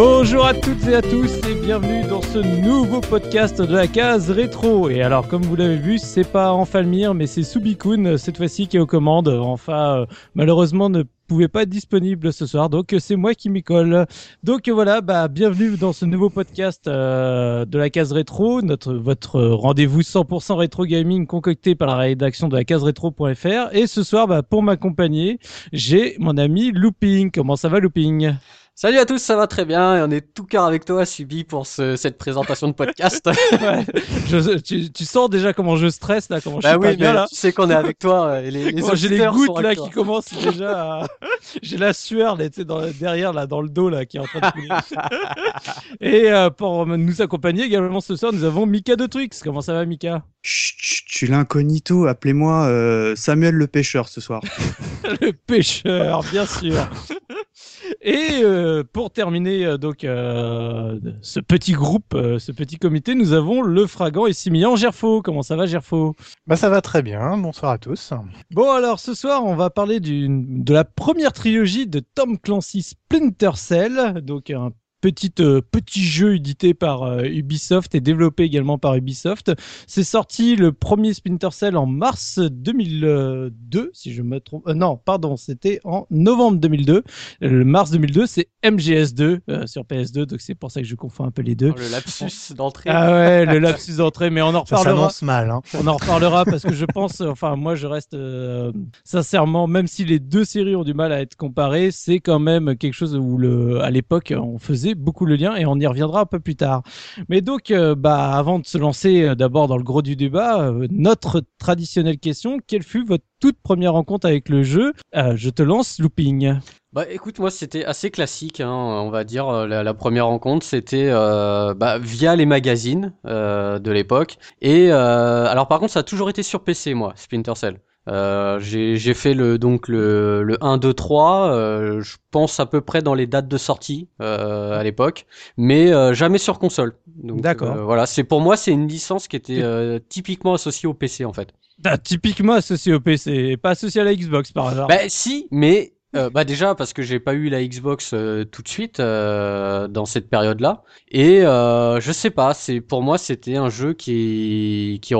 Bonjour à toutes et à tous et bienvenue dans ce nouveau podcast de la case rétro. Et alors, comme vous l'avez vu, c'est pas Enfalmir, mais c'est Subikun cette fois-ci qui est aux commandes. Enfin, euh, malheureusement, ne pouvait pas être disponible ce soir, donc c'est moi qui m'y colle. Donc voilà, bah bienvenue dans ce nouveau podcast euh, de la case rétro, votre rendez-vous 100% rétro gaming concocté par la rédaction de la case rétro.fr. Et ce soir, bah, pour m'accompagner, j'ai mon ami Looping. Comment ça va, Looping? Salut à tous, ça va très bien et on est tout cœur avec toi, Subi, pour ce, cette présentation de podcast. ouais, je, tu, tu, sens déjà comment je stresse là, comment je bah suis oui, pas bien là. Tu sais qu'on est avec toi. Et les, les j'ai les gouttes là qui commencent déjà. À... j'ai la sueur là, dans, derrière là, dans le dos là, qui est en train de couler. et euh, pour nous accompagner également ce soir, nous avons Mika de Twix. Comment ça va, Mika? Chut, je suis l'incognito. Appelez-moi euh, Samuel le pêcheur ce soir. le pêcheur, bien sûr. Et euh, pour terminer euh, donc euh, ce petit groupe, euh, ce petit comité, nous avons le Fragant et Simian Gerfo. Comment ça va Gerfo? Bah ça va très bien. Bonsoir à tous. Bon alors ce soir on va parler d'une de la première trilogie de Tom Clancy Splinter Cell, donc un petit, euh, petit jeu édité par euh, Ubisoft et développé également par Ubisoft. C'est sorti le premier Splinter Cell en mars 2002, si je me trompe. Euh, non, pardon, c'était en novembre 2002. Le mars 2002, c'est MGS2 euh, sur PS2, donc c'est pour ça que je confonds un peu les deux. Oh, le lapsus d'entrée. Ah ouais, le lapsus d'entrée, mais on en Ça reparlera. s'annonce mal. Hein. On en reparlera parce que je pense, enfin moi je reste euh, sincèrement, même si les deux séries ont du mal à être comparées, c'est quand même quelque chose où le, à l'époque on faisait beaucoup le lien et on y reviendra un peu plus tard. Mais donc, euh, bah avant de se lancer euh, d'abord dans le gros du débat, euh, notre traditionnelle question quelle fut votre toute première rencontre avec le jeu? Je te lance, Looping. Bah écoute, moi c'était assez classique, hein, on va dire. La, première rencontre, c'était bah, via les magazines de l'époque. Et alors par contre, ça a toujours été sur PC, moi, Splinter Cell. Euh, j'ai fait le donc le, le 1, 2, 3, euh, je pense à peu près dans les dates de sortie euh, à l'époque, mais euh, jamais sur console. D'accord. euh, voilà, c'est pour moi c'est une licence qui était euh, typiquement associée au PC en fait. Bah, typiquement associé au PC, et pas associé à la Xbox par hasard. Bah si, mais euh, bah déjà parce que j'ai pas eu la Xbox euh, tout de suite euh, dans cette période-là et euh, je sais pas, c'est pour moi c'était un jeu qui qui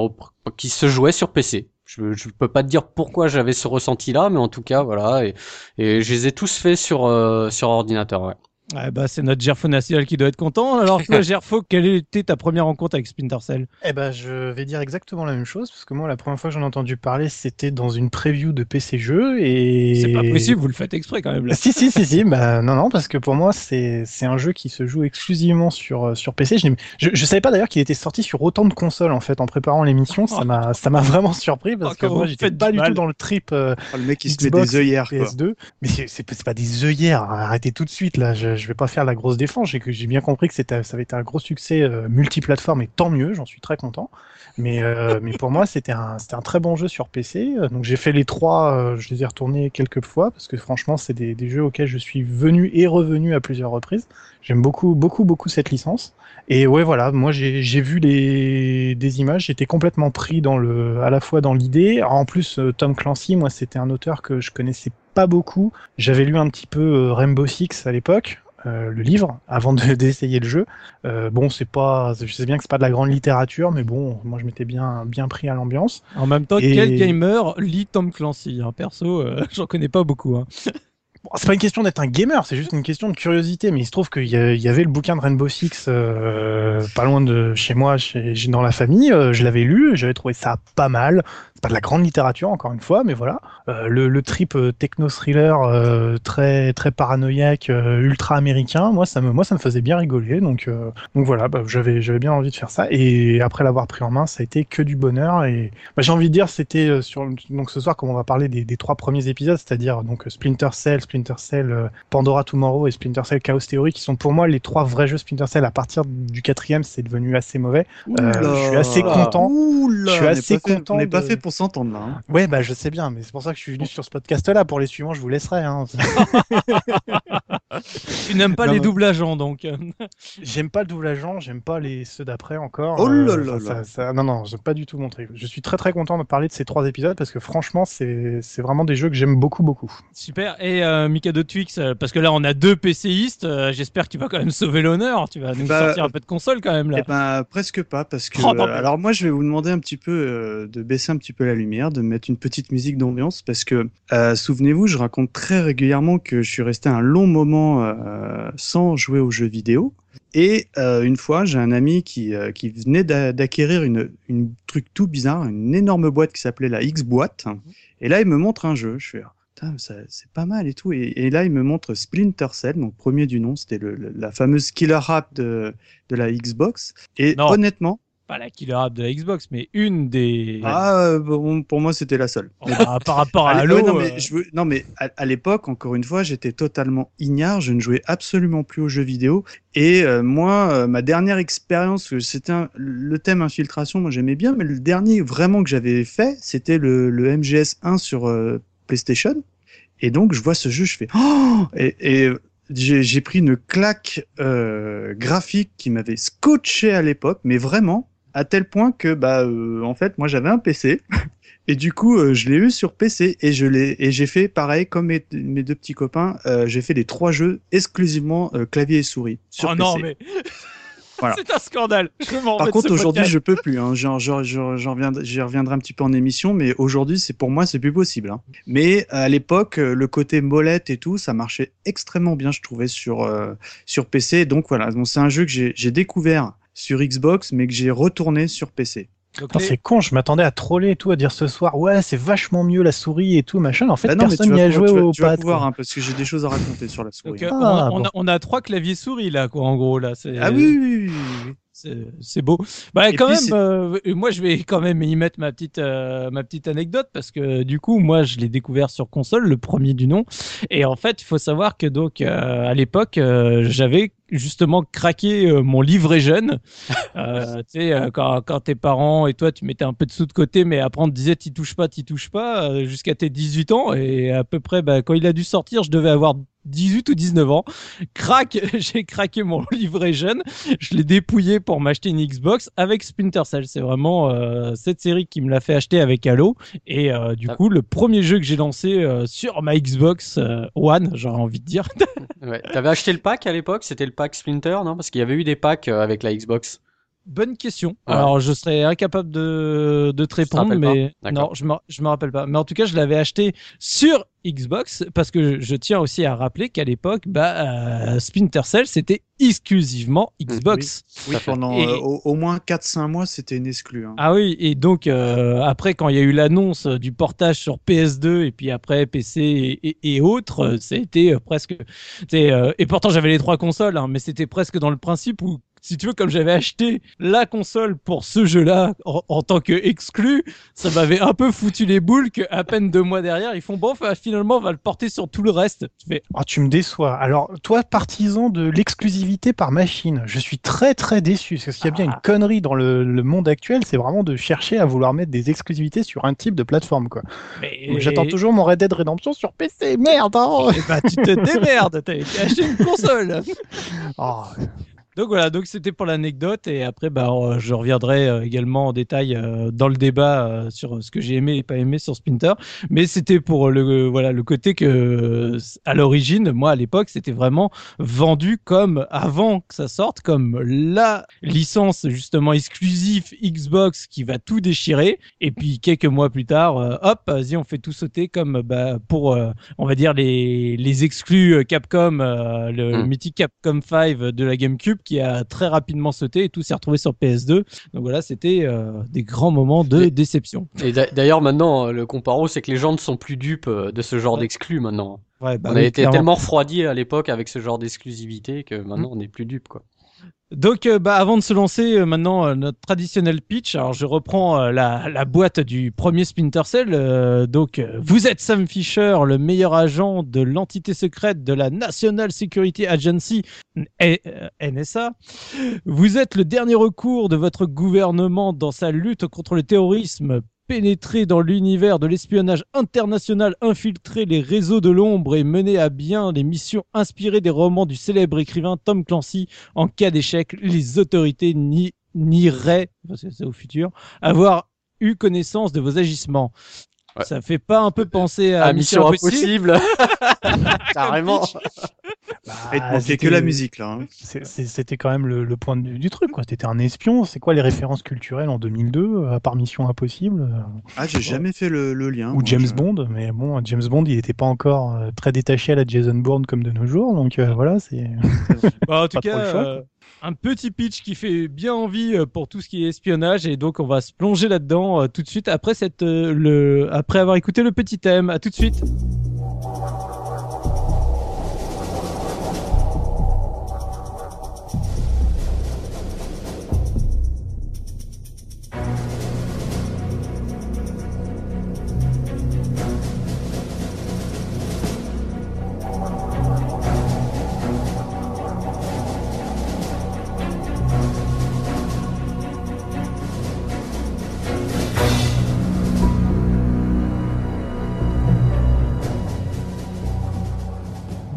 qui se jouait sur PC. Je, je peux pas te dire pourquoi j'avais ce ressenti-là, mais en tout cas voilà et, et je les ai tous faits sur euh, sur ordinateur. Ouais. Ouais, bah, c'est notre Gerfo national qui doit être content. Alors, toi, Gerfo, quelle était ta première rencontre avec Splinter Cell? Eh ben je vais dire exactement la même chose parce que moi la première fois que j'en ai entendu parler c'était dans une preview de PC jeux et C'est pas possible, vous le faites exprès quand même là. Si si si si bah non non parce que pour moi c'est c'est un jeu qui se joue exclusivement sur euh, sur PC. Je, je, je savais pas d'ailleurs qu'il était sorti sur autant de consoles en fait en préparant l'émission. Ça m'a ça m'a vraiment surpris parce Oh, que moi j'étais pas du mal. tout dans le trip euh, Oh, le mec il se met des œillères quoi. PS2. Mais c'est c'est c'est pas des œillères. Arrêtez tout de suite là. Je, je vais pas faire la grosse défense. J'ai bien compris que ça avait été un gros succès euh, multiplateforme et tant mieux. J'en suis très content. Mais euh, pour moi c'était un très bon jeu sur PC. Euh, Donc j'ai fait les trois. euh, je les ai retournés quelques fois parce que franchement c'est des, jeux auxquels je suis venu et revenu à plusieurs reprises. J'aime beaucoup beaucoup beaucoup cette licence. Et ouais voilà, moi j'ai vu des images, j'étais complètement pris à la fois dans l'idée. En plus Tom Clancy, moi c'était un auteur que je connaissais pas beaucoup. J'avais lu un petit peu Rainbow Six à l'époque. Euh, le livre avant de- d'essayer le jeu. Euh, bon, c'est pas, je sais bien que c'est pas de la grande littérature, mais bon, moi je m'étais bien bien pris à l'ambiance. En même temps, Et- quel gamer lit Tom Clancy hein Perso, euh, j'en connais pas beaucoup. Hein. C'est pas une question d'être un gamer, c'est juste une question de curiosité. Mais il se trouve qu'il y, avait le bouquin de Rainbow Six euh, pas loin de chez moi, dans la famille. euh, je l'avais lu, j'avais trouvé ça pas mal. C'est pas de la grande littérature encore une fois, mais voilà. Euh, le, trip techno-thriller très très paranoïaque, ultra américain, moi ça me moi ça me faisait bien rigoler. Donc donc voilà, bah, j'avais j'avais bien envie de faire ça. Et après l'avoir pris en main, ça a été que du bonheur. Et bah, j'ai envie de dire, c'était sur donc ce soir comme on va parler des, trois premiers épisodes, c'est-à-dire donc Splinter Cell, Splinter Cell, euh, Pandora Tomorrow et Splinter Cell Chaos Theory, qui sont pour moi les trois vrais jeux Splinter Cell. À partir du quatrième, c'est devenu assez mauvais. Oula. je suis assez content. Oula, Je suis on assez fait- content On n'est pas fait pour s'entendre là. hein. Ouais, bah je sais bien, mais c'est pour ça que je suis venu sur ce podcast-là. Pour les suivants, je vous laisserai. Hein. Tu n'aimes pas Non, les doubles agents, donc. J'aime pas le double agent, j'aime pas les ceux d'après encore. Oh là Euh, là là. ça- ça- non, non, j'aime pas du tout montré. Je suis très très content de parler de ces trois épisodes parce que franchement, c'est c'est vraiment des jeux que j'aime beaucoup beaucoup. Super. Et euh, euh, Mikado Twix, euh, parce que là on a deux PCistes. euh, J'espère que tu vas quand même sauver l'honneur. Tu vas nous Bah, sortir un peu de console quand même là. Eh ben, presque pas, parce que. Oh, euh, alors, moi, je vais vous demander un petit peu de baisser un petit peu la lumière, de mettre une petite musique d'ambiance, parce que, souvenez-vous, je raconte très régulièrement que je suis resté un long moment sans jouer aux jeux vidéo. Et euh, une fois, j'ai un ami qui, euh, qui venait d'a- d'acquérir une, une truc tout bizarre, une énorme boîte qui s'appelait la X-Boîte. Et là, il me montre un jeu. Je fais, c'est pas mal et tout. Et, et là, il me montre Splinter Cell, donc premier du nom, c'était la fameuse killer app de, de la Xbox. Et Non. honnêtement, Pas la killer app de la Xbox, mais une des. ah, bon, pour moi, c'était la seule. Ah, par rapport à Allez, Halo. non, mais, euh, je veux- non, mais à, à l'époque, encore une fois, j'étais totalement ignare. Je ne jouais absolument plus aux jeux vidéo. Et euh, moi, euh, ma dernière expérience, c'était le thème infiltration, moi j'aimais bien, mais le dernier vraiment que j'avais fait, c'était le, le MGS 1 sur PlayStation. Et donc, je vois ce jeu, je fais oh et, et j'ai pris une claque euh, graphique qui m'avait scotché à l'époque, mais vraiment à tel point que bah euh, en fait moi j'avais un PC et du coup euh, je l'ai eu sur PC et je l'ai et j'ai fait pareil comme mes, mes deux petits copains j'ai fait les trois jeux exclusivement clavier et souris sur oh PC. non, mais. Voilà. C'est un scandale. Je Par contre aujourd'hui je peux plus hein. j'en reviendrai, j'y reviendrai un petit peu en émission mais aujourd'hui c'est pour moi c'est plus possible hein. mais à l'époque le côté molette et tout ça marchait extrêmement bien je trouvais sur euh, sur PC donc voilà donc c'est un jeu que j'ai découvert sur Xbox mais que j'ai retourné sur PC. Les- C'est con, je m'attendais à troller et tout, à dire ce soir, ouais, c'est vachement mieux la souris et tout, machin. En fait, Bah non, personne tu n'y vas a joué tu vas- au tu vas pad. pouvoir hein, parce que j'ai des choses à raconter sur la souris. donc, euh, Ah, on, a, bon. on a trois claviers souris là, quoi, en gros là. Ah oui, oui, oui. C'est beau. Bah Et quand puis, même, euh, moi je vais quand même y mettre ma petite euh, ma petite anecdote parce que du coup moi je l'ai découvert sur console, le premier du nom. Et en fait il faut savoir que donc euh, à l'époque euh, j'avais justement craqué euh, mon livret jeune. Euh, tu sais euh, quand quand tes parents et toi tu mettais un peu de sous de côté, mais après on te disait t'y touches pas, t'y touches pas jusqu'à tes 18 ans et à peu près bah, quand il a dû sortir je devais avoir 18 ou 19 ans. Crac, j'ai craqué mon livret jeune je l'ai dépouillé pour m'acheter une Xbox avec Splinter Cell. C'est vraiment euh, cette série qui me l'a fait acheter avec Halo. Et euh, du Ah. coup, le premier jeu que j'ai lancé euh, sur ma Xbox One, j'aurais envie de dire. Ouais. T'avais acheté le pack à l'époque? C'était le pack Splinter, non? Parce qu'il y avait eu des packs euh, avec la Xbox. Bonne question. Ouais. Alors, je serais incapable de, de te répondre, mais non, je me, je me rappelle pas. Mais en tout cas, je l'avais acheté sur Xbox parce que je, je tiens aussi à rappeler qu'à l'époque, bah, euh, Splinter Cell, c'était exclusivement Xbox. Oui, pendant Et- euh, au, au moins 4-5 mois, c'était une exclue. hein. Ah oui, et donc euh, après quand il y a eu l'annonce du portage sur PS2 et puis après PC et, et- et autres, euh, presque. euh, et pourtant j'avais les trois consoles, hein, mais c'était presque dans le principe où si tu veux, comme j'avais acheté la console pour ce jeu-là en, en tant que exclu, ça m'avait un peu foutu les boules que à peine deux mois derrière, ils font bon, enfin, finalement, on va le porter sur tout le reste. Tu fais, Oh, tu me déçois. Alors, toi, partisan de l'exclusivité par machine, je suis très très déçu. Parce qu'il y a bien Ah. une connerie dans le, le monde actuel, c'est vraiment de chercher à vouloir mettre des exclusivités sur un type de plateforme. quoi. mais J'attends toujours mon Red Dead Redemption sur PC. Merde hein Eh ben, tu te démerdes, t'as acheté une console. Oh, Donc voilà, donc c'était pour l'anecdote et après bah euh, je reviendrai euh, également en détail euh, dans le débat sur ce que j'ai aimé et pas aimé sur Splinter, mais c'était pour le voilà le côté que à l'origine, moi à l'époque, c'était vraiment vendu comme avant que ça sorte comme la licence justement exclusive Xbox qui va tout déchirer et puis quelques mois plus tard, hop, vas-y, on fait tout sauter comme bah pour on va dire les les exclus Capcom le, le Mm. mythique Capcom 5 de la GameCube qui a très rapidement sauté et tout s'est retrouvé sur PS2. Donc voilà, c'était euh, des grands moments de Et- déception. Et d'a- d'ailleurs, maintenant, euh, le comparo, c'est que les gens ne sont plus dupes euh, de ce genre Ouais. d'exclus maintenant. Ouais, bah on oui, a été clairement. tellement refroidis à l'époque avec ce genre d'exclusivité que maintenant on n'est plus dupes, quoi. Donc, euh, bah, avant de se lancer euh, maintenant euh, notre traditionnel pitch, alors je reprends la, la boîte du premier Splinter Cell. Donc, vous êtes Sam Fisher, le meilleur agent de l'entité secrète de la National Security Agency, NSA. Vous êtes le dernier recours de votre gouvernement dans sa lutte contre le terrorisme. Pénétrer dans l'univers de l'espionnage international, infiltrer les réseaux de l'ombre et mener à bien les missions inspirées des romans du célèbre écrivain Tom Clancy en cas d'échec, les autorités ni- nieraient, parce que c'est au futur, avoir eu connaissance de vos agissements. Ouais. Ça fait pas un peu penser à, à Mission Impossible. Carrément. Bah, manquait que la musique là. hein. C'était quand même le, le point du, du truc, quoi. T'étais un espion. C'est quoi les références culturelles en 2002, euh, à part Mission Impossible euh, Ah, j'ai jamais fait le, le lien. ou moi, James je- Bond Mais bon, James Bond, il n'était pas encore euh, très détaché à la Jason Bourne comme de nos jours, donc euh, voilà, c'est. Bah, en tout Pas trop cas, le choix, euh, un petit pitch qui fait bien envie euh, pour tout ce qui est espionnage et donc on va se plonger là-dedans euh, tout de suite après euh, après avoir écouté le petit thème. À tout de suite.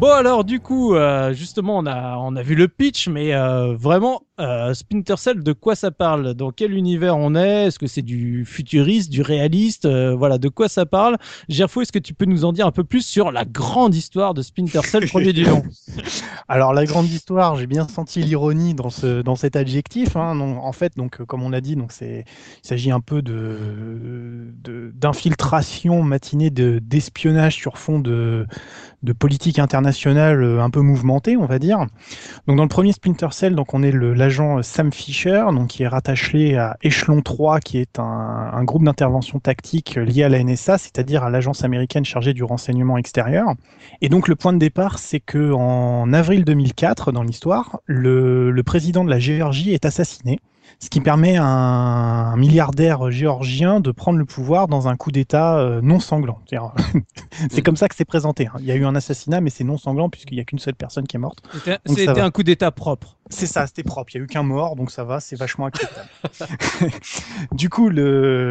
Bon alors du coup, euh, justement, on a on a vu le pitch, mais euh, vraiment euh, Splinter Cell, de quoi ça parle? Dans quel univers on est? Est-ce que c'est du futuriste, du réaliste? Euh, Voilà, de quoi ça parle? Gerfo, est-ce que tu peux nous en dire un peu plus sur la grande histoire de Splinter Cell, premier du nom? Alors la grande histoire, j'ai bien senti l'ironie dans ce dans cet adjectif. hein. Non, en fait, donc comme on l'a dit, donc c'est il s'agit un peu de de- d'infiltration matinée de d'espionnage sur fond de de politique internationale euh, un peu mouvementée, on va dire. Donc dans le premier Splinter Cell, donc on est l'agent euh, Sam Fisher, donc qui est rattaché à Échelon 3, qui est un, un groupe d'intervention tactique euh, lié à la NSA, c'est-à-dire à l'agence américaine chargée du renseignement extérieur. Et donc le point de départ, c'est que en avril 2004, dans l'histoire, le, le président de la Géorgie est assassiné, ce qui permet à un, milliardaire géorgien de prendre le pouvoir dans un coup d'État euh, non sanglant. C'est comme ça que c'est présenté. hein. Il y a eu un assassinat, mais c'est non sanglant puisqu'il n'y a qu'une seule personne qui est morte. C'était un coup d'état propre. C'est ça, c'était propre. Il y a eu qu'un mort, donc ça va, c'est vachement acceptable. du coup, l'agence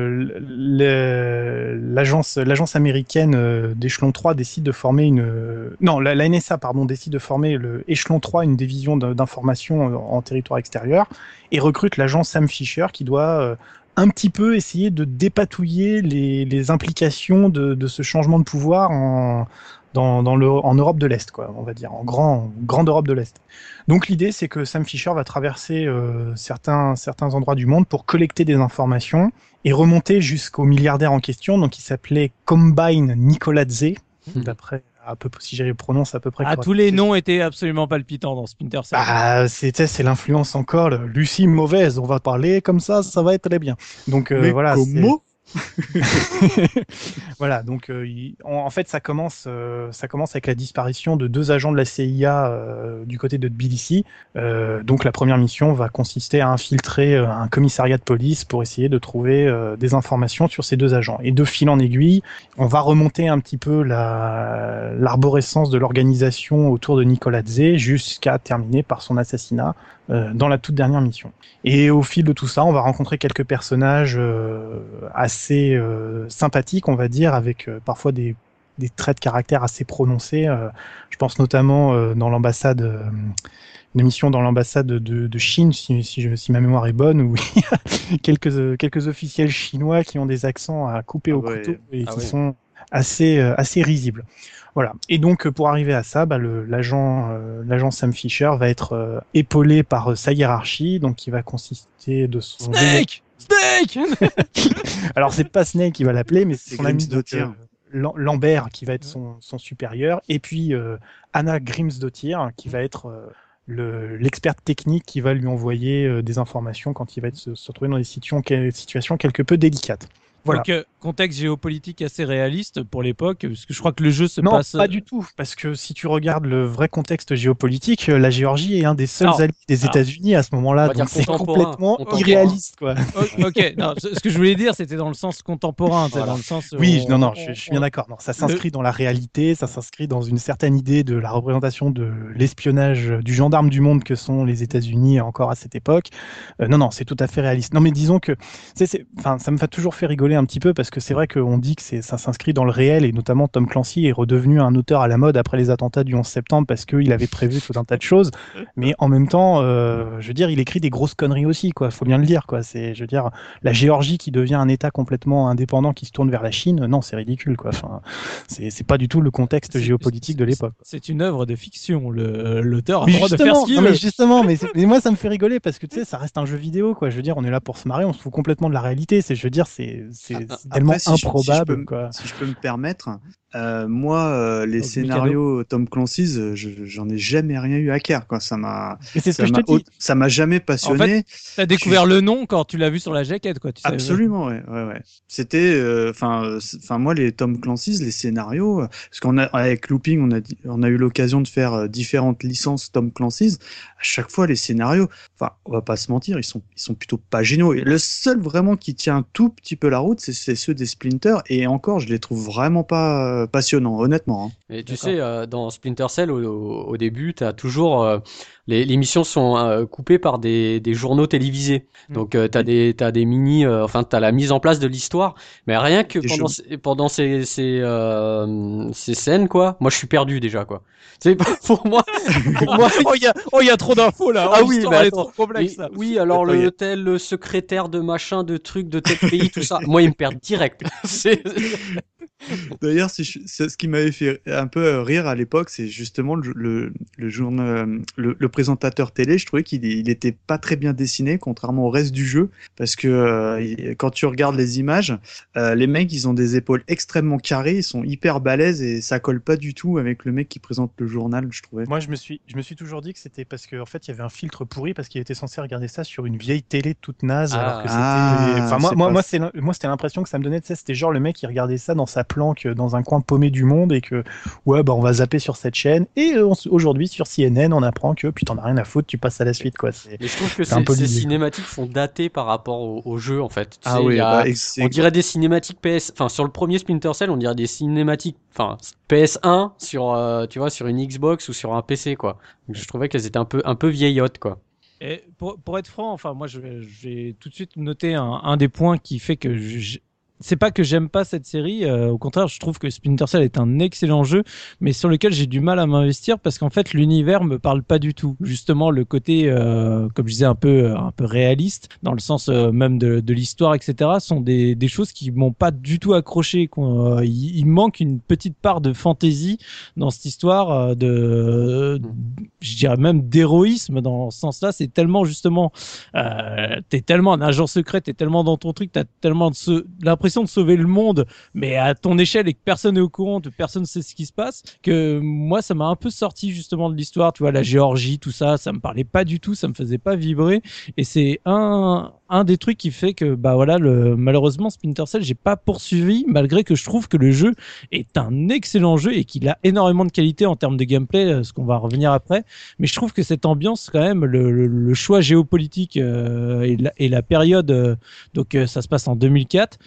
américaine euh, d'échelon 3 décide de former une non la, NSA pardon décide de former le échelon 3 une division d'information euh, en territoire extérieur et recrute l'agent Sam Fisher qui doit euh, un petit peu essayer de dépatouiller les, implications de ce changement de pouvoir en, dans, dans le, en Europe de l'Est, quoi, on va dire, en grand, grande Europe de l'Est. Donc l'idée, c'est que Sam Fisher va traverser euh, certains, certains endroits du monde pour collecter des informations et remonter jusqu'au milliardaire en question, donc il s'appelait Combine Nicoladze, d'après à peu si je prononce à peu près. Ah, correctement. tous les noms étaient absolument palpitants dans Splinter Cell. Bah, c'est tu sais, c'est l'influence encore. le Lucie mauvaise, on va parler comme ça, ça va être très bien. Donc euh, Mais voilà. comment voilà, donc euh, en, fait ça commence, euh, ça commence avec la disparition de deux agents de la CIA euh, du côté de Tbilissi. Donc la première mission va consister à infiltrer un commissariat de police pour essayer de trouver des informations sur ces deux agents. Et de fil en aiguille, on va remonter un petit peu la- l'arborescence de l'organisation autour de Nicoladze jusqu'à terminer par son assassinat dans la toute dernière mission. Et au fil de tout ça, on va rencontrer quelques personnages euh, assez euh, sympathiques, on va dire, avec euh, parfois des, des traits de caractère assez prononcés. Euh, je pense notamment dans l'ambassade, une émission dans l'ambassade de, de Chine, si, si, si ma mémoire est bonne, où il y a quelques, quelques officiels chinois qui ont des accents à couper Ah au ouais. couteau et Ah qui ouais. sont assez, assez risibles. Voilà. Et donc, pour arriver à ça, bah, l'agent, euh, Sam Fisher va être euh, épaulé par euh, sa hiérarchie, donc qui va consister de son. Snake Snake Alors, c'est pas Snake qui va l'appeler, mais c'est son ami euh, Lambert qui va être son, son supérieur, et puis euh, Anna Grimsdottir qui va être euh, le- l'expert technique qui va lui envoyer euh, des informations quand il va être, se, se retrouver dans des situations, situations quelque peu délicates. Voilà. Donc, euh, contexte géopolitique assez réaliste pour l'époque, parce que je crois que le jeu se Non, passe. pas du tout, parce que si tu regardes le vrai contexte géopolitique, euh, la Géorgie est un des seuls Alors, alliés des États-Unis à ce moment-là, donc c'est complètement irréaliste, quoi. Ok, non, ce que je voulais dire, c'était dans le sens contemporain, Voilà. dans le sens. Oui, on- non, non, on- je, je suis bien on- d'accord. Non, ça s'inscrit dans la réalité, ça s'inscrit dans une certaine idée de la représentation de l'espionnage du gendarme du monde que sont les États-Unis encore à cette époque. Euh, non, non, c'est tout à fait réaliste. Non, mais disons que, c'est, c'est, enfin, ça me fait toujours fait rigoler rigoler un petit peu parce que c'est vrai qu'on dit que ça s'inscrit dans le réel et notamment Tom Clancy est redevenu un auteur à la mode après les attentats du 11 septembre parce qu'il avait prévu tout un tas de choses. Mais en même temps, euh, je veux dire, il écrit des grosses conneries aussi, quoi. Faut bien le dire, quoi. C'est, je veux dire, la Géorgie qui devient un État complètement indépendant qui se tourne vers la Chine, non, c'est ridicule, quoi. Enfin, c'est pas du tout le contexte géopolitique de l'époque. C'est une œuvre de fiction. L'auteur a le droit de faire ce qu'il veut. Mais justement, mais, mais, moi, ça me fait rigoler parce que tu sais, ça reste un jeu vidéo, quoi. Je veux dire, on est là pour se marrer, on se fout complètement de la réalité. C'est, je veux dire, c'est tellement improbable, si quoi. Si je peux me permettre, euh, moi, euh, les scénarios Tom Clancy's, euh, j'en ai jamais rien eu à cœur. Quoi. Ça m'a, ça m'a jamais passionné. En fait, t'as découvert le nom quand tu l'as vu sur la jaquette, quoi. Tu Absolument, ouais, ouais, ouais. C'était, enfin, enfin, moi, les Tom Clancy's, les scénarios, parce qu'on a avec Looping, on a, on a eu l'occasion de faire différentes licences Tom Clancy's. À chaque fois, les scénarios, enfin, on va pas se mentir, ils sont, ils sont plutôt pas géniaux. Et le seul vraiment qui tient un tout petit peu la route, c'est ceux des Splinter. Et encore, je les trouve vraiment pas passionnant, honnêtement. Hein. Et tu sais, euh, dans Splinter Cell, au, début, tu as toujours. Euh, les, les, missions sont euh, coupées par des, des, journaux télévisés. Mm. Donc, tu as, des, as des mini. enfin, tu as la mise en place de l'histoire. Mais rien que pendant, pendant ces, ces, ces, scènes, quoi, moi, je suis perdu déjà, quoi. C'est pour moi. Pour moi... oh, il y, a, oh, y a trop d'infos là. Ah oh, oui, mais trop complexe. oui, alors le tel le secrétaire de machin, de trucs, de tel pays, tout ça. moi, il me perd direct. D'ailleurs, ce qui m'avait fait un peu euh, rire à l'époque, c'est justement le, le, le, journal, le, présentateur télé. Je trouvais qu'il il était pas très bien dessiné, contrairement au reste du jeu, parce que euh, quand tu regardes les images, euh, les mecs, ils ont des épaules extrêmement carrées, ils sont hyper balèzes et ça colle pas du tout avec le mec qui présente le journal, je trouvais. Moi, je me suis, je me suis toujours dit que c'était parce qu'en en fait, il y avait un filtre pourri parce qu'il était censé regarder ça sur une vieille télé toute naze, alors que ah. enfin, moi, moi, moi, c'était l'impression que ça me donnait. C'était genre le mec qui regardait ça dans sa planque dans un coin paumé du monde et que ouais bah on va zapper sur cette chaîne et euh, aujourd'hui sur CNN on apprend que putain t'en as rien à foutre tu passes à la suite quoi. Mais je trouve que ces cinématiques sont datées par rapport au, jeu en fait. ah oui, bah, on dirait des cinématiques PS, enfin sur le premier Splinter Cell on dirait des cinématiques, enfin PS1 sur euh, tu vois sur une Xbox ou sur un PC quoi. je trouvais qu'elles étaient un peu un peu vieillottes quoi. Et pour, pour, être franc, enfin moi je vais, tout de suite noter un, un des points qui fait que je, c'est pas que j'aime pas cette série, euh, au contraire, je trouve que Splinter Cell est un excellent jeu, mais sur lequel j'ai du mal à m'investir parce qu'en fait l'univers me parle pas du tout. Justement, le côté, euh, comme je disais, un peu un peu réaliste, dans le sens euh, même de, l'histoire, etc., sont des, des choses qui m'ont pas du tout accroché. Il, manque une petite part de fantaisie dans cette histoire, de, je dirais même d'héroïsme dans ce sens-là. C'est tellement justement, t'es tellement un agent secret, t'es tellement dans ton truc, t'as tellement de ce, de sauver le monde, mais à ton échelle et que personne n'est au courant, que personne ne sait ce qui se passe, que moi, ça m'a un peu sorti justement de l'histoire. Tu vois, la Géorgie, tout ça, ça me parlait pas du tout, ça me faisait pas vibrer. Et c'est un, un des trucs qui fait que bah voilà le malheureusement Splinter Cell j'ai pas poursuivi malgré que je trouve que le jeu est un excellent jeu et qu'il a énormément de qualité en termes de gameplay euh, ce qu'on va revenir après mais je trouve que cette ambiance quand même le, choix géopolitique euh, et, la, et, la, période euh, donc ça se passe en 2004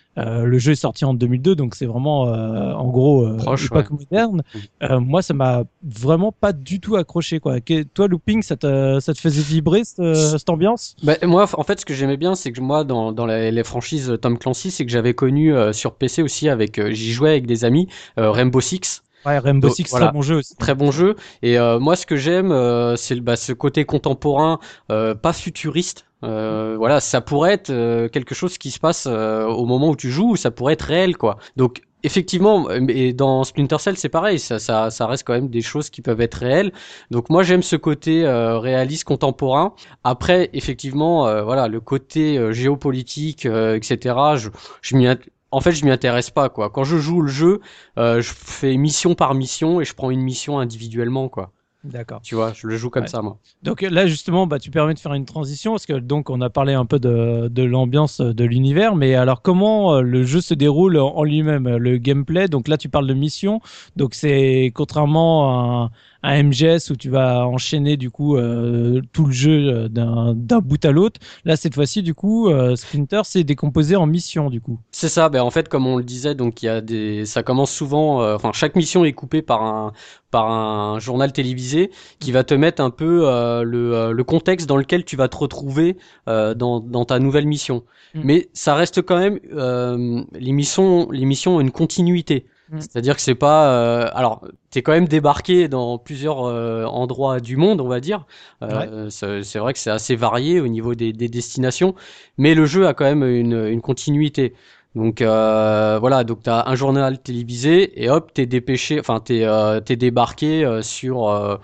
le jeu est sorti en 2002 donc c'est vraiment en gros Proche, pas moderne. Moi ça m'a vraiment pas du tout accroché quoi. Toi Looping ça te, ça te faisait vibrer cette, cette ambiance? bah, moi en fait ce que j'aimais bien c'est que moi, dans, dans les, franchises Tom Clancy, c'est que j'avais connu euh, sur PC aussi avec, euh, j'y jouais avec des amis, euh, Rainbow Six. Ouais, Rainbow Six, très bon jeu aussi. Très bon jeu. Et moi, ce que j'aime, c'est bah, ce côté contemporain, pas futuriste. voilà, ça pourrait être quelque chose qui se passe au moment où tu joues, ou ça pourrait être réel, quoi. Donc effectivement, et dans Splinter Cell, c'est pareil, ça, ça, ça, reste quand même des choses qui peuvent être réelles. Donc moi, j'aime ce côté euh, réaliste contemporain. Après, effectivement, euh, voilà, le côté euh, géopolitique, etc. Je, je m'y en fait, je m'y intéresse pas, quoi. Quand je joue le jeu, je fais mission par mission et je prends une mission individuellement, quoi. D'accord. Tu vois, je le joue comme ça, moi. Donc là, justement, bah, tu permets de faire une transition parce que donc on a parlé un peu de, de l'ambiance de l'univers, mais alors comment euh, le jeu se déroule en lui-même, le gameplay? Donc là, tu parles de mission. Donc c'est contrairement à un MGS où tu vas enchaîner du coup euh, tout le jeu euh, d'un d'un bout à l'autre. Là, cette fois-ci, du coup, euh, Splinter c'est décomposé en missions du coup. C'est ça, ben en fait, comme on le disait, donc il y a des, ça commence souvent, euh, enfin chaque mission est coupée par un par un journal télévisé qui va te mettre un peu euh, le, euh, le contexte dans lequel tu vas te retrouver euh, dans, dans ta nouvelle mission. Mm. Mais ça reste quand même euh, les missions, les missions ont une continuité. Mm. C'est-à-dire que c'est pas, euh, alors t'es quand même débarqué dans plusieurs euh, endroits du monde, on va dire. Euh, c'est c'est vrai que c'est assez varié au niveau des, des destinations, mais le jeu a quand même une, une continuité. Donc euh, voilà, donc t'as un journal télévisé et hop, t'es dépêché, enfin t'es euh, t'es débarqué euh, sur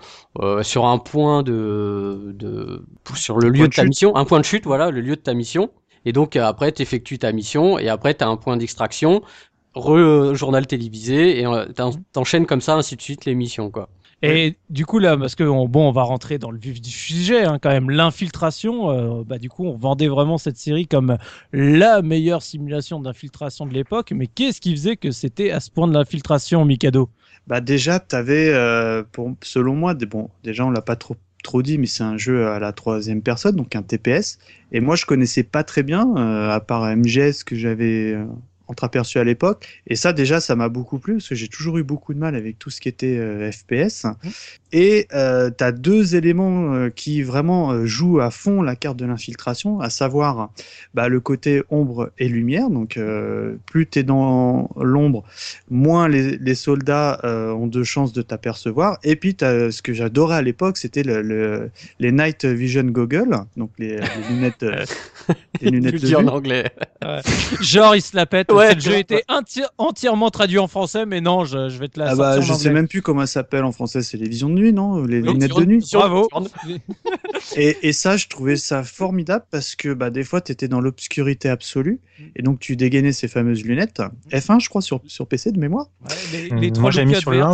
sur un point de de sur le lieu de de ta chute. mission, un point de chute, voilà, le lieu de ta mission. Et donc après t'effectues ta mission et après t'as un point d'extraction, re euh, journal télévisé et euh, t'en- t'enchaînes comme ça ainsi de suite les missions quoi. Et du coup là, parce que on- bon, on va rentrer dans le vif du sujet, hein, quand même, l'infiltration. euh, bah du coup, on vendait vraiment cette série comme la meilleure simulation d'infiltration de l'époque. Mais qu'est-ce qui faisait que c'était à ce point de l'infiltration, Mikado? Bah déjà, t'avais, euh, pour, selon moi, des, bon, déjà on l'a pas trop trop dit, mais c'est un jeu à la troisième personne, donc un TPS. Et moi, je connaissais pas très bien, euh, à part MGS que j'avais euh, entreaperçu à l'époque. Et ça, déjà, ça m'a beaucoup plu parce que j'ai toujours eu beaucoup de mal avec tout ce qui était euh, FPS. Et euh, tu as deux éléments euh, qui vraiment euh, jouent à fond la carte de l'infiltration, à savoir bah, le côté ombre et lumière. Donc, euh, plus tu es dans l'ombre, moins les, les soldats euh, ont de chances de t'apercevoir. Et puis, t'as- ce que j'adorais à l'époque, c'était le, le- les Night Vision Goggles, donc les, les lunettes, euh, les lunettes de dis en anglais. Genre, il se la pète. Ouais, le jeu grave. était enti- entièrement traduit en français, mais non, je, je vais te la Ah bah, je sais même plus comment ça s'appelle en français, c'est les visions de nuit, non Les Oui, lunettes de nuit. Bravo. Et, et ça, je trouvais ça formidable parce que bah, des fois, tu étais dans l'obscurité absolue et donc tu dégainais ces fameuses lunettes. F1, je crois, sur, sur PC de mémoire. Ouais, les, les trois Moi, j'ai mis sur l'un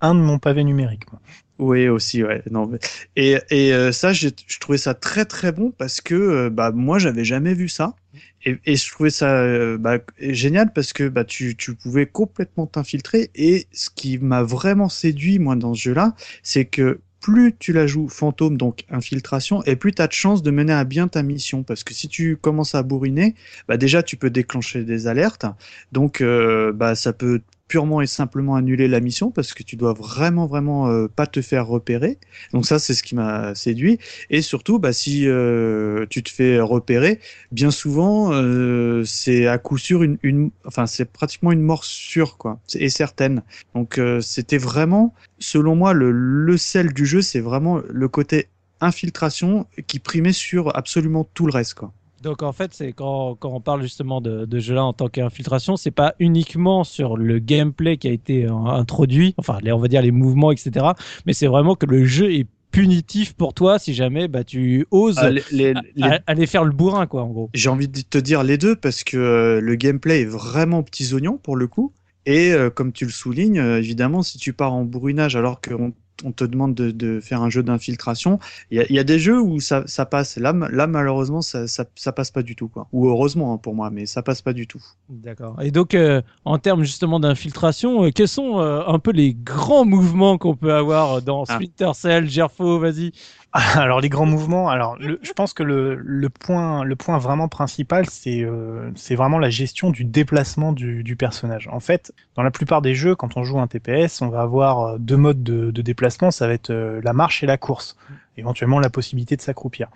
un de mon pavé numérique. moi. Oui, aussi, ouais. Non. Et, et euh, ça, je trouvais ça très très bon parce que euh, bah, moi, j'avais jamais vu ça. Et, et je trouvais ça euh, bah, génial parce que bah, tu, tu pouvais complètement t'infiltrer. Et ce qui m'a vraiment séduit, moi, dans ce jeu-là, c'est que plus tu la joues fantôme, donc infiltration, et plus tu as de chances de mener à bien ta mission. Parce que si tu commences à bourriner, bah, déjà, tu peux déclencher des alertes. Donc, euh, bah, ça peut purement et simplement annuler la mission parce que tu dois vraiment vraiment euh, pas te faire repérer. Donc ça c'est ce qui m'a séduit et surtout bah si euh, tu te fais repérer, bien souvent euh, c'est à coup sûr une, une enfin c'est pratiquement une mort sûre quoi et certaine. Donc euh, c'était vraiment selon moi le le sel du jeu, c'est vraiment le côté infiltration qui primait sur absolument tout le reste quoi. Donc en fait, c'est quand, quand on parle justement de, de jeu là en tant qu'infiltration, c'est pas uniquement sur le gameplay qui a été euh, introduit, enfin les, on va dire les mouvements, etc. Mais c'est vraiment que le jeu est punitif pour toi si jamais bah, tu oses Ah, les- les- aller faire le bourrin quoi en gros. J'ai envie de te dire les deux parce que euh, le gameplay est vraiment petits oignons pour le coup. Et euh, comme tu le soulignes, euh, évidemment, si tu pars en bourrinage alors qu'on on te demande de, de faire un jeu d'infiltration, il y a, il y a des jeux où ça, ça passe. Là, ma- là malheureusement, ça, ça, ça passe pas du tout. Quoi. Ou heureusement hein, pour moi, mais ça passe pas du tout. D'accord. Et donc euh, en termes justement d'infiltration, euh, quels sont euh, un peu les grands mouvements qu'on peut avoir dans Ah. Splinter Cell, Gerfo, vas-y. Alors les grands mouvements, alors je pense que le, point le point vraiment principal c'est euh, vraiment la gestion du déplacement du, personnage. En fait, dans la plupart des jeux, quand on joue un TPS, on va avoir euh, deux modes de, de déplacement, ça va être euh, la marche et la course, éventuellement la possibilité de s'accroupir.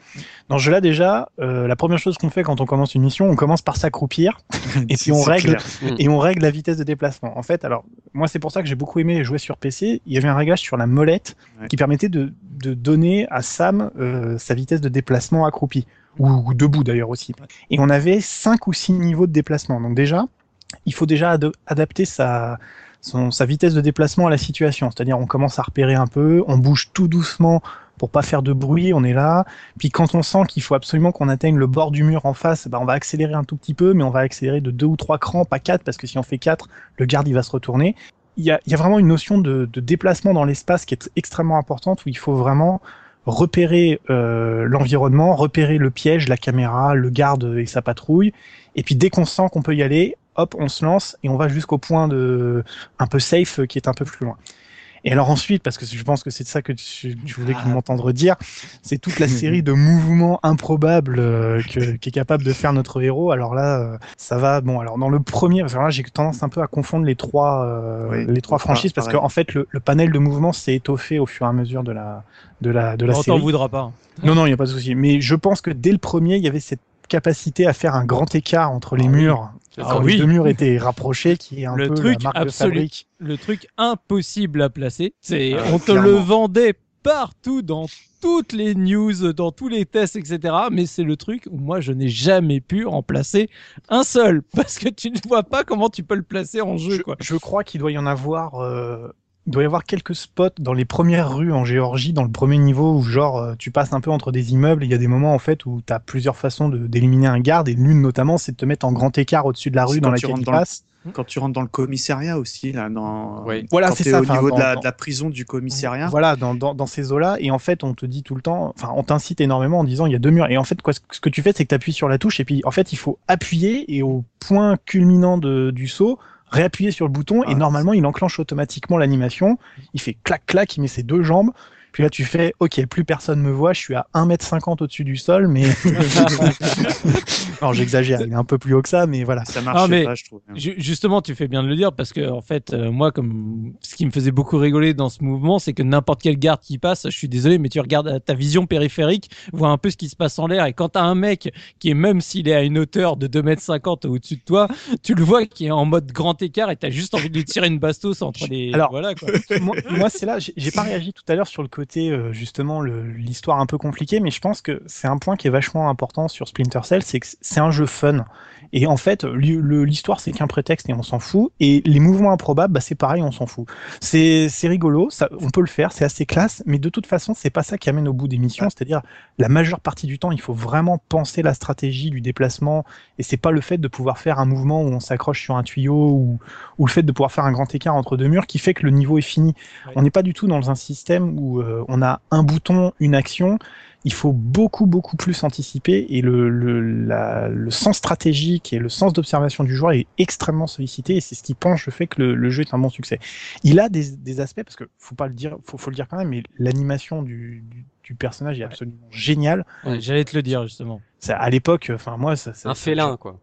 Dans ce jeu-là déjà, euh, la première chose qu'on fait quand on commence une mission, on commence par s'accroupir et puis on règle clair. et on règle la vitesse de déplacement. En fait, alors moi c'est pour ça que j'ai beaucoup aimé jouer sur PC. Il y avait un réglage sur la molette Ouais. qui permettait de, de donner à Sam euh, sa vitesse de déplacement accroupi ou, ou debout d'ailleurs aussi. Et on avait cinq ou six niveaux de déplacement. Donc déjà, il faut déjà adapter sa son, sa vitesse de déplacement à la situation. C'est-à-dire on commence à repérer un peu, on bouge tout doucement pour pas faire de bruit, on est là. Puis quand on sent qu'il faut absolument qu'on atteigne le bord du mur en face, bah on va accélérer un tout petit peu, mais on va accélérer de deux ou trois crans, pas quatre, parce que si on fait quatre, le garde il va se retourner. Il y a, vraiment une notion de, déplacement dans l'espace qui est extrêmement importante, où il faut vraiment repérer euh, l'environnement, repérer le piège, la caméra, le garde et sa patrouille, et puis dès qu'on sent qu'on peut y aller, hop, on se lance et on va jusqu'au point de un peu safe qui est un peu plus loin. Et alors ensuite, parce que je pense que c'est ça que tu, tu voulais ah. m'entendre dire, c'est toute la série de mouvements improbables euh, que, qu'est capable de faire notre héros. Alors là, euh, ça va. Bon, alors dans le premier, enfin, j'ai tendance un peu à confondre les trois, euh, les trois franchises parce qu'en fait, le, le, panel de mouvements s'est étoffé au fur et à mesure de la de la de la on série. On voudra pas. Non, non, il n'y a pas de souci. Mais je pense que dès le premier, il y avait cette capacité à faire un grand écart entre les ah murs ah, oui. les deux murs étaient rapprochés, qui est un le peu truc la marque absolu, de fabrique. Le truc impossible à placer. C'est, Ah, on te clairement. le vendait partout dans toutes les news, dans tous les tests, etc. Mais c'est le truc où moi je n'ai jamais pu en placer un seul parce que tu ne vois pas comment tu peux le placer en jeu, Je, quoi. je crois qu'il doit y en avoir. euh, il doit y avoir quelques spots dans les premières rues en Géorgie, dans le premier niveau, où genre euh, tu passes un peu entre des immeubles. et Il y a des moments en fait où tu as plusieurs façons de- d'éliminer un garde, et l'une notamment, c'est de te mettre en grand écart au-dessus de la rue dans tu laquelle rentres il dans le- passe. Quand tu rentres dans le commissariat aussi, là, dans... Voilà, c'est ça, au niveau dans- de, la, dans- de la prison du commissariat. Voilà, dans, dans, dans ces eaux-là, et en fait, on te dit tout le temps, enfin, on t'incite énormément en disant il y a deux murs. Et en fait, quoi, ce ce que tu fais, c'est que tu appuies sur la touche, et puis en fait, il faut appuyer, et au point culminant de, du saut, réappuyer sur le bouton, et Ah, normalement, il enclenche automatiquement l'animation. Il fait clac clac, il met ses deux jambes. Puis là, tu fais, ok, plus personne me voit, je suis à 1m50 au-dessus du sol, mais. non, j'exagère, il est un peu plus haut que ça, mais voilà. Ça Ah, mais- pas, je trouve. Ju- Justement, tu fais bien de le dire parce que en fait, euh, moi, comme ce qui me faisait beaucoup rigoler dans ce mouvement, c'est que n'importe quel garde qui passe, je suis désolé, mais tu regardes à ta vision périphérique, vois un peu ce qui se passe en l'air, et quand t'as un mec qui est même s'il est à une hauteur de 2m50 au-dessus de toi, tu le vois qui est en mode grand écart et t'as juste envie de lui tirer une bastos entre les. Alors, voilà quoi. moi, moi, c'est là, j'ai j'ai pas réagi tout à l'heure sur le côté euh, justement l'histoire un peu compliquée, mais je pense que c'est un point qui est vachement important sur Splinter Cell, c'est que c'est un jeu fun. Et en fait, l'histoire c'est qu'un prétexte et on s'en fout. Et les mouvements improbables, bah, c'est pareil, on s'en fout. C'est c'est rigolo, ça, on peut le faire, c'est assez classe, mais de toute façon, c'est pas ça qui amène au bout des missions. C'est-à-dire la majeure partie du temps, il faut vraiment penser la stratégie du déplacement, et c'est pas le fait de pouvoir faire un mouvement où on s'accroche sur un tuyau ou, ou le fait de pouvoir faire un grand écart entre deux murs qui fait que le niveau est fini. On n'est pas du tout dans un système où euh, on a un bouton, une action. Il faut beaucoup, beaucoup plus anticiper et le, le, la- le sens stratégique et le sens d'observation du joueur est extrêmement sollicité et c'est ce qui penche le fait que le, le jeu est un bon succès. Il a des, des aspects, parce que faut pas le dire, faut, faut le dire quand même, mais l'animation du, du, du personnage est absolument géniale. Ouais, J'allais te le dire justement. Ça, à l'époque, enfin moi, ça, ça- Un félin, quoi.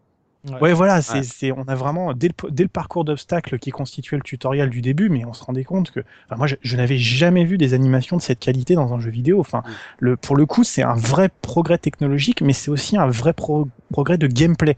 Ouais, voilà, c'est, Ouais. c'est, on a vraiment, dès le, dès le parcours d'obstacles qui constituait le tutoriel du début, mais on se rendait compte que, enfin, moi, je, je n'avais jamais vu des animations de cette qualité dans un jeu vidéo. Enfin, le, pour le coup, c'est un vrai progrès technologique, mais c'est aussi un vrai pro- progrès de gameplay.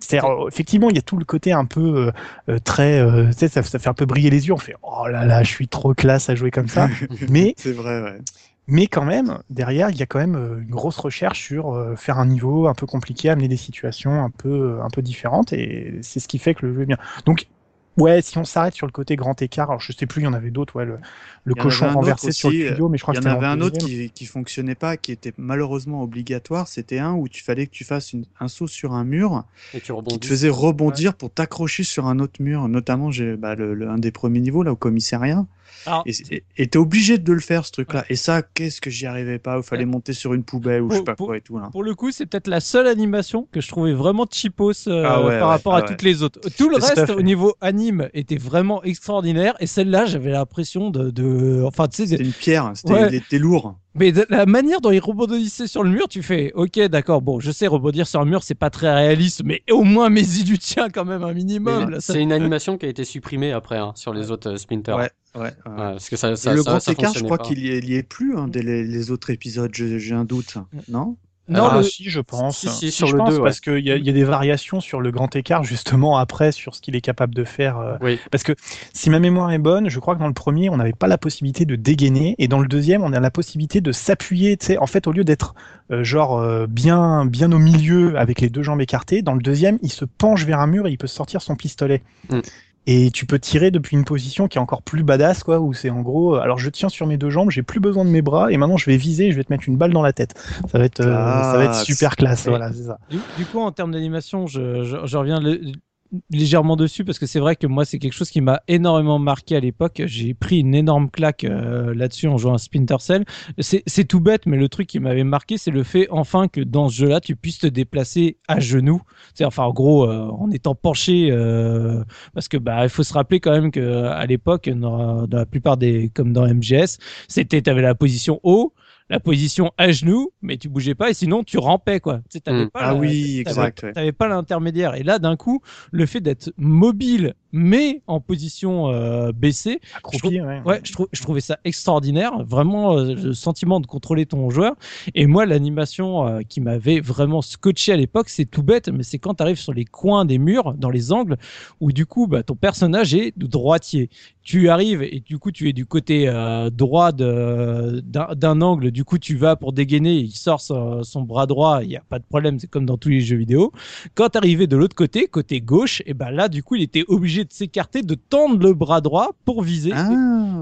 C'est-à-dire, euh, effectivement, il y a tout le côté un peu euh, euh, très, euh, tu sais, ça, ça fait un peu briller les yeux. On fait, oh là là, je suis trop classe à jouer comme ça. mais C'est vrai, ouais. mais quand même, derrière, il y a quand même une grosse recherche sur faire un niveau un peu compliqué, amener des situations un peu, un peu différentes, et c'est ce qui fait que le jeu est bien. Donc, ouais, si on s'arrête sur le côté grand écart, alors je sais plus, il y en avait d'autres, ouais, le, le cochon renversé sur le tuyau, mais je crois Il y que en avait un autre qui, qui fonctionnait pas, qui était malheureusement obligatoire. C'était un où tu fallait que tu fasses une- un saut sur un mur Et tu qui te faisait rebondir pour t'accrocher sur un autre mur. Notamment, j'ai bah, le, le- un des premiers niveaux là au commissariat. Alors, Et et- t'es obligé de le faire ce truc-là. Et ça, qu'est-ce que j'y arrivais pas? Il fallait monter sur une poubelle ou je sais Pour- pas pour- quoi et tout là. Pour le coup, c'est peut-être la seule animation que je trouvais vraiment cheapos euh, Ah ouais, par ouais, rapport ah à ouais. toutes les autres. Tout le reste au niveau anime était vraiment extraordinaire et celle-là, j'avais l'impression de, de, enfin, tu sais, C'était une pierre, c'était Ouais. il était lourd. mais de la manière dont il rebondissait sur le mur, tu fais, ok, d'accord, bon, je sais rebondir sur un mur, c'est pas très réaliste, mais au moins mes du tien quand même un minimum. Mais ça- C'est une animation qui a été supprimée après hein, sur les autres euh, Splinter. Ouais, ouais. ouais. Ouais, parce que ça, le ça- grand ça écart, je crois qu'il y, est- il y est plus hein, dès les, les autres épisodes. je- J'ai un doute, non? Non, ah, le- si, je pense. Si, si, sur je le pense, deux, ouais. parce qu'il y, y a des variations sur le grand écart, justement, après, sur ce qu'il est capable de faire. euh, Oui, Parce que si ma mémoire est bonne, je crois que dans le premier, on n'avait pas la possibilité de dégainer, et dans le deuxième, on a la possibilité de s'appuyer. Tu sais, en fait, au lieu d'être euh, genre euh, bien, bien au milieu avec les deux jambes écartées, dans le deuxième, il se penche vers un mur et il peut sortir son pistolet. Mm. Et tu peux tirer depuis une position qui est encore plus badass, quoi, où c'est en gros, euh, alors je tiens sur mes deux jambes, j'ai plus besoin de mes bras, et maintenant je vais viser, et je vais te mettre une balle dans la tête. Ça va être, euh, ça va être Classe. super classe, voilà, c'est ça. Du, du coup, en termes d'animation, je, je, je reviens. le- légèrement dessus parce que c'est vrai que moi c'est quelque chose qui m'a énormément marqué à l'époque. J'ai pris une énorme claque euh, là-dessus en jouant à Splinter Cell. C'est tout bête, mais le truc qui m'avait marqué, c'est le fait enfin que dans ce jeu-là, tu puisses te déplacer à genoux. C'est enfin en gros euh, en étant penché, euh, parce que bah il faut se rappeler quand même que à l'époque, dans, dans, la plupart des comme dans MGS, c'était avais la position haut la position à genoux, mais tu bougeais pas et sinon tu rampais quoi. Tu sais, mm. pas ah oui, exact. T'avais pas l'intermédiaire. Et là, d'un coup, le fait d'être mobile mais en position euh, baissée, je, ouais. je, je, trouvais ça extraordinaire. Vraiment, euh, le sentiment de contrôler ton joueur. Et moi, l'animation euh, qui m'avait vraiment scotché à l'époque, c'est tout bête, mais c'est quand tu arrives sur les coins des murs, dans les angles, où du coup, bah, ton personnage est droitier tu arrives et du coup tu es du côté droit d'un angle, du coup tu vas pour dégainer, il sort son, bras droit, il n'y a pas de problème, c'est comme dans tous les jeux vidéo. Quand tu arrivais de l'autre côté, côté gauche, et ben là du coup il était obligé de s'écarter, de tendre le bras droit pour viser. Ah,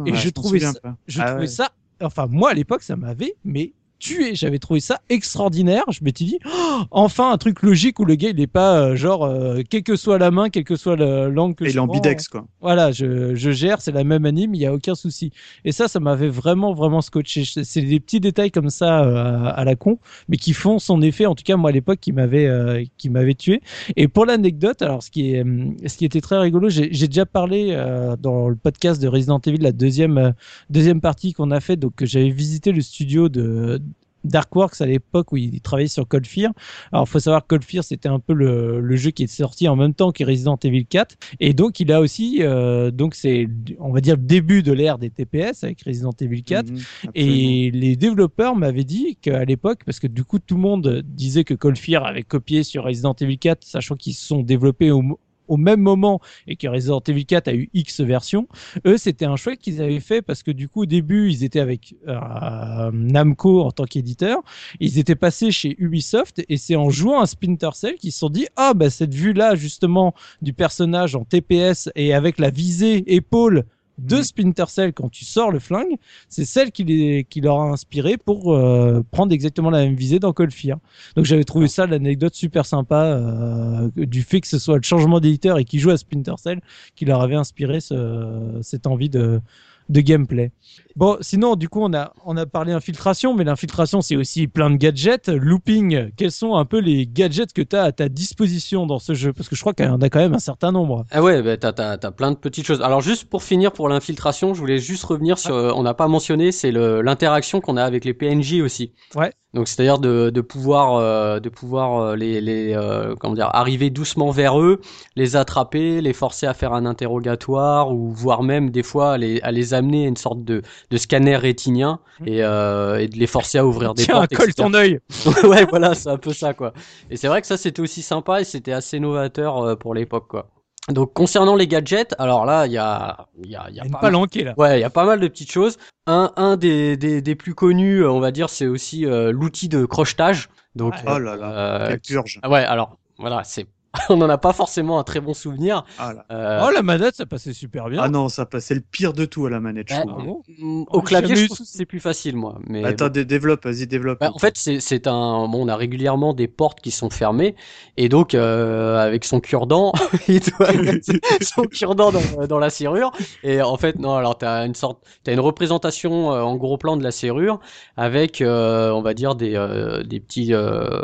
et je, trouvais, ça, je ah trouvais ça, enfin moi à l'époque ça m'avait mais tué. J'avais trouvé ça extraordinaire. Je m'étais dit, oh, enfin un truc logique où le gars il n'est pas euh, genre, euh, quelle que soit la main, quelle que soit l'angle que Et je l'ambidex quoi. Voilà, je, je gère, c'est la même anime, il n'y a aucun souci. Et ça, ça m'avait vraiment, vraiment scotché. C'est des petits détails comme ça euh, à la con, mais qui font son effet, en tout cas moi à l'époque, qui m'avait qui m'avait tué. Et pour l'anecdote, alors ce qui, est, ce qui était très rigolo, j'ai déjà parlé dans le podcast de Resident Evil, la deuxième, deuxième partie qu'on a fait, donc j'avais visité le studio de Darkworks à l'époque où il travaillait sur Cold Fear. Alors, il faut savoir que Cold Fear, c'était un peu le, jeu qui est sorti en même temps que Resident Evil 4. Et donc, il a aussi, euh, donc c'est, on va dire, le début de l'ère des TPS avec Resident Evil 4. Mhm, et les développeurs m'avaient dit qu'à l'époque, parce que du coup, tout le monde disait que Cold Fear avait copié sur Resident Evil 4, sachant qu'ils se sont développés au, au même moment et que Resident Evil 4 a eu X versions, eux c'était un choix qu'ils avaient fait parce que du coup au début ils étaient avec euh, Namco en tant qu'éditeur, ils étaient passés chez Ubisoft et c'est en jouant à Splinter Cell qu'ils se sont dit ah bah cette vue là justement du personnage en TPS et avec la visée épaule de mm. Splinter Cell quand tu sors le flingue, c'est celle qui, les, leur a inspiré pour euh, prendre exactement la même visée dans Cold Fear. Donc j'avais trouvé ça l'anecdote super sympa euh, du fait que ce soit le changement d'éditeur et qui joue à Splinter Cell qui leur avait inspiré ce, cette envie de, de gameplay. Bon, sinon, du coup, on a, on a parlé infiltration, mais l'infiltration, c'est aussi plein de gadgets. Looping, quels sont un peu les gadgets que tu as à ta disposition dans ce jeu? Parce que je crois qu'il y en a quand même un certain nombre. Ah ouais, bah, tu as, plein de petites choses. Alors, juste pour finir pour l'infiltration, je voulais juste revenir sur. On n'a pas mentionné, c'est l'interaction qu'on a avec les PNJ aussi. Ouais. Donc c'est-à-dire de, de, pouvoir euh, de pouvoir euh, les, les euh, comment dire arriver doucement vers eux, les attraper, les forcer à faire un interrogatoire ou voire même des fois à les, à les amener à une sorte de, de scanner rétinien mmh. et, et de les forcer à ouvrir des Tiens, portes. colle ton œil. ouais voilà c'est un peu ça quoi. Et c'est vrai que ça c'était aussi sympa et c'était assez novateur pour l'époque quoi. Donc concernant les gadgets, alors là il y a il y a, y a pas, mal... là. Ouais, il y a pas mal de petites choses. Un un des des, des plus connus, on va dire, c'est aussi euh, l'outil de crochetage. Donc oh là là, euh, purge. Ouais, alors voilà, c'est on n'en a pas forcément un très bon souvenir. Ah, euh... Oh, la manette, ça passait super bien. Ah non, ça passait le pire de tout à la manette, je trouve. Mm, au clavier, je trouve que c'est plus facile, moi. Mais Attends, développe, vas-y, développe. Bah, en fait, c'est un. Bon, on a régulièrement des portes qui sont fermées, et donc euh, avec son cure-dent, il doit mettre son cure-dent dans, dans, la serrure. Et en fait, non, alors t'as une sorte, t'as une représentation euh, en gros plan de la serrure avec, euh, on va dire des euh, des petits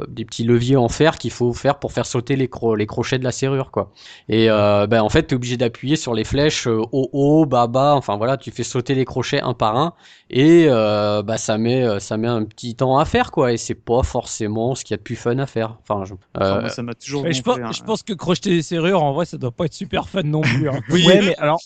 des petits leviers en fer qu'il faut faire pour faire sauter les, cro les crochets de la serrure quoi. Et euh, ben en fait tu es obligé d'appuyer sur les flèches euh, haut haut bas bas, enfin voilà, tu fais sauter les crochets un par un et euh, bah ça met euh, ça met un petit temps à faire quoi et c'est pas forcément ce qu'il y a de plus fun à faire. Enfin je, euh... ça m'a toujours je, pense, je pense que crocheter les serrures en vrai ça doit pas être super fun non plus. Hein. oui, ouais, mais alors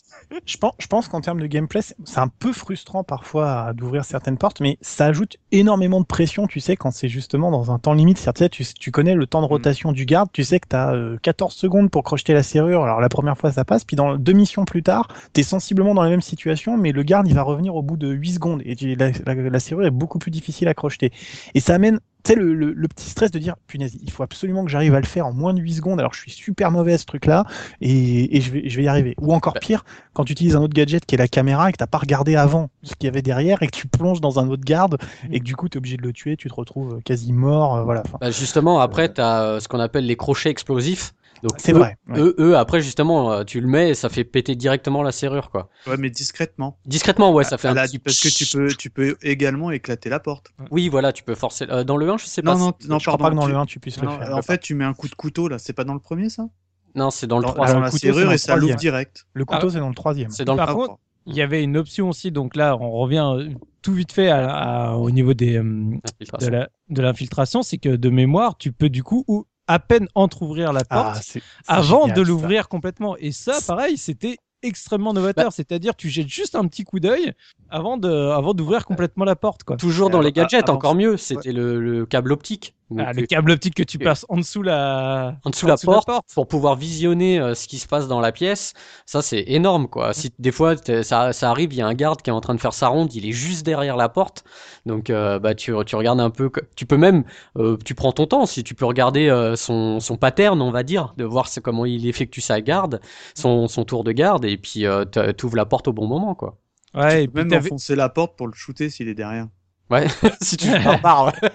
je pense je pense qu'en termes de gameplay c'est un peu frustrant parfois d'ouvrir certaines portes mais ça ajoute énormément de pression tu sais quand c'est justement dans un temps limite. Tu, tu, tu connais le temps de mm. rotation du garde, tu sais que tu as 14 secondes pour crocheter la serrure. Alors la première fois ça passe, puis dans deux missions plus tard, tu es sensiblement dans la même situation, mais le garde il va revenir au bout de 8 secondes et la, la, serrure est beaucoup plus difficile à crocheter. Et ça amène tu sais, le, le, petit stress de dire, punaise, il faut absolument que j'arrive à le faire en moins de 8 secondes, alors je suis super mauvais à ce truc-là, et, et je, vais, je vais y arriver. Ou encore pire, quand tu utilises un autre gadget qui est la caméra, et que t'as pas regardé avant ce qu'il y avait derrière, et que tu plonges dans un autre garde, et que du coup tu es obligé de le tuer, tu te retrouves quasi mort, euh, voilà. Bah justement, après, tu as euh, ce qu'on appelle les crochets explosifs. Donc C'est eux, vrai. ouais. Eux, eux, après justement, euh, tu le mets et ça fait péter directement la serrure, quoi. Ouais, mais discrètement. Discrètement, ouais, ça fait un la- petit. Parce que tu peux, tu peux également éclater la porte. Oui, voilà, tu peux forcer. euh, dans le 1, je sais pas. Non, non, si- non, je crois pardon. pas que dans tu- le 1 tu puisses non, le faire. en fait, tu mets un coup de couteau là. C'est pas dans le premier ça? Non, c'est dans le Dans, 3. dans le la couteau, serrure dans et ça l'ouvre troisième. direct. Le couteau, c'est dans le troisième. C'est dans le Par Ah, contre, il y avait une option aussi, donc là, on revient euh, tout vite fait à- à- au niveau des, de l'infiltration, c'est que de mémoire, tu peux du coup ou à peine entrouvrir la porte Ah, c'est avant génial, de l'ouvrir complètement. Et ça, pareil, c'était extrêmement novateur. Bah- C'est-à-dire, tu jettes juste un petit coup d'œil avant de, avant d'ouvrir complètement la porte, quoi. Toujours dans Euh, les gadgets, encore mieux. C'était le, le câble optique. Donc, Ah, le euh, câble optique que tu passes en dessous la, en dessous la porte, pour pouvoir visionner euh, ce qui se passe dans la pièce, ça c'est énorme quoi. Si des fois ça, ça arrive, il y a un garde qui est en train de faire sa ronde, il est juste derrière la porte, donc euh, bah tu, tu regardes un peu, tu peux même, euh, tu prends ton temps si tu peux regarder euh, son, son pattern on va dire, de voir comment il effectue sa garde, son, son tour de garde et puis euh, t'as- t'ouvres la porte au bon moment quoi. Ouais, et Tu peux puis même enfoncer la porte pour le shooter s'il est derrière. Ouais, si tu es barbare. ouais.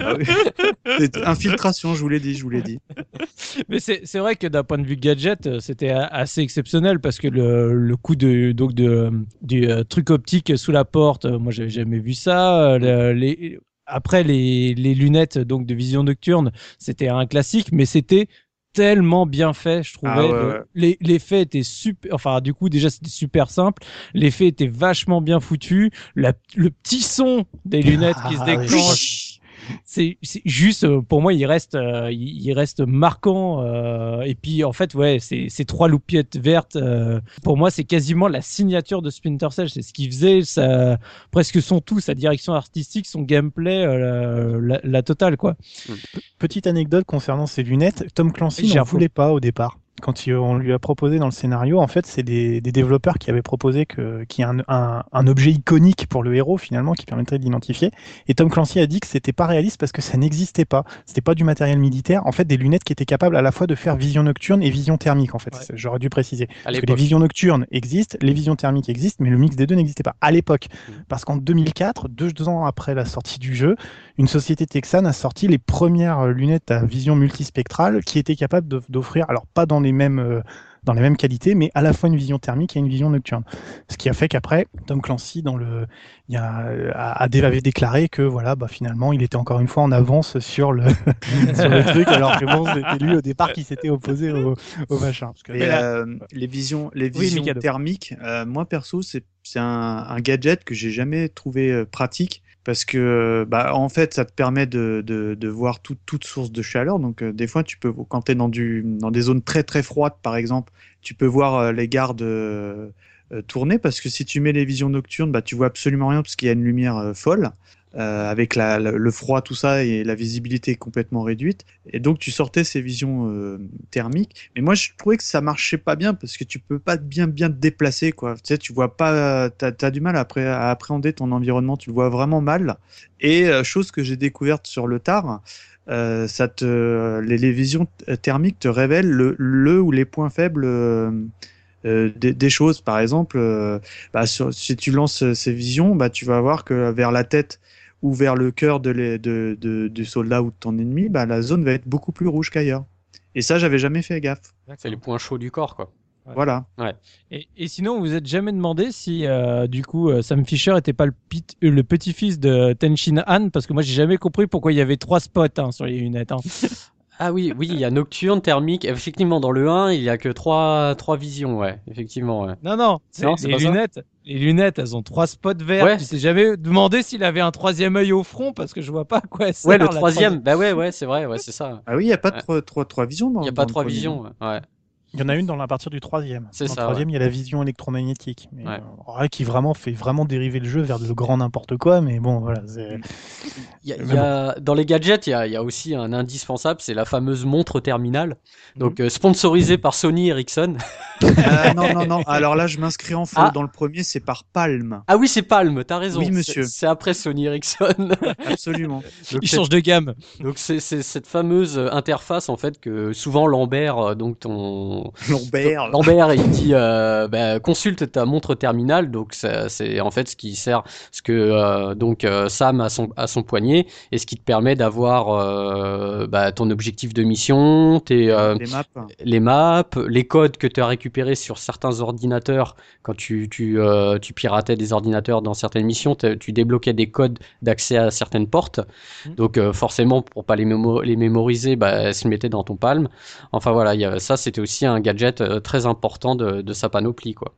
Ah oui. C'est infiltration, je vous l'ai dit, je vous l'ai dit. Mais c'est c'est vrai que d'un point de vue gadget, euh, c'était assez exceptionnel parce que le, le coup de, donc de, du euh, truc optique sous la porte, euh, moi j'avais jamais vu ça. Euh, le- les, après les, les lunettes donc de vision nocturne, c'était un classique, mais c'était tellement bien fait, je trouvais. Ah ouais, Le- ouais. les- L'effet était super, enfin du coup déjà c'était super simple. L'effet était vachement bien foutu. La- le petit son des lunettes qui se Ah, oui. C'est juste euh, pour moi il reste euh, il reste marquant euh, et puis en fait ouais c'est ces trois loupiettes vertes euh, pour moi c'est quasiment la signature de Splinter Cell. C'est ce qu'il faisait ça presque son tout sa direction artistique son gameplay euh, la, la- la totale quoi. Petite anecdote concernant ces lunettes, Tom Clancy n'en voulait pas au départ. Quand il- on lui a proposé dans le scénario, en fait, c'est des, des développeurs qui avaient proposé qu'il y ait un, un- un objet iconique pour le héros finalement qui permettrait de l'identifier. Et Tom Clancy a dit que c'était pas réaliste parce que ça n'existait pas. C'était pas du matériel militaire. En fait, des lunettes qui étaient capables à la fois de faire vision nocturne et vision thermique. En fait, Ouais. J'aurais dû préciser. Parce que les visions nocturnes existent, les visions thermiques existent, mais le mix des deux n'existait pas à l'époque. Mhm. Parce qu'en 2004, deux ans après la sortie du jeu, une société texane a sorti les premières lunettes à vision multispectrale qui étaient capables d'offrir, alors pas dans les mêmes euh, dans les mêmes qualités, mais à la fois une vision thermique et une vision nocturne. Ce qui a fait qu'après, Tom Clancy dans le, il y a, a, avait déclaré que voilà, bah, finalement, il était encore une fois en avance sur le, sur le truc, alors que bon, c'était lui au départ qui s'était opposé au, au machin. Parce que- Et, euh, les visions, les visions thermiques, euh, moi perso, c'est un, un gadget que j'ai jamais trouvé euh, pratique parce que bah, en fait, ça te permet de, de, voir tout- toute source de chaleur. Donc euh, des fois, tu peux, quand tu es dans, du, dans des zones très très froides, par exemple, tu peux voir euh, les gardes euh, euh, tourner parce que si tu mets les visions nocturnes, bah, tu vois absolument rien parce qu'il y a une lumière euh, folle. Euh, avec le froid, tout ça, et la visibilité complètement réduite. Et donc, tu sortais ces visions euh, thermiques. Mais moi, je trouvais que ça marchait pas bien parce que tu peux pas bien bien te déplacer, quoi. Tu sais, tu vois pas, t'as as du mal après à appréhender ton environnement. Tu le vois vraiment mal. Et euh, chose que j'ai découverte sur le tard. les, visions thermiques te révèlent le, ou les points faibles des, choses. Par exemple, bah, si tu lances ces visions, bah, tu vas voir que vers la tête ou vers le cœur de les- de, de- du soldat ou de ton ennemi, bah, la zone va être beaucoup plus rouge qu'ailleurs. Et ça, j'avais jamais fait gaffe. C'est les points chauds du corps quoi. Ouais. Voilà. et, et sinon vous vous êtes jamais demandé si euh, du coup euh, Sam Fisher était pas le, pit- euh, le petit-fils de Tenshin Han parce que moi j'ai jamais compris pourquoi il y avait trois spots hein, sur les lunettes hein. Ah oui, oui, il y a nocturne, thermique. Effectivement, dans le 1, il y a que trois, trois visions, ouais. Effectivement, ouais. Non, non, c'est- Non, c'est les ça lunettes, les lunettes, elles ont trois spots verts. Ouais. Tu t'es jamais demandé s'il avait un troisième œil au front parce que je vois pas à quoi Ouais, le troisième. Bah ouais, ouais, c'est vrai, ouais, c'est ça. Ah oui, il n'y a pas de Ouais. trois, trois, trois visions dans Il y a pas le trois visions, ouais. Ouais. Il y en a une dans la partie du troisième. C'est Dans ça, le troisième, il y a la vision électromagnétique, mais, Ouais. euh, ouais, qui vraiment fait vraiment dériver le jeu vers le grand n'importe quoi. Mais bon, voilà. c'est- Il y a- Mais il y a- Dans les gadgets, il y a, il y a aussi un indispensable, c'est la fameuse montre terminale. Donc, Mhm. euh, sponsorisée par Sony Ericsson. Ah, non, non, non. Alors là, je m'inscris en faux. Ah. Dans le premier, c'est par Palm. Ah oui, c'est Palm, t'as raison. Oui, C'est- monsieur. C'est après Sony Ericsson. Absolument. Donc, Il change de gamme. Donc c'est cette fameuse euh, interface en fait que souvent Lambert, euh, donc ton Lambert. Lambert, il dit euh, bah, consulte ta montre terminale, donc c'est en fait ce qui sert, ce que euh, donc euh, Sam a son à son poignet et ce qui te permet d'avoir euh, bah, ton objectif de mission, tes Les maps. les maps, les codes que tu as récupérés sur certains ordinateurs quand tu, tu, tu piratais des ordinateurs dans certaines missions, tu débloquais des codes d'accès à certaines portes. Mhm. Donc forcément, pour pas les, mémo- les mémoriser, bah, elles se mettaient dans ton palme. Enfin voilà, il y a- ça c'était aussi un gadget euh, très important de, de sa panoplie. Quoi.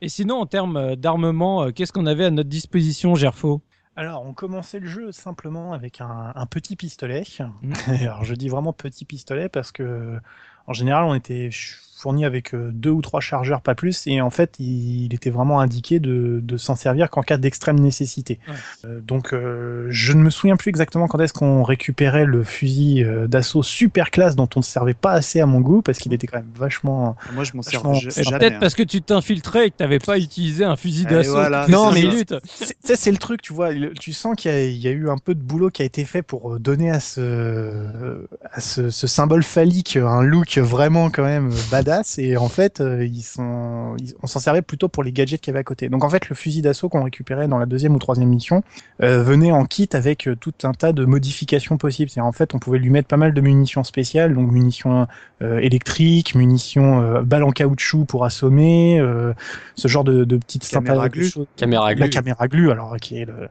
Et sinon, en termes euh, d'armement, euh, qu'est-ce qu'on avait à notre disposition, Gerfo? Alors, on commençait le jeu simplement avec un, un petit pistolet. Mhm. Alors, je dis vraiment petit pistolet parce que, en général, on était fourni avec euh, deux ou trois chargeurs, pas plus, et en fait, il, il était vraiment indiqué de, de s'en servir qu'en cas d'extrême nécessité. Ouais. Euh, donc, euh, je ne me souviens plus exactement quand est-ce qu'on récupérait le fusil d'assaut super classe dont on ne servait pas assez à mon goût parce qu'il était quand même vachement Moi, je m'en sers. Peut-être hein. parce que tu t'infiltrais et que t'avais pas utilisé un fusil d'assaut voilà, Non, mais- Ça, c'est le truc, tu vois. Tu sens qu'il y, a- il y a eu un peu de boulot qui a été fait pour donner à ce, à ce, ce symbole phallique un look vraiment quand même badass. Et en fait, euh, ils sont, ils- on s'en servait plutôt pour les gadgets qu'il y avait à côté. Donc en fait, le fusil d'assaut qu'on récupérait dans la deuxième ou troisième mission euh, venait en kit avec euh, tout un tas de modifications possibles. C'est en fait, on pouvait lui mettre pas mal de munitions spéciales, donc munitions euh, électriques, munitions euh, balles en caoutchouc pour assommer, euh, ce genre de, de petites Caméra sympas- de glue. choses. Caméra La glue. caméra glue, alors qui est le-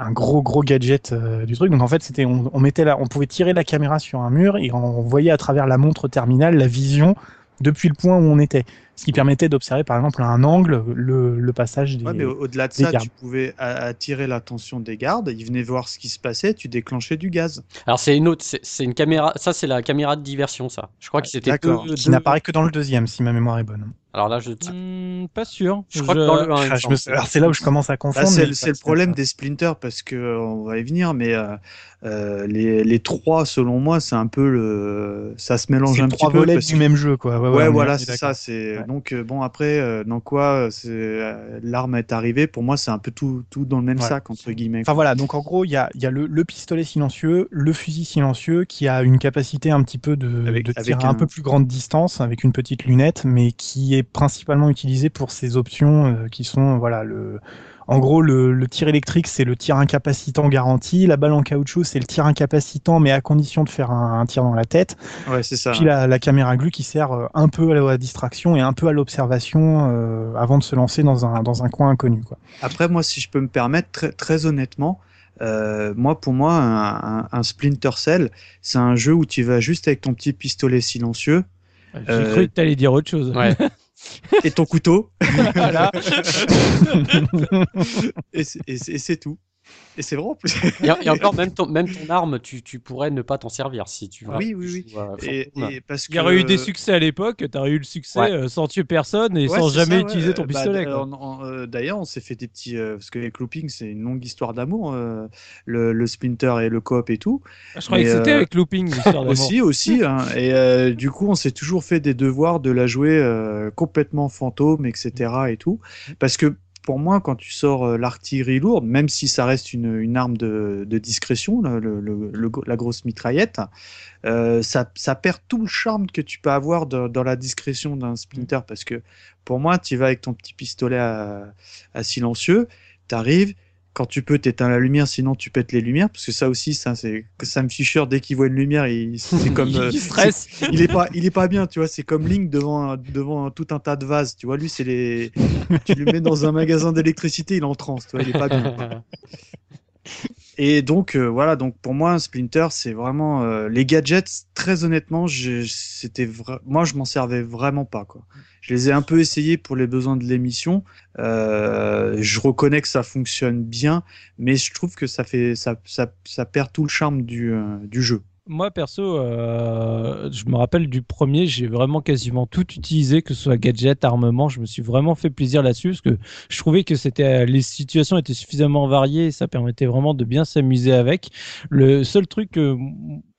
un gros gros gadget euh, du truc. Donc en fait, c'était on, on mettait là, on pouvait tirer la caméra sur un mur et on voyait à travers la montre terminale la vision depuis le point où on était, ce qui permettait d'observer par exemple à un angle le, le passage des. Ouais, mais au- au-delà de ça, gardes. tu pouvais attirer l'attention des gardes. Ils venaient voir ce qui se passait. Tu déclenchais du gaz. Alors c'est une autre, c'est c'est une caméra. Ça c'est la caméra de diversion, ça. Je crois que c'était d'accord. deux- qui deux- n'apparaît que dans le deuxième, si ma mémoire est bonne. Alors là, je, Hmm, pas sûr. je crois que dans le 1, il me Ah, je me- c'est là où je commence à Bah, confondre. c'est le- ça- problème des splinters parce que euh, on va y venir, mais euh, euh, les, les trois, selon moi, c'est un peu le, ça se mélange un petit trois peu. volets parce du que- même jeu, quoi. Ouais, Ouais, ouais, voilà, c'est ça. C'est Ouais. Donc euh, bon après, euh, dans quoi euh, c'est euh, l'arme est arrivée. Pour moi, c'est un peu tout, tout dans le même Ouais. sac entre guillemets. Enfin voilà, donc en gros, il y a, il y a le, le pistolet silencieux, le fusil silencieux qui a une capacité un petit peu de, Avec- de avec un... un- peu plus grande distance avec une petite lunette, mais qui est principalement utilisé pour ces options euh, qui sont voilà le. En gros, le, le tir électrique, c'est le tir incapacitant garanti. La balle en caoutchouc, c'est le tir incapacitant, mais à condition de faire un, un tir dans la tête. Ouais, c'est ça. Puis la, la caméra glue qui sert euh, un peu à la, distraction et un peu à l'observation euh, avant de se lancer dans un, dans un coin inconnu. Quoi. Après, moi, si je peux me permettre, très, très honnêtement, euh, moi, pour moi, un, un- un Splinter Cell, c'est un jeu où tu vas juste avec ton petit pistolet silencieux J'ai Euh, cru que t'allais dire autre chose. Ouais. et ton couteau, voilà. et c'est- et c'est et c'est tout. Et c'est vrai en plus. Et, et encore, même ton, même ton arme, tu, tu pourrais ne pas t'en servir si tu veux. Oui, oui, oui. Et, et parce Il y aurait eu des succès à l'époque, t'aurais eu le succès Ouais. euh, sans tuer personne et Ouais, sans jamais ça, ouais. utiliser ton bah, pistolet. euh, D'ailleurs, on s'est fait des petits. euh, parce que avec Looping, c'est une longue histoire d'amour, euh, le, le Splinter et le coop et tout. Je croyais que c'était euh, avec Looping, l'histoire d'amour. Aussi, aussi. hein. Et euh, du coup, on s'est toujours fait des devoirs de la jouer euh, complètement fantôme, etc. et tout. Parce que pour moi, quand tu sors euh, l'artillerie lourde, même si ça reste une, une arme de, de discrétion, le- le- le- le- la grosse mitraillette, euh, ça, ça perd tout le charme que tu peux avoir de- dans la discrétion d'un splinter. Parce que pour moi, tu vas avec ton petit pistolet à, à silencieux, t'arrives. Quand tu peux, t'éteins la lumière, sinon tu pètes les lumières, parce que ça aussi, ça, c'est Sam Fisher dès qu'il voit une lumière, il, c'est comme, euh, il il est pas il est pas bien tu vois c'est comme Link devant un- devant tout un tas de vases tu vois lui c'est les tu le mets dans un magasin d'électricité il est en transe tu vois il est pas bien et donc euh, voilà donc pour moi Splinter c'est vraiment euh, les gadgets très honnêtement c'était moi je m'en servais vraiment pas quoi. Je les ai un peu essayés pour les besoins de l'émission. Euh, je reconnais que ça fonctionne bien mais je trouve que ça fait ça ça, ça perd tout le charme du du jeu Moi, perso, euh, je me rappelle du premier, j'ai vraiment quasiment tout utilisé, que ce soit gadget, armement. Je me suis vraiment fait plaisir là-dessus parce que je trouvais que c'était les situations étaient suffisamment variées et ça permettait vraiment de bien s'amuser avec. Le seul truc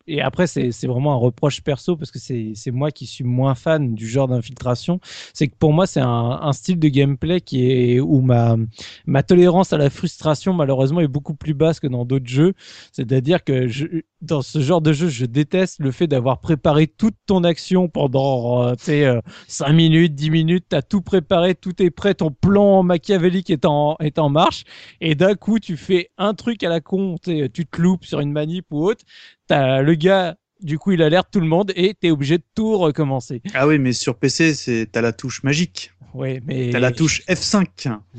et après, c'est vraiment un reproche perso parce que c'est moi qui suis moins fan du genre d'infiltration. C'est que pour moi, c'est un, un style de gameplay qui est où ma, ma tolérance à la frustration, malheureusement, est beaucoup plus basse que dans d'autres jeux. C'est-à-dire que je, dans ce genre de jeu, je déteste le fait d'avoir préparé toute ton action pendant, euh, euh, 5 minutes, 10 minutes, t'as tout préparé, tout est prêt, ton plan machiavélique est en, est en marche, et d'un coup, tu fais un truc à la con, tu te loupes sur une manip ou autre, t'as le gars, du coup, il alerte tout le monde et t'es obligé de tout recommencer. Ah oui, mais sur PC, c'est t'as la touche magique. Ouais, mais T'as la touche F5.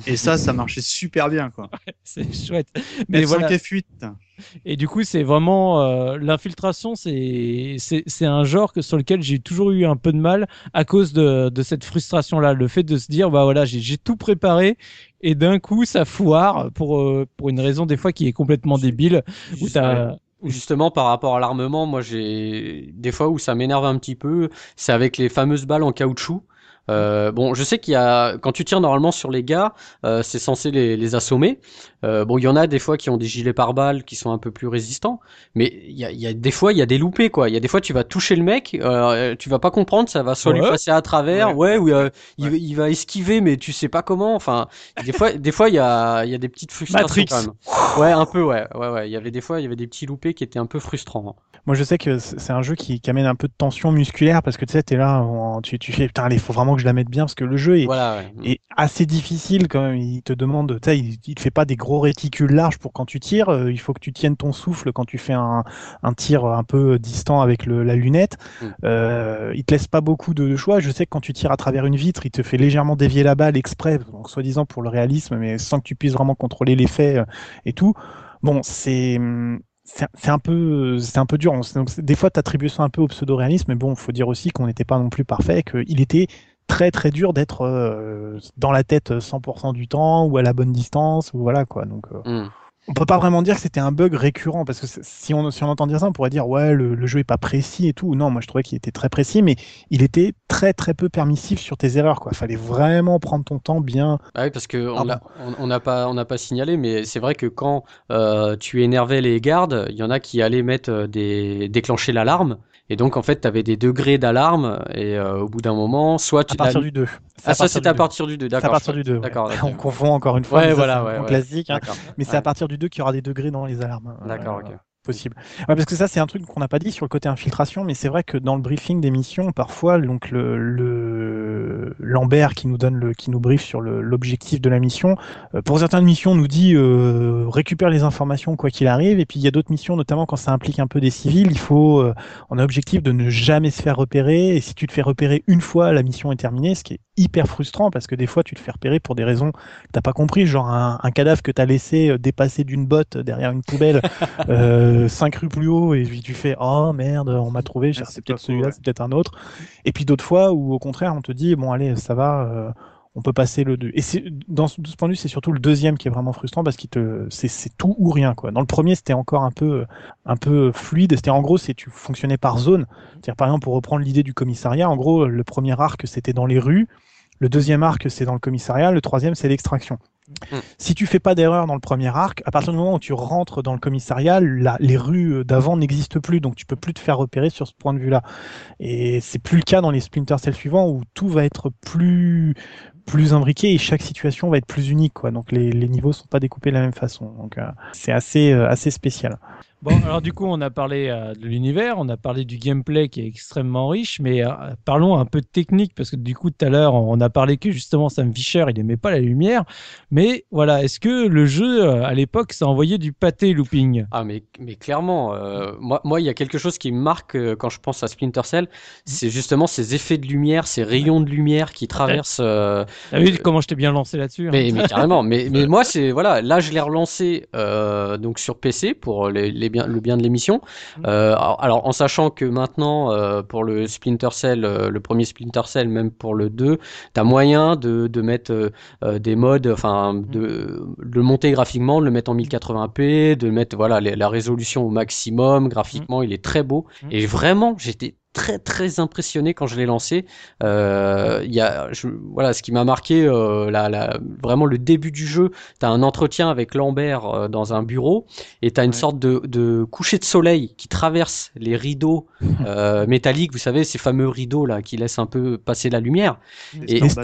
Et ça, ça marchait super bien, quoi. c'est chouette. Mais F5, voilà. F8. Et du coup, c'est vraiment euh, l'infiltration, c'est c'est c'est un genre que sur lequel j'ai toujours eu un peu de mal à cause de de cette frustration-là, le fait de se dire bah voilà, j'ai j'ai tout préparé et d'un coup ça foire pour euh, pour une raison des fois qui est complètement débile où t'as Justement, par rapport à l'armement, moi j'ai des fois où ça m'énerve un petit peu, c'est avec les fameuses balles en caoutchouc. Euh, bon, je sais qu'il y a quand tu tires normalement sur les gars, euh, c'est censé les, les assommer. Euh, bon, il y en a des fois qui ont des gilets pare-balles qui sont un peu plus résistants, mais il y a, il y a des fois il y a des loupés quoi. Il y a des fois tu vas toucher le mec, euh, tu vas pas comprendre, ça va soit lui passer à travers, ouais, ou euh, il, Ouais. il va esquiver, mais tu sais pas comment. Enfin, des fois, des fois il y a il y a des petites frustrations Matrix. quand même. Ouais, un peu, ouais, ouais, ouais. Il y avait des fois il y avait des petits loupés qui étaient un peu frustrants. hein. Moi, je sais que c'est un jeu qui, qui amène un peu de tension musculaire parce que tu sais, t'es là, tu, tu fais, putain, allez, faut vraiment que je la mette bien parce que le jeu est, Voilà, est assez difficile quand même. Il te demande, tu sais, il, il te fait pas des gros réticules larges pour quand tu tires. euh, il faut que tu tiennes ton souffle quand tu fais un, un tir un peu distant avec le, la lunette. Mm. Euh, il te laisse pas beaucoup de choix. Je sais que quand tu tires à travers une vitre, il te fait légèrement dévier la balle exprès, donc soi-disant pour le réalisme, mais sans que tu puisses vraiment contrôler l'effet euh, et tout. Bon, c'est c'est un peu c'est un peu dur. On- Donc, des fois, tu attribues ça un peu au pseudo-réalisme, mais bon, faut dire aussi qu'on n'était pas non plus parfait, qu'il était très très dur d'être euh, dans la tête 100% du temps ou à la bonne distance ou voilà quoi. Donc euh, Hmm. on peut pas vraiment dire que c'était un bug récurrent parce que si on si on entend dire ça, on pourrait dire ouais le, le jeu est pas précis et tout. Non, moi je trouvais qu'il était très précis, mais il était très très peu permissif sur tes erreurs quoi. Fallait vraiment prendre ton temps bien. Ah oui, parce que on n'a pas, on n'a pas signalé, mais c'est vrai que quand euh, tu énervais les gardes, il y en a qui allaient mettre des, déclencher l'alarme, et donc en fait, tu avais des degrés d'alarme, et euh, au bout d'un moment, soit tu À partir du 2. ah ça c'était à partir du 2, C'est à d'accord. partir du 2. D'accord, d'accord. On confond encore une fois. Ouais, voilà, c'est ouais, classique. hein. D'accord. Mais c'est à partir du 2 qu'il y aura des degrés dans les alarmes. D'accord, ok. Possible. Ouais, parce que ça, c'est un truc qu'on n'a pas dit sur le côté infiltration, mais c'est vrai que dans le briefing des missions, parfois, donc le, le Lambert qui nous donne le, qui nous briefe sur l'objectif de la mission, euh, pour certaines missions, nous dit euh, récupère les informations quoi qu'il arrive, et puis il y a d'autres missions, notamment quand ça implique un peu des civils, il faut, euh, on a objectif de ne jamais se faire repérer, et si tu te fais repérer une fois, la mission est terminée, ce qui est hyper frustrant parce que des fois, tu te fais repérer pour des raisons que t'as pas compris, genre un, un cadavre que t'as laissé euh, dépasser d'une botte derrière une poubelle euh, 5 rues plus haut et puis tu fais oh merde on m'a trouvé Ah, c'est peut-être celui-là ouais. c'est peut-être un autre et puis d'autres fois où au contraire on te dit bon allez ça va euh, on peut passer le 2 et c'est dans ce, de ce point de vue c'est surtout le deuxième qui est vraiment frustrant parce qu'il te c'est c'est tout ou rien quoi. Dans le premier c'était encore un peu un peu fluide. C'était en gros c'est tu fonctionnais par zone. C'est-à-dire par exemple pour reprendre l'idée du commissariat en gros le premier arc c'était dans les rues. Le deuxième arc c'est dans le commissariat. Le troisième c'est l'extraction si tu fais pas d'erreur dans le premier arc, à partir du moment où tu rentres dans le commissariat, les rues d'avant n'existent plus, donc tu peux plus te faire repérer sur ce point de vue-là. Et c'est plus le cas dans les Splinter Cell suivants où tout va être plus plus imbriqué et chaque situation va être plus unique, quoi. Donc les, les niveaux sont pas découpés de la même façon. Donc euh, c'est assez euh, assez spécial. Bon, alors du coup, on a parlé euh, de l'univers, on a parlé du gameplay qui est extrêmement riche, mais euh, parlons un peu de technique, parce que du coup, tout à l'heure, on a parlé que justement Sam Fisher, il aimait pas la lumière, mais voilà, est-ce que le jeu, euh, à l'époque, ça envoyait du pâté looping? Ah mais, mais clairement, moi moi il y a quelque chose qui me marque quand je pense à Splinter Cell, c'est justement ces effets de lumière, ces rayons de lumière qui traversent. T'as vu comment je t'ai bien lancé là-dessus hein? Mais, mais carrément, mais, mais moi c'est voilà, là je l'ai relancé donc sur PC pour les, les bien, le bien de l'émission. Euh, alors, en sachant que maintenant euh, pour le Splinter Cell, euh, le premier Splinter Cell, même pour le 2, t'as moyen de, de mettre euh, euh, des modes, enfin de, de le monter graphiquement, de le mettre en 1080p, de mettre voilà les- la résolution au maximum. Graphiquement, il est très beau et vraiment j'étais très très impressionné quand je l'ai lancé. Euh, Il y a, je- voilà, ce qui m'a marqué, euh, la, la, vraiment le début du jeu. T'as un entretien avec Lambert euh, dans un bureau et t'as une Ouais. sorte de, de coucher de soleil qui traverse les rideaux euh, métalliques. Vous savez, ces fameux rideaux là qui laissent un peu passer la lumière. Et-.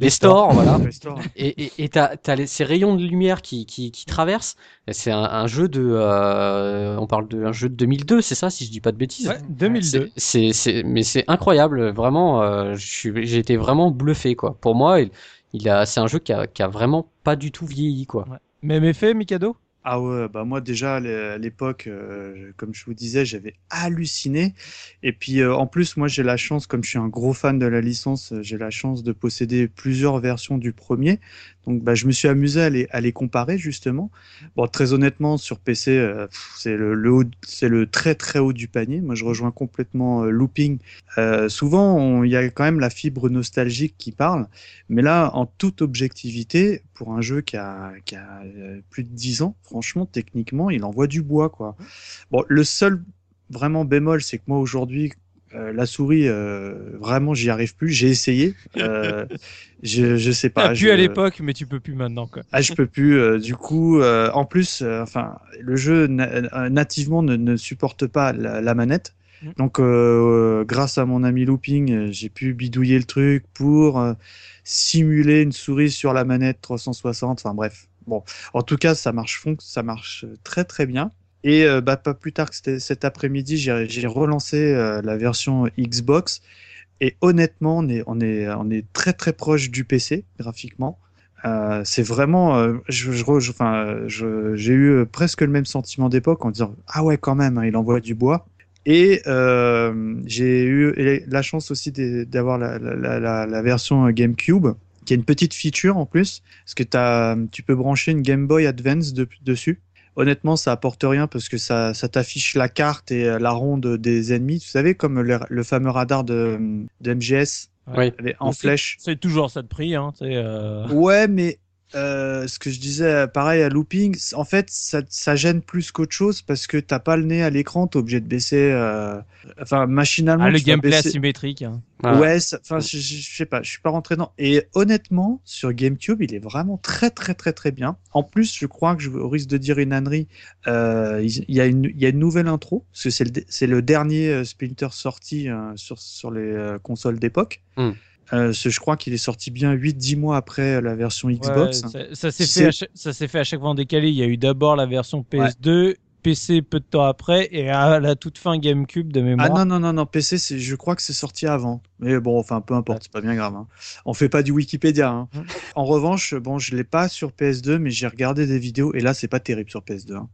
Les stores, voilà. Les stores. Et et t'as ces rayons de lumière qui qui, qui traversent. C'est un, un jeu de, euh, on parle de un jeu de 2002, c'est ça, si je dis pas de bêtises? Ouais, 2002. C'est, c'est, mais c'est incroyable, vraiment. euh, j'ai été vraiment bluffé, quoi. Pour moi, il, il a, c'est un jeu qui a, qui a vraiment pas du tout vieilli, quoi. Même effet, Mikado Ah ouais, bah moi déjà à l'é- à l'époque, euh, comme je vous disais, j'avais halluciné. Et puis euh, en plus, moi j'ai la chance, comme je suis un gros fan de la licence, euh, j'ai la chance de posséder plusieurs versions du premier. Donc bah, je me suis amusé à les, à les comparer justement. Bon, très honnêtement, sur PC, euh, c'est le, le c'est le très très haut du panier. Moi je rejoins complètement euh, Looping. Euh, souvent, il y a quand même la fibre nostalgique qui parle. Mais là, en toute objectivité, pour un jeu qui a, qui a euh, plus de 10 ans, franchement, techniquement, il envoie du bois, quoi. Bon, le seul vraiment bémol, c'est que moi, aujourd'hui, euh, la souris, euh, vraiment, j'y arrive plus. J'ai essayé. Euh, je, je sais pas. T'as pu je- à l'époque, mais tu peux plus maintenant, quoi. ah, je peux plus. euh, du coup, euh, en plus, euh, enfin, le jeu na- nativement ne, ne supporte pas la, la manette. Mm. Donc, euh, grâce à mon ami Looping, j'ai pu bidouiller le truc pour euh, simuler une souris sur la manette 360. Enfin bref. Bon, en tout cas, ça marche, ça marche très très bien. Et euh, bah, pas plus tard que cet après-midi, j'ai j'ai relancé euh, la version Xbox. Et honnêtement, on est, on est, on est très très proche du PC graphiquement. Euh, c'est vraiment, euh, je, re- je- enfin, j'ai eu euh, presque le même sentiment d'époque en disant ah ouais quand même, hein, il envoie du bois. Et j'ai eu la chance aussi d'avoir la, la, la, la- version GameCube, qui a une petite feature en plus, parce que tu peux brancher une Game Boy Advance de- dessus. Honnêtement, ça apporte rien parce que ça, ça t'affiche la carte et euh, la ronde des ennemis. Vous savez, comme le, le fameux radar de, de MGS en flèche. C'est toujours ça de prix, hein. euh, Ouais, mais euh, ce que je disais, pareil à Looping, en fait, ça, ça gêne plus qu'autre chose parce que t'as pas le nez à l'écran, t'es obligé de baisser. euh, Enfin, machinalement. Ah, le gameplay baisser- asymétrique. hein. Ouais, ça- enfin, je, sais pas, je suis pas rentré dans. Et honnêtement, sur GameCube, il est vraiment très, très, très, très bien. En plus, je crois que je risque de dire une ânerie. euh, il y a une, il y a une nouvelle intro, parce que c'est le, c'est le dernier euh, Splinter sorti euh, sur, sur les euh, consoles d'époque. Hmm. Euh, je crois qu'il est sorti bien 8-10 mois après la version Xbox. Ouais, ça ça s'est fait, à chaque- ça s'est fait à chaque fois en décalé. Il y a eu d'abord la version PS2, PC peu de temps après, et à la toute fin GameCube de mémoire. Ah non, non, non, non, PC, je crois que c'est sorti avant. Mais bon, enfin, peu importe, c'est pas bien grave. Hein. On fait pas du Wikipédia. Hein. En revanche, bon, je l'ai pas sur PS2, mais j'ai regardé des vidéos, et là, c'est pas terrible sur PS2. Hein.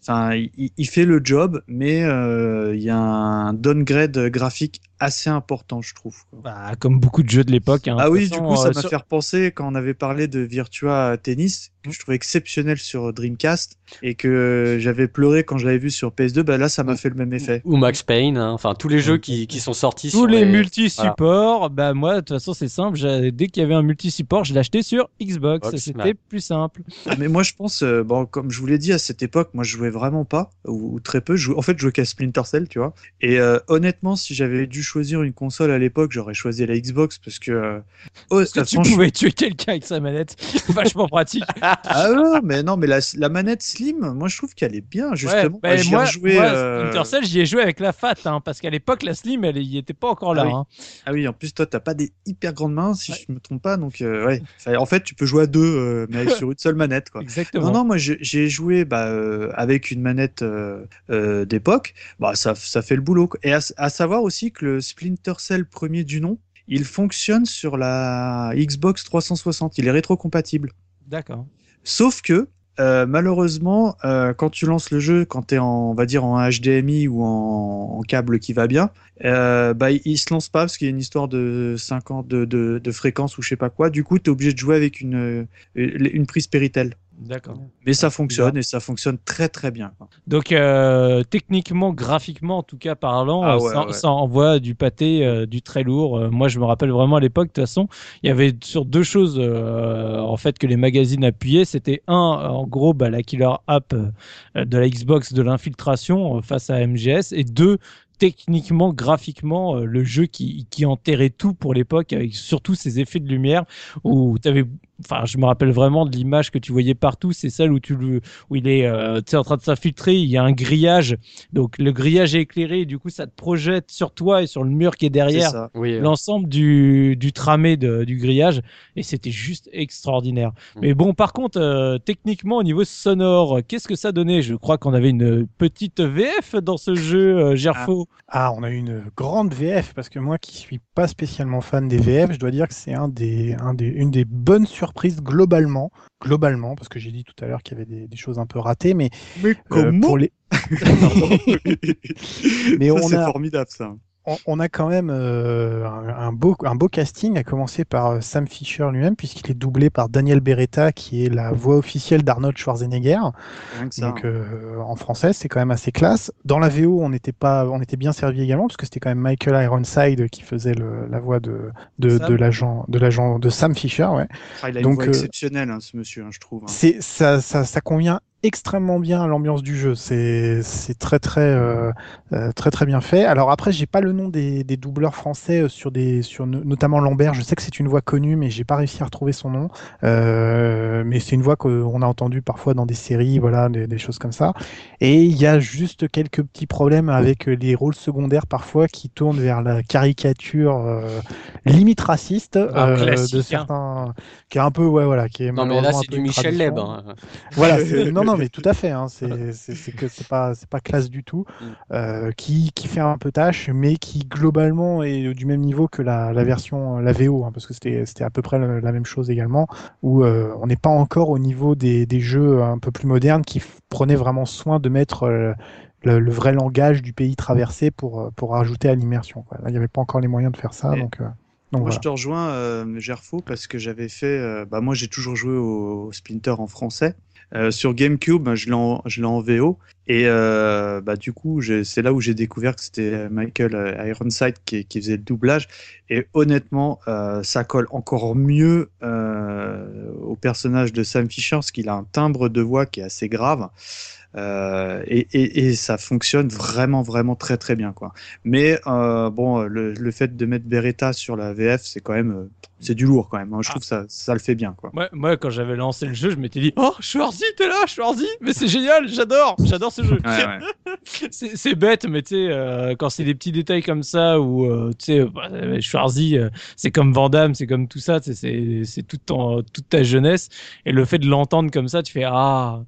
Enfin, il fait le job, mais euh, il y a un downgrade graphique assez important, je trouve. Bah, comme beaucoup de jeux de l'époque. hein. Ah oui, du coup, ça euh, m'a sur- fait repenser quand on avait parlé de Virtua Tennis, que je trouvais exceptionnel sur Dreamcast, et que j'avais pleuré quand je l'avais vu sur PS2, bah là, ça m'a fait le même effet. Ou Max Payne, hein. enfin tous les jeux qui, qui sont sortis Tous sur les les multi-supports, bah moi, de toute façon, c'est simple. j'ai- Dès qu'il y avait un multi-support, je l'achetais sur Xbox. C'était ouais. plus simple. Ah, Mais moi, je pense, euh, bon, comme je vous l'ai dit, à cette époque, moi, je jouais vraiment pas, ou, ou très peu. Je jouais- en fait, je jouais qu'à Splinter Cell, tu vois. Et euh, honnêtement, si j'avais dû choisir une console à l'époque, j'aurais choisi la Xbox parce que. euh, oh, Parce que tu franchement- pouvais tuer quelqu'un avec sa manette. Vachement pratique. Ah ouais, mais non, mais la, la manette Slim, moi, je trouve qu'elle est bien, justement. Ouais, bah, moi, rejoué, moi, euh, j'y ai joué avec la FAT, hein, parce qu'à l'époque, la Slim, elle y était pas encore là. Ah oui. hein. Ah oui, en plus, toi, t'as pas des hyper grandes mains, si Ouais. je me trompe pas. Donc, euh, ouais. En fait, tu peux jouer à deux, euh, mais sur une seule manette, quoi. Exactement. Non, non, moi j'ai joué bah, avec une manette d'époque, bah, ça, ça fait le boulot. quoi. Et à, à savoir aussi que le Splinter Cell premier du nom, il fonctionne sur la Xbox 360, il est rétrocompatible. D'accord. Sauf que euh, malheureusement, euh, quand tu lances le jeu, quand tu es en, on va dire en HDMI ou en, en câble qui va bien, euh, bah, il, il se lance pas parce qu'il y a une histoire de 50 de, de, de fréquence ou je sais pas quoi. Du coup, tu es obligé de jouer avec une, une, une prise Péritel. D'accord. Mais ça fonctionne et ça fonctionne très très bien. Donc, euh, techniquement, graphiquement, en tout cas parlant, Ah ouais, ça, ouais. ça envoie du pâté, euh, du très lourd. Euh, moi, je me rappelle vraiment à l'époque, de toute façon, il y avait sur deux choses en fait que les magazines appuyaient. C'était un, en gros, bah, la killer app de la Xbox de l'infiltration face à MGS, et deux, techniquement, graphiquement, le jeu qui, qui enterrait tout pour l'époque, avec surtout ces effets de lumière où tu avais enfin, je me rappelle vraiment de l'image que tu voyais partout. C'est celle où tu où il est, euh, en train de s'infiltrer. Il y a un grillage, donc le grillage est éclairé. Et du coup, ça te projette sur toi et sur le mur qui est derrière l'ensemble du, du tramé de, du grillage. Et c'était juste extraordinaire. Mm. Mais bon, par contre, euh, techniquement, au niveau sonore, qu'est-ce que ça donnait? Je crois qu'on avait une petite VF dans ce jeu, euh, Gerfo. Ah. ah, on a une grande VF parce que moi, qui suis pas spécialement fan des VF, je dois dire que c'est un des, un des, une des bonnes surprises globalement, globalement, parce que j'ai dit tout à l'heure qu'il y avait des, choses un peu ratées, mais, mais euh, pour les. mais on c'est formidable ça on, a quand même euh, un, beau, un beau casting, à commencer par euh, Sam Fisher lui-même, puisqu'il est doublé par Daniel Beretta, qui est la voix officielle d'Arnold Schwarzenegger. Donc euh, en français, c'est quand même assez classe. Dans la VO, on était pas, on était bien servi également, parce que c'était quand même Michael Ironside qui faisait la voix de de, de l'agent de Sam Fisher. Ouais. Ah, il a Donc, une voix exceptionnelle, hein, ce monsieur, hein, je trouve. Hein. Ça, ça, ça convient extrêmement bien à l'ambiance du jeu. C'est très très euh, euh, très très bien fait. Alors après, j'ai pas le nom des, des, doubleurs français euh, sur des sur notamment Lambert. Je sais que c'est une voix connue, mais j'ai pas réussi à retrouver son nom. Euh, mais c'est une voix qu'on a entendue parfois dans des séries, voilà, des, des choses comme ça. Et il y a juste quelques petits problèmes avec les rôles secondaires parfois qui tournent vers la caricature limite raciste de hein. certains, qui est un peu ouais voilà, qui est non mais là c'est du Michel Leb. Hein. Voilà, non non mais tout à fait. Hein, c'est que c'est pas classe du tout. Mm. Euh, qui qui fait un peu tâche, mais qui globalement est du même niveau que la, la version la VO, hein, parce que c'était à peu près la, même chose également, où euh, on n'est pas encore au niveau des, des jeux un peu plus modernes qui prenaient vraiment soin de mettre euh, le, vrai langage du pays traversé pour, pour rajouter à l'immersion. il n'y avait pas encore les moyens de faire ça. donc, donc, moi, je te rejoins, euh, Gerfo, parce que j'avais fait. bah, moi, j'ai toujours joué au, Splinter en français. Euh, sur GameCube, je l'ai en, en, VO. Et euh, bah, du coup, c'est là où j'ai découvert que c'était Michael euh, Ironside qui, qui, faisait le doublage. Et honnêtement, euh, ça colle encore mieux euh, au personnage de Sam Fisher, parce qu'il a un timbre de voix qui est assez grave. Euh, et, et, et, ça fonctionne vraiment, vraiment très, très bien. Quoi. Mais euh, bon, le, le, fait de mettre Beretta sur la VF, c'est quand même, c'est du lourd quand même. Hein. Je trouve que ça, ça le fait bien. Quoi. Ouais, moi, quand j'avais lancé le jeu, je m'étais dit, oh, Schwarzy, t'es là, Schwarzy, mais c'est génial, j'adore, j'adore ce jeu. Ouais, ouais. c'est bête, mais tu sais, euh, quand c'est des petits détails comme ça, où euh, tu sais, bah, Schwarzy, c'est comme Vandame, c'est comme tout ça, c'est toute, toute ta jeunesse, et le fait de l'entendre comme ça, tu fais, ah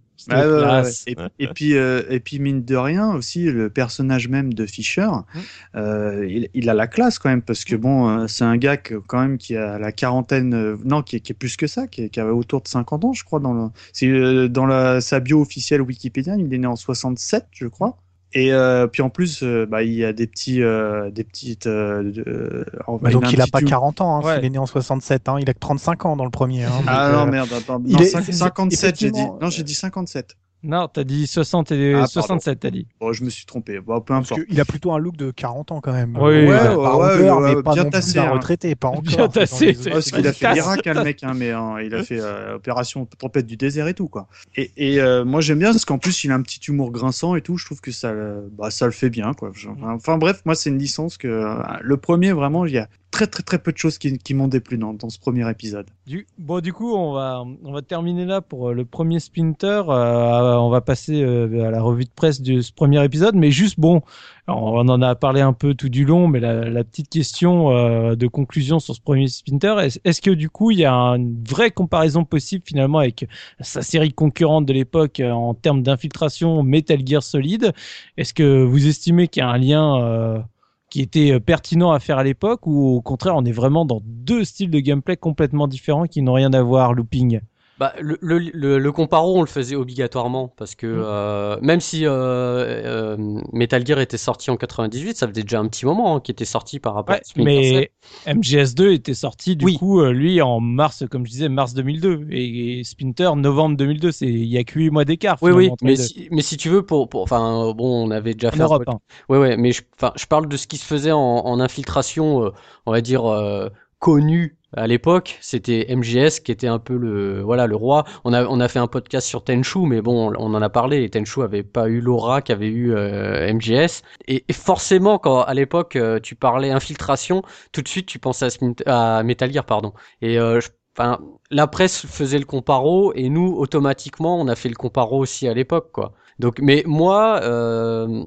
et, puis, euh, et puis, mine de rien, aussi, le personnage même de Fischer, mmh. euh, il, a la classe quand même, parce que bon, euh, c'est un gars quand même qui a la quarantaine, non, qui, est plus que ça, qui, qui, avait autour de 50 ans, je crois, dans, le, dans la, sa bio officielle Wikipédia, il est né en 67, je crois. Et euh, puis en plus, euh, bah, il y a des petits, euh, des petites. Euh, bah donc il a pas 40 ans, hein, il est né en 67, hein, il a que 35 ans dans le premier. Hein, ah non merde, attends, il non, est, 57 j'ai dit. Non j'ai dit 57. Non, t'as dit 60 et ah, 67, t'as dit. Bon, je me suis trompé. Bon, peu importe. Il a plutôt un look de 40 ans quand même. Oui, ouais, ouais, ouais, ouais mais pas bien tassé. Hein. retraité, pas encore. Bien tassé. Parce qu'il a fait l'Irak, hein, le mec, hein, mais hein, il a fait euh, opération tempête du désert et tout, quoi. Et, et euh, moi, j'aime bien parce qu'en plus, il a un petit humour grinçant et tout. Je trouve que ça, bah, ça le fait bien, quoi. Enfin, bref, moi, c'est une licence que euh, le premier, vraiment, il y a très très très peu de choses qui, qui m'ont déplu dans, ce premier épisode. Du, bon, du coup, on va, on va terminer là pour euh, le premier Splinter. Euh, on va passer euh, à la revue de presse de ce premier épisode, mais juste bon, on en a parlé un peu tout du long, mais la, petite question de conclusion sur ce premier Splinter, est-ce que du coup il y a une vraie comparaison possible finalement avec sa série concurrente de l'époque en termes d'infiltration Metal Gear Solid? Est-ce que vous estimez qu'il y a un lien qui était euh, pertinent à faire à l'époque ou au contraire on est vraiment dans deux styles de gameplay complètement différents qui n'ont rien à voir looping? Bah, le, le, le, le, comparo, on le faisait obligatoirement parce que mm. euh, même si euh, euh, Metal Gear était sorti en 98, ça faisait déjà un petit moment hein, qui était sorti par rapport. à mais MGS2 était sorti du coup euh, lui en mars, comme je disais, mars 2002 et, Splinter novembre 2002. C'est il y a que 8 mois d'écart. Oui oui. Mais si, mais si tu veux pour pour enfin bon on avait déjà fait. Europe, un... hein. Ouais ouais. Mais je enfin je parle de ce qui se faisait en, en infiltration, euh, on va dire connu à l'époque, c'était MGS qui était un peu le voilà le roi. On a on a fait un podcast sur Tenchu, mais bon, on en a parlé. Et Tenchu avait pas eu l'aura qu'avait eu euh, MGS. Et, forcément, quand à l'époque euh, tu parlais infiltration, tout de suite tu pensais à, à Metal Gear, pardon. Et euh, la presse faisait le comparo et nous, automatiquement, on a fait le comparo aussi à l'époque, quoi. Donc, mais moi, euh,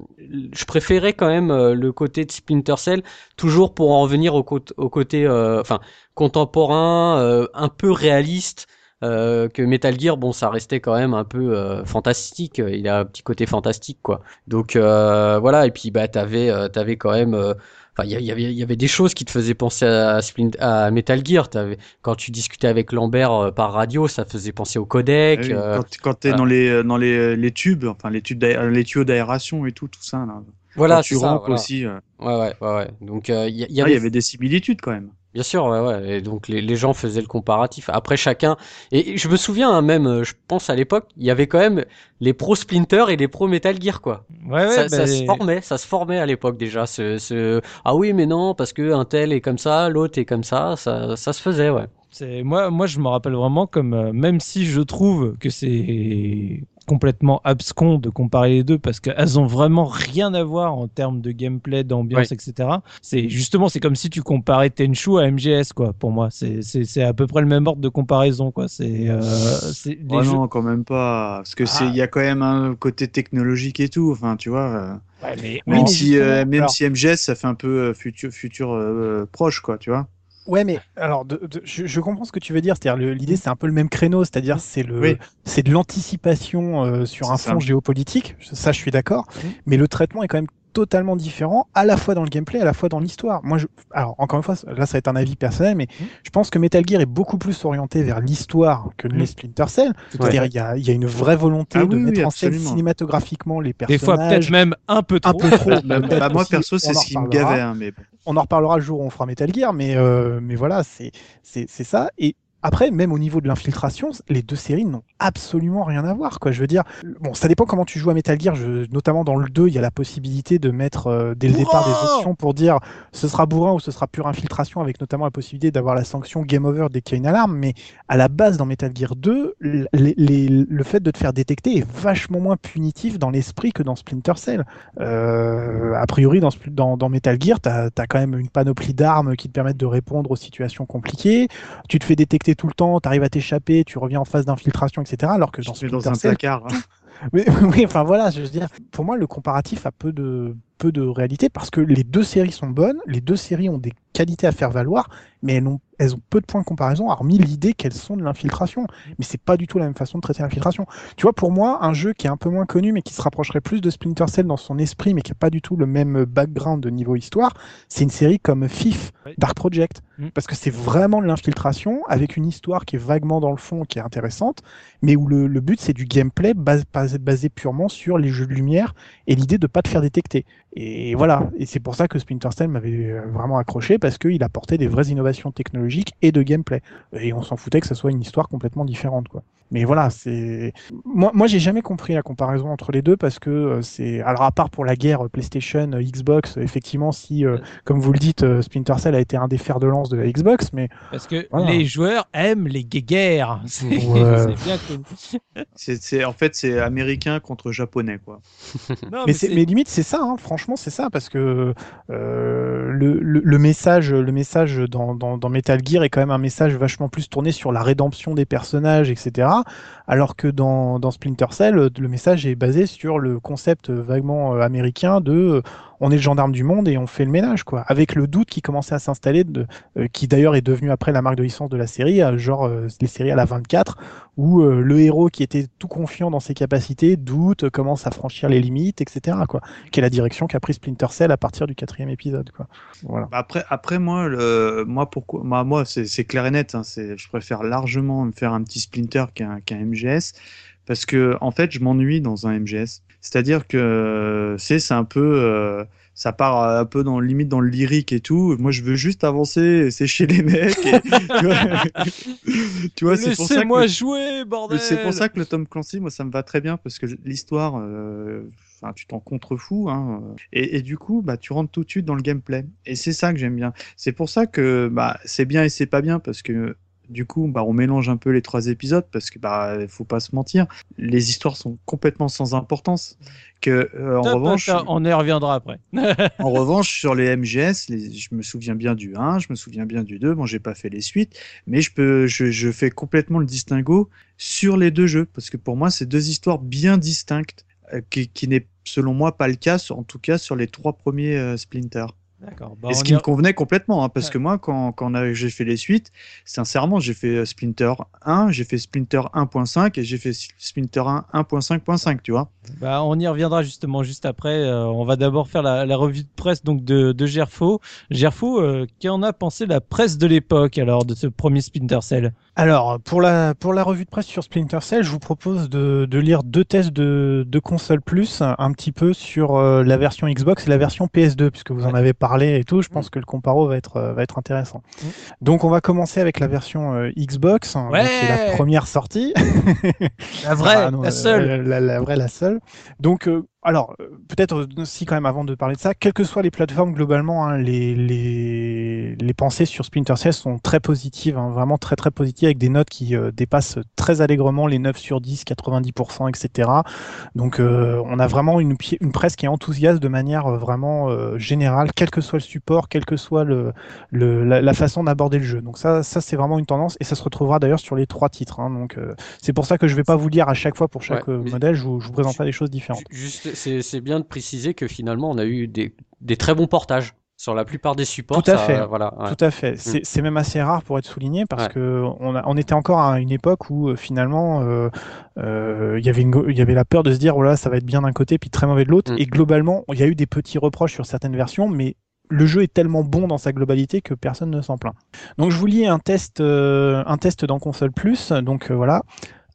je préférais quand même euh, le côté de Splinter Cell, toujours pour en revenir au, côté, euh, enfin, contemporain, euh, un peu réaliste. Euh, que Metal Gear, bon, ça restait quand même un peu euh, fantastique. Il a un petit côté fantastique, quoi. Donc voilà. Et puis bah, t'avais, t'avais quand même Enfin, il y, avait, il y avait des choses qui te faisaient penser à, à Metal Gear. Quand tu discutais avec Lambert euh, par radio, ça faisait penser au codec. Ah euh, quand, quand tu es dans les euh, dans les, les tubes, enfin les tubes les tuyaux d'aération et tout, tout ça là. Voilà, quand tu ça, aussi. Ouais, ouais, ouais, ouais. Donc il y, y, avait... Ah, y avait des similitudes quand même. Bien sûr, ouais, ouais. Et donc les, les, gens faisaient le comparatif. Après chacun. Et je me souviens hein, même, euh, je pense à l'époque, il y avait quand même les pro Splinter et les pro Metal Gear, quoi. Ouais, ouais. Ça, ça se formait, ça se formait à l'époque déjà. Ce, ce... Ah oui, mais non, parce que un tel est comme ça, l'autre est comme ça, ça, ça se faisait, ouais. Moi, moi je me rappelle vraiment comme euh, même si je trouve que c'est complètement abscon de comparer les deux parce qu'elles ont vraiment rien à voir en termes de gameplay, d'ambiance, etc. C'est justement c'est comme si tu comparais Tenchu à MGS quoi. Pour moi, c'est c'est à peu près le même ordre de comparaison quoi. C'est euh, oh non quand même pas parce que c'est ah. il y a quand même un côté technologique et tout. Enfin tu vois. Euh, mais, même si euh, même si MGS ça fait un peu futur futur proche quoi tu vois. Ouais, mais alors, de, je, je, comprends ce que tu veux dire. C'est-à-dire, l'idée, c'est un peu le même créneau. C'est-à-dire, c'est le, c'est de l'anticipation euh, sur un fond géopolitique. Ça, je suis d'accord. Mais le traitement est quand même totalement différent, à la fois dans le gameplay, à la fois dans l'histoire. Moi, je... alors encore une fois, là, ça va être un avis personnel, mais mmh. je pense que Metal Gear est beaucoup plus orienté vers l'histoire que les mmh. Splinter Cell. C'est-à-dire, il y a, y a, une vraie volonté ah de mettre en scène cinématographiquement les personnages. Des fois, peut-être même un peu trop. Un peu trop. bah, moi, perso, c'est ce qui me gavait. Hein, mais... On en reparlera le jour où on fera Metal Gear, mais, euh, mais voilà, c'est ça. Et après, même au niveau de l'infiltration, les deux séries n'ont absolument rien à voir. Quoi. Je veux dire, bon, ça dépend comment tu joues à Metal Gear. Je, notamment dans le 2, il y a la possibilité de mettre euh, dès le départ des options pour dire ce sera bourrin ou ce sera pure infiltration, avec notamment la possibilité d'avoir la sanction game over dès qu'il y a une alarme. Mais à la base, dans Metal Gear 2, le fait de te faire détecter est vachement moins punitif dans l'esprit que dans Splinter Cell. Euh, a priori, dans, dans, dans Metal Gear, tu as, as, quand même une panoplie d'armes qui te permettent de répondre aux situations compliquées. Tu te fais détecter tout le temps, tu arrives à t'échapper, tu reviens en phase d'infiltration, etc. Alors que dans, dans un placard. Hein. Mais, oui, enfin voilà, je veux dire, pour moi, le comparatif a peu de, peu de réalité parce que les deux séries sont bonnes, les deux séries ont des qualités à faire valoir, mais elles ont, elles ont peu de points de comparaison, hormis l'idée qu'elles sont de l'infiltration. Mais c'est pas du tout la même façon de traiter l'infiltration. Tu vois, pour moi, un jeu qui est un peu moins connu, mais qui se rapprocherait plus de Splinter Cell dans son esprit, mais qui n'a pas du tout le même background de niveau histoire, c'est une série comme FIF, Dark Project. Mm. Parce que c'est vraiment de l'infiltration, avec une histoire qui est vaguement dans le fond, qui est intéressante, mais où le, but c'est du gameplay basé, basé, purement sur les jeux de lumière et l'idée de pas te faire détecter. Et voilà, et c'est pour ça que Splinter Cell m'avait euh, vraiment accroché parce qu'il apportait des vraies innovations technologiques et de gameplay. Et on s'en foutait que ça soit une histoire complètement différente, quoi. Mais voilà, c'est moi, moi j'ai jamais compris la comparaison entre les deux parce que euh, c'est alors à part pour la guerre PlayStation Xbox, effectivement, si comme vous le dites, Splinter Cell a été un des fers de lance de la Xbox, mais parce que les joueurs aiment les guerres. C'est bien connu. c'est en fait c'est américain contre japonais, quoi. non, mais, mais, limite c'est ça, hein, franchement c'est ça, parce que euh, le, le, message, le message dans, dans, dans, Metal Gear est quand même un message vachement plus tourné sur la rédemption des personnages, etc. Alors que dans, Splinter Cell, le message est basé sur le concept vaguement euh, américain de on est le gendarme du monde et on fait le ménage, quoi. Avec le doute qui commençait à s'installer, euh, qui d'ailleurs est devenu après la marque de licence de la série, genre les séries à la 24, où le héros qui était tout confiant dans ses capacités doute, commence à franchir les limites, etc. Quoi. Qui est la direction qu'a pris Splinter Cell à partir du quatrième épisode. Quoi. Bah, après, après moi, le, moi, pourquoi, moi, moi c'est clair et net. Hein, je préfère largement me faire un petit Splinter qu'un MGS parce que en fait, je m'ennuie dans un MGS. C'est-à-dire que c'est un peu euh, ça part un peu dans limite dans le lyrique et tout. Moi, je veux juste avancer, sécher les mecs. tu vois, c'est pour ça moi jouer, bordel. C'est pour ça que le Tom Clancy, moi, ça me va très bien parce que l'histoire, euh, enfin, tu t'en contrefous, hein. Et, et, du coup, bah, tu rentres tout de suite dans le gameplay. Et c'est ça que j'aime bien. C'est pour ça que, bah, c'est bien et c'est pas bien parce que du coup, bah, on mélange un peu les trois épisodes parce que, bah, faut pas se mentir, les histoires sont complètement sans importance. Que, euh, en revanche, on y reviendra après. en revanche, sur les MGS, je me souviens bien du 1, je me souviens bien du 2. Bon, j'ai pas fait les suites, mais je peux, je, je fais complètement le distinguo sur les deux jeux parce que pour moi, c'est deux histoires bien distinctes, euh, qui, qui n'est selon moi pas le cas, en tout cas sur les trois premiers euh, Splinter. D'accord. Bah, et ce qui me convenait complètement, hein, parce que moi, quand, quand j'ai fait les suites, sincèrement, j'ai fait euh, Splinter 1, j'ai fait Splinter 1.5 et j'ai fait Splinter 1 1.5.5, tu vois. Bah, on y reviendra justement juste après. Euh, on va d'abord faire la, la, revue de presse donc de, de Gerfo. Gerfo, euh, qu'en a pensé la presse de l'époque alors de ce premier Splinter Cell? Alors, pour la, pour la revue de presse sur Splinter Cell, je vous propose de, de lire deux tests de, de console plus, un petit peu sur la version Xbox et la version PS2, puisque vous en avez parlé et tout, je pense mm. que le comparo va être, euh, va être intéressant. Mm. Donc on va commencer avec la version euh, Xbox, hein, c'est la première sortie. la vraie, la seule. La, la, vraie, la seule. Donc alors, euh, peut-être aussi quand même avant de parler de ça, quelles que soient les plateformes globalement, hein, les, les, les, pensées sur Splinter Cell sont très positives, hein, vraiment très très positives, avec des notes qui euh, dépassent très allègrement les 9 sur 10, 90%, etc. Donc euh, on a vraiment une, une presse qui est enthousiaste de manière vraiment générale, quel que soit le support, quelle que soit le, le la, façon d'aborder le jeu. Donc ça, ça c'est vraiment une tendance, et ça se retrouvera d'ailleurs sur les trois titres. Hein, donc c'est pour ça que je vais pas vous lire à chaque fois pour chaque modèle, je vous, je vous présenterai des choses différentes c'est bien de préciser que finalement, on a eu des, très bons portages sur la plupart des supports. Tout à fait. Voilà, Tout à fait. Mm. C'est même assez rare pour être souligné parce que on, on, était encore à une époque où euh, finalement euh, euh, il y avait la peur de se dire voilà ça va être bien d'un côté puis très mauvais de l'autre. Mm. Et globalement, il y a eu des petits reproches sur certaines versions, mais le jeu est tellement bon dans sa globalité que personne ne s'en plaint. Donc je vous lis un test, un test dans console plus. Donc voilà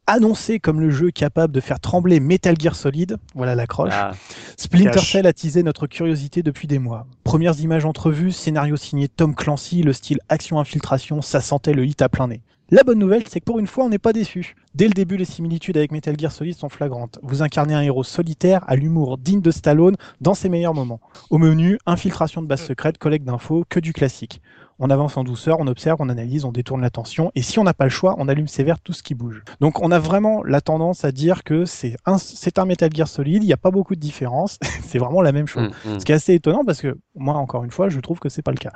annoncé comme le jeu capable de faire trembler Metal Gear Solid, voilà l'accroche. Ah, Splinter Cell a teasé notre curiosité depuis des mois. Premières images entrevues, scénario signé Tom Clancy, le style action-infiltration, ça sentait le hit à plein nez. La bonne nouvelle, c'est que pour une fois, on n'est pas déçu. Dès le début, les similitudes avec Metal Gear Solid sont flagrantes. Vous incarnez un héros solitaire à l'humour digne de Stallone dans ses meilleurs moments. Au menu, infiltration de base secrète, collecte d'infos, que du classique on avance en douceur, on observe, on analyse, on détourne l'attention, et si on n'a pas le choix, on allume sévère tout ce qui bouge. Donc on a vraiment la tendance à dire que c'est un, c'est un Metal Gear solide, il n'y a pas beaucoup de différence, c'est vraiment la même chose. Mm, mm. Ce qui est assez étonnant parce que moi, encore une fois, je trouve que c'est pas le cas.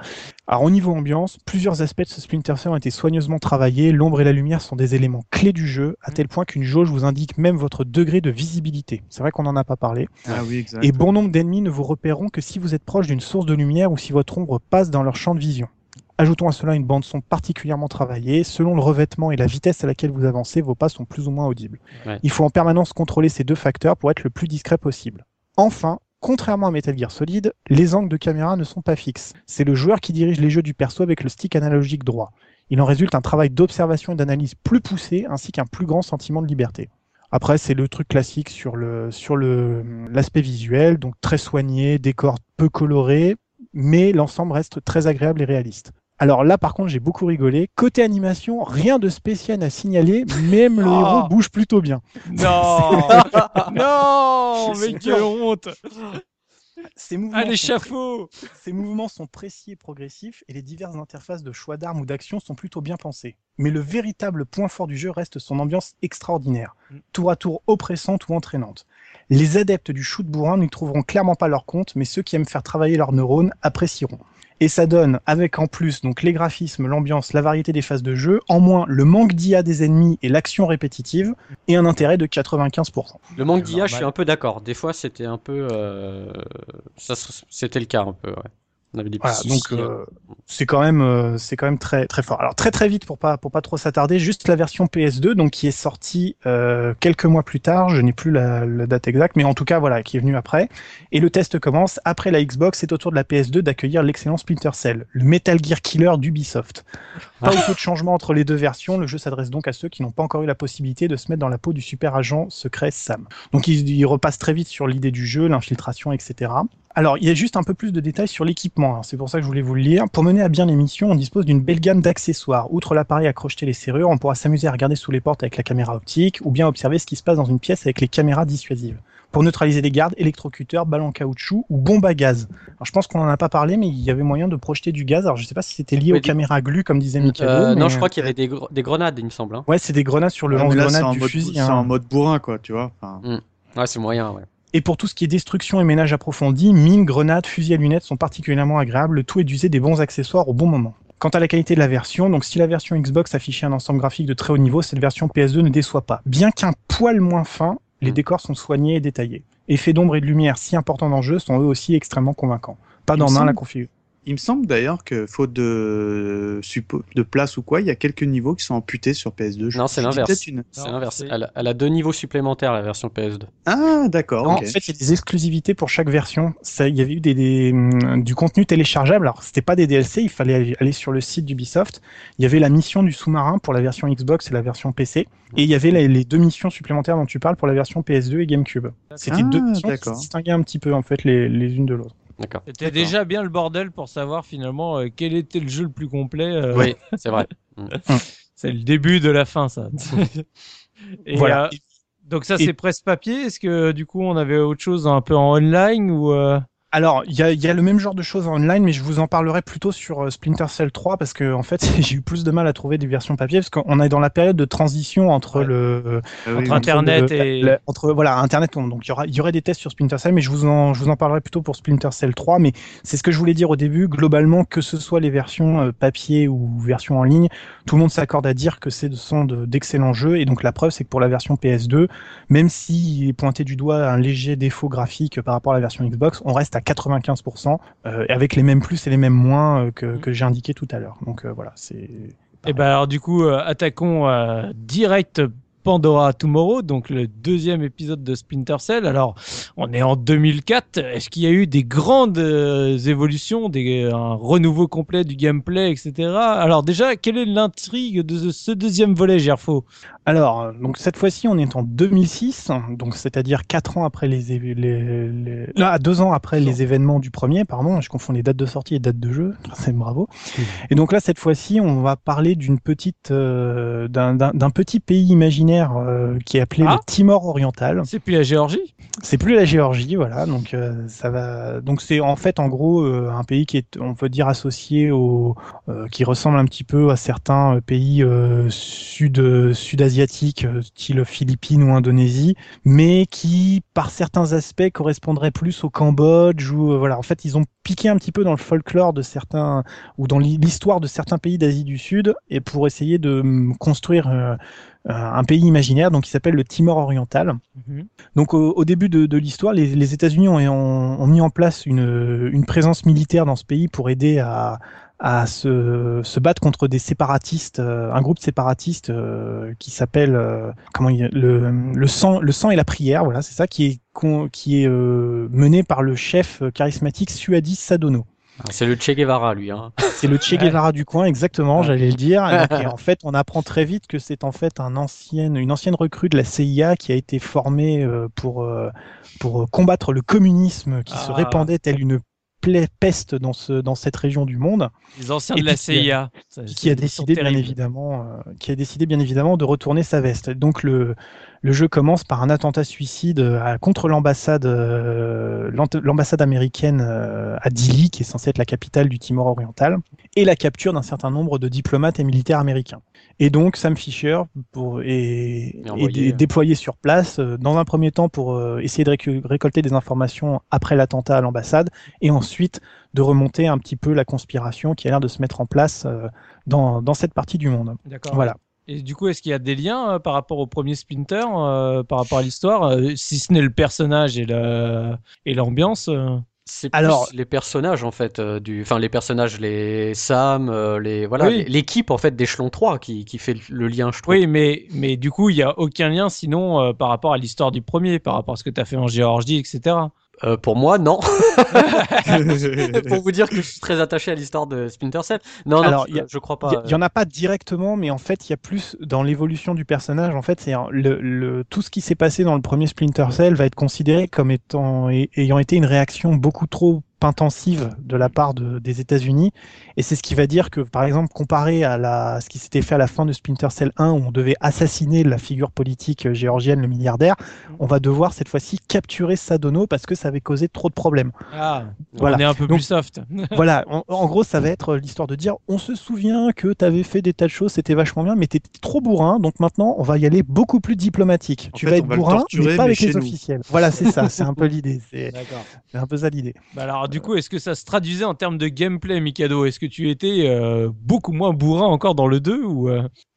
Alors au niveau ambiance, plusieurs aspects de ce Splinter Cell ont été soigneusement travaillés, l'ombre et la lumière sont des éléments clés du jeu, à tel point qu'une jauge vous indique même votre degré de visibilité. C'est vrai qu'on n'en a pas parlé. Ah oui, et bon nombre d'ennemis ne vous repéreront que si vous êtes proche d'une source de lumière ou si votre ombre passe dans leur champ de vision. Ajoutons à cela une bande son particulièrement travaillée. Selon le revêtement et la vitesse à laquelle vous avancez, vos pas sont plus ou moins audibles. Il faut en permanence contrôler ces deux facteurs pour être le plus discret possible. Enfin, contrairement à Metal Gear Solid, les angles de caméra ne sont pas fixes. C'est le joueur qui dirige les jeux du perso avec le stick analogique droit. Il en résulte un travail d'observation et d'analyse plus poussé ainsi qu'un plus grand sentiment de liberté. Après, c'est le truc classique sur le sur le l'aspect visuel, donc très soigné, décor peu coloré, mais l'ensemble reste très agréable et réaliste. Alors là, par contre, j'ai beaucoup rigolé. Côté animation, rien de spécial à signaler, même le héros ah. bouge plutôt bien. Non Non Mais quelle honte ces mouvements, l'échafaud Ces mouvements sont précis et progressifs, et les diverses interfaces de choix d'armes ou d'action sont plutôt bien pensées. Mais le véritable point fort du jeu reste son ambiance extraordinaire, mm. tour à tour oppressante ou entraînante. Les adeptes du shoot bourrin n'y trouveront clairement pas leur compte, mais ceux qui aiment faire travailler leurs neurones apprécieront. Et ça donne, avec en plus donc les graphismes, l'ambiance, la variété des phases de jeu, en moins le manque d'IA des ennemis et l'action répétitive, et un intérêt de 95%. Le manque d'IA, je suis un peu d'accord. Des fois, c'était un peu, euh... ça, c'était le cas un peu. Ouais. On avait des voilà, donc euh, c'est quand même euh, c'est quand même très très fort. Alors très très vite pour pas pour pas trop s'attarder, juste la version PS2 donc qui est sortie euh, quelques mois plus tard, je n'ai plus la, la, date exacte, mais en tout cas voilà qui est venue après. Et le test commence après la Xbox, c'est au tour de la PS2 d'accueillir l'excellent Splinter Cell, le Metal Gear Killer d'Ubisoft. Pas beaucoup de changement entre les deux versions. Le jeu s'adresse donc à ceux qui n'ont pas encore eu la possibilité de se mettre dans la peau du super agent secret Sam. Donc il, il repasse très vite sur l'idée du jeu, l'infiltration, etc. Alors, il y a juste un peu plus de détails sur l'équipement, c'est pour ça que je voulais vous le lire. Pour mener à bien l'émission, on dispose d'une belle gamme d'accessoires. Outre l'appareil à crocheter les serrures, on pourra s'amuser à regarder sous les portes avec la caméra optique, ou bien observer ce qui se passe dans une pièce avec les caméras dissuasives. pour neutraliser les gardes, électrocuteurs, balles en caoutchouc ou bombes à gaz. Alors, je pense qu'on en a pas parlé, mais il y avait moyen de projeter du gaz. Alors, je sais pas si c'était lié Oui, aux des- caméras glu, comme disait Mikado. Euh, non, mais- je crois qu'il y avait des, gr- des grenades, il me semble. hein. Ouais, c'est des grenades sur le c'est lance-grenade en du mode- fusil. C'est hein. en mode bourrin, quoi, tu vois. Enfin, Ouais, c'est moyen, ouais. Et pour tout ce qui est destruction et ménage approfondi, mines, grenades, fusils à lunettes sont particulièrement agréables. Le tout est d'user des bons accessoires au bon moment. Quant à la qualité de la version, donc si la version Xbox affichait un ensemble graphique de très haut niveau, cette version PS2 ne déçoit pas. Bien qu'un poil moins fin, les Mm. décors sont soignés et détaillés. Effets d'ombre et de lumière si importants dans le jeu sont eux aussi extrêmement convaincants. Pas dans main la semble- config. Il me semble d'ailleurs que faute de, place ou quoi, il y a quelques niveaux qui sont amputés sur PS2. Je- Non, c'est l'inverse. une- Elle, a- elle a deux niveaux supplémentaires, la version PS2. Ah, d'accord. En fait, il y a des exclusivités pour chaque version. Ça, il y avait eu des, des, hum, du contenu téléchargeable. Alors, c'était pas des DLC, il fallait aller- sur le site d'Ubisoft. Il y avait la mission du sous-marin pour la version Xbox et la version PC. Et il y avait les, les deux missions supplémentaires dont tu parles pour la version PS2 et GameCube. C'était Ah, deux missions qui distinguaient un petit peu, en fait, les, les unes de l'autre. D'accord. C'était déjà bien le bordel pour savoir finalement euh, quel était le jeu le plus complet. euh, Oui, c'est vrai. C'est le début de la fin, ça. Et, Voilà. euh, donc ça, Et- c'est presse-papier. Est-ce que du coup, on avait autre chose un peu en online ou euh, Alors, il y a, y a le même genre de choses en online, mais je vous en parlerai plutôt sur euh, Splinter Cell 3 parce que en fait, j'ai eu plus de mal à trouver des versions papier parce qu'on est dans la période de transition entre Ouais. le oui, entre oui. Internet le- et le- entre voilà Internet. Donc il y aura il y aurait des tests sur Splinter Cell, mais je vous en je vous en parlerai plutôt pour Splinter Cell 3. Mais c'est ce que je voulais dire au début. Globalement, que ce soit les versions euh, papier ou versions en ligne, tout le monde s'accorde à dire que ce sont de- d'excellents jeux. Et donc la preuve, c'est que pour la version PS2, même s'il est pointé du doigt un léger défaut graphique par rapport à la version Xbox, on reste à 95%, euh, avec les mêmes plus et les mêmes moins euh, que, que j'ai indiqué tout à l'heure. Donc euh, voilà, c'est. Et ben alors du coup, euh, attaquons euh, direct Pandora Tomorrow, donc le deuxième épisode de Splinter Cell. Alors, on est en 2004. Est-ce qu'il y a eu des grandes euh, évolutions, des, un renouveau complet du gameplay, etc. Alors déjà, quelle est l'intrigue de ce deuxième volet, Gerfo? Alors, donc cette fois-ci, on est en 2006, donc c'est-à-dire quatre ans après les, les, les... Ah, deux ans après les événements du premier, pardon, je confonds les dates de sortie et dates de jeu, c'est bravo. Et donc là, cette fois-ci, on va parler d'une petite, euh, d'un petit pays imaginaire euh, qui est appelé Ah. le Timor oriental. C'est plus la Géorgie? C'est plus la Géorgie, voilà. Donc euh, ça va. Donc c'est en fait en gros un pays qui est, on peut dire, associé au, qui ressemble un petit peu à certains pays euh, sud sud-asiatiques, euh, style Philippines ou Indonésie, mais qui par certains aspects correspondraient plus au Cambodge ou euh, voilà. En fait, ils ont piqué un petit peu dans le folklore de certains ou dans l'histoire de certains pays d'Asie du Sud et pour essayer de hum, construire euh, un pays imaginaire, donc qui s'appelle le Timor oriental. Donc au, au début de, de l'histoire, les, les États-Unis ont, ont- ont mis en place une, une présence militaire dans ce pays pour aider à, à se, se battre contre des séparatistes, euh, un groupe de séparatistes euh, qui s'appelle euh, comment il, le, le sang, le sang et la prière, voilà, c'est ça qui est qui est euh, mené par le chef charismatique Suadi Sadono. C'est le Che Guevara, lui. Hein. C'est le Che Guevara du coin, exactement, j'allais le dire. Et en fait, on apprend très vite que c'est en fait un ancienne, une ancienne recrue de la CIA qui a été formée euh, pour, euh, pour combattre le communisme qui se Ah. répandait telle une peste dans, ce, dans cette région du monde, Les anciens de la qui a- CIA. Qui a décidé bien évidemment, euh, qui a décidé bien évidemment de retourner sa veste. Donc le, le jeu commence par un attentat suicide euh, contre l'ambassade euh, américaine euh, à Dili, qui est censée être la capitale du Timor oriental, et la capture d'un certain nombre de diplomates et militaires américains. Et donc Sam Fisher pour, est, dé- déployé sur place, euh, dans un premier temps pour euh, essayer de récolter des informations après l'attentat à l'ambassade, et ensuite de remonter un petit peu la conspiration qui a l'air de se mettre en place euh, dans, dans cette partie du monde. D'accord. Voilà. Et du coup, est-ce qu'il y a des liens euh, par rapport au premier Splinter, euh, par rapport à l'histoire, euh, si ce n'est le personnage et la- et l'ambiance euh? C'est plus Alors- les personnages en fait euh, du, enfin les personnages, les Sam, euh, les voilà, Oui. l'équipe en fait d'Echelon 3 qui, qui fait le lien, je trouve. Oui, mais, mais du coup, il n'y a aucun lien sinon euh, par rapport à l'histoire du premier, par rapport à ce que tu as fait en Géorgie, etc. Euh, pour moi, non. pour vous dire que je suis très attaché à l'histoire de Splinter Cell. Non, non, Alors, je, il y a- je crois pas. il y en a pas directement, mais en fait, il y a plus dans l'évolution du personnage. En fait, c'est le, le- tout ce qui s'est passé dans le premier Splinter Cell va être considéré comme étant ayant été une réaction beaucoup trop intensive de la part de, des États-Unis. Et c'est ce qui va dire que, par exemple, comparé à la, ce qui s'était fait à la fin de Splinter Cell 1, où on devait assassiner la figure politique euh, géorgienne, le milliardaire, on va devoir cette fois-ci capturer Sadono parce que ça avait causé trop de problèmes. Ah, Voilà. on est un peu Donc- plus soft. voilà, en, en gros, ça va être l'histoire de dire on se souvient que tu avais fait des tas de choses, c'était vachement bien, mais t'étais trop bourrin, donc maintenant on va y aller beaucoup plus diplomatique. En tu fait, vas être va bourrin, torturer, mais pas mais avec les nous. officiels. Voilà, c'est ça, c'est un peu l'idée. C'est un peu ça l'idée. Bah alors du coup, est-ce que ça se traduisait en termes de gameplay, Mikado? Est-ce que tu étais euh, beaucoup moins bourrin encore dans le 2 ou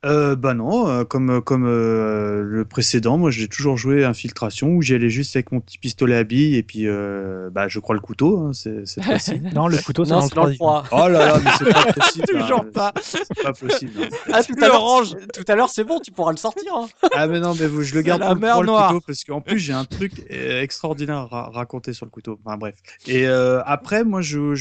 euh, bah non, euh, comme comme euh, le précédent, moi j'ai toujours joué infiltration où j'y allais juste avec mon petit pistolet à billes et puis euh, bah je crois le couteau, hein, c'est facile. Non, le couteau, c'est Non, dans le c'est dans le 3. 3. oh là là, mais c'est pas possible. Toujours hein, pas. C'est pas possible. hein. Ah, tout le à l'heure, ranges. tout à l'heure, c'est bon, tu pourras le sortir. hein. Ah mais non, mais vous, je le garde pour pour le couteau parce qu'en plus j'ai un truc extraordinaire à ra- raconter sur le couteau. Enfin bref. Et euh, après, moi je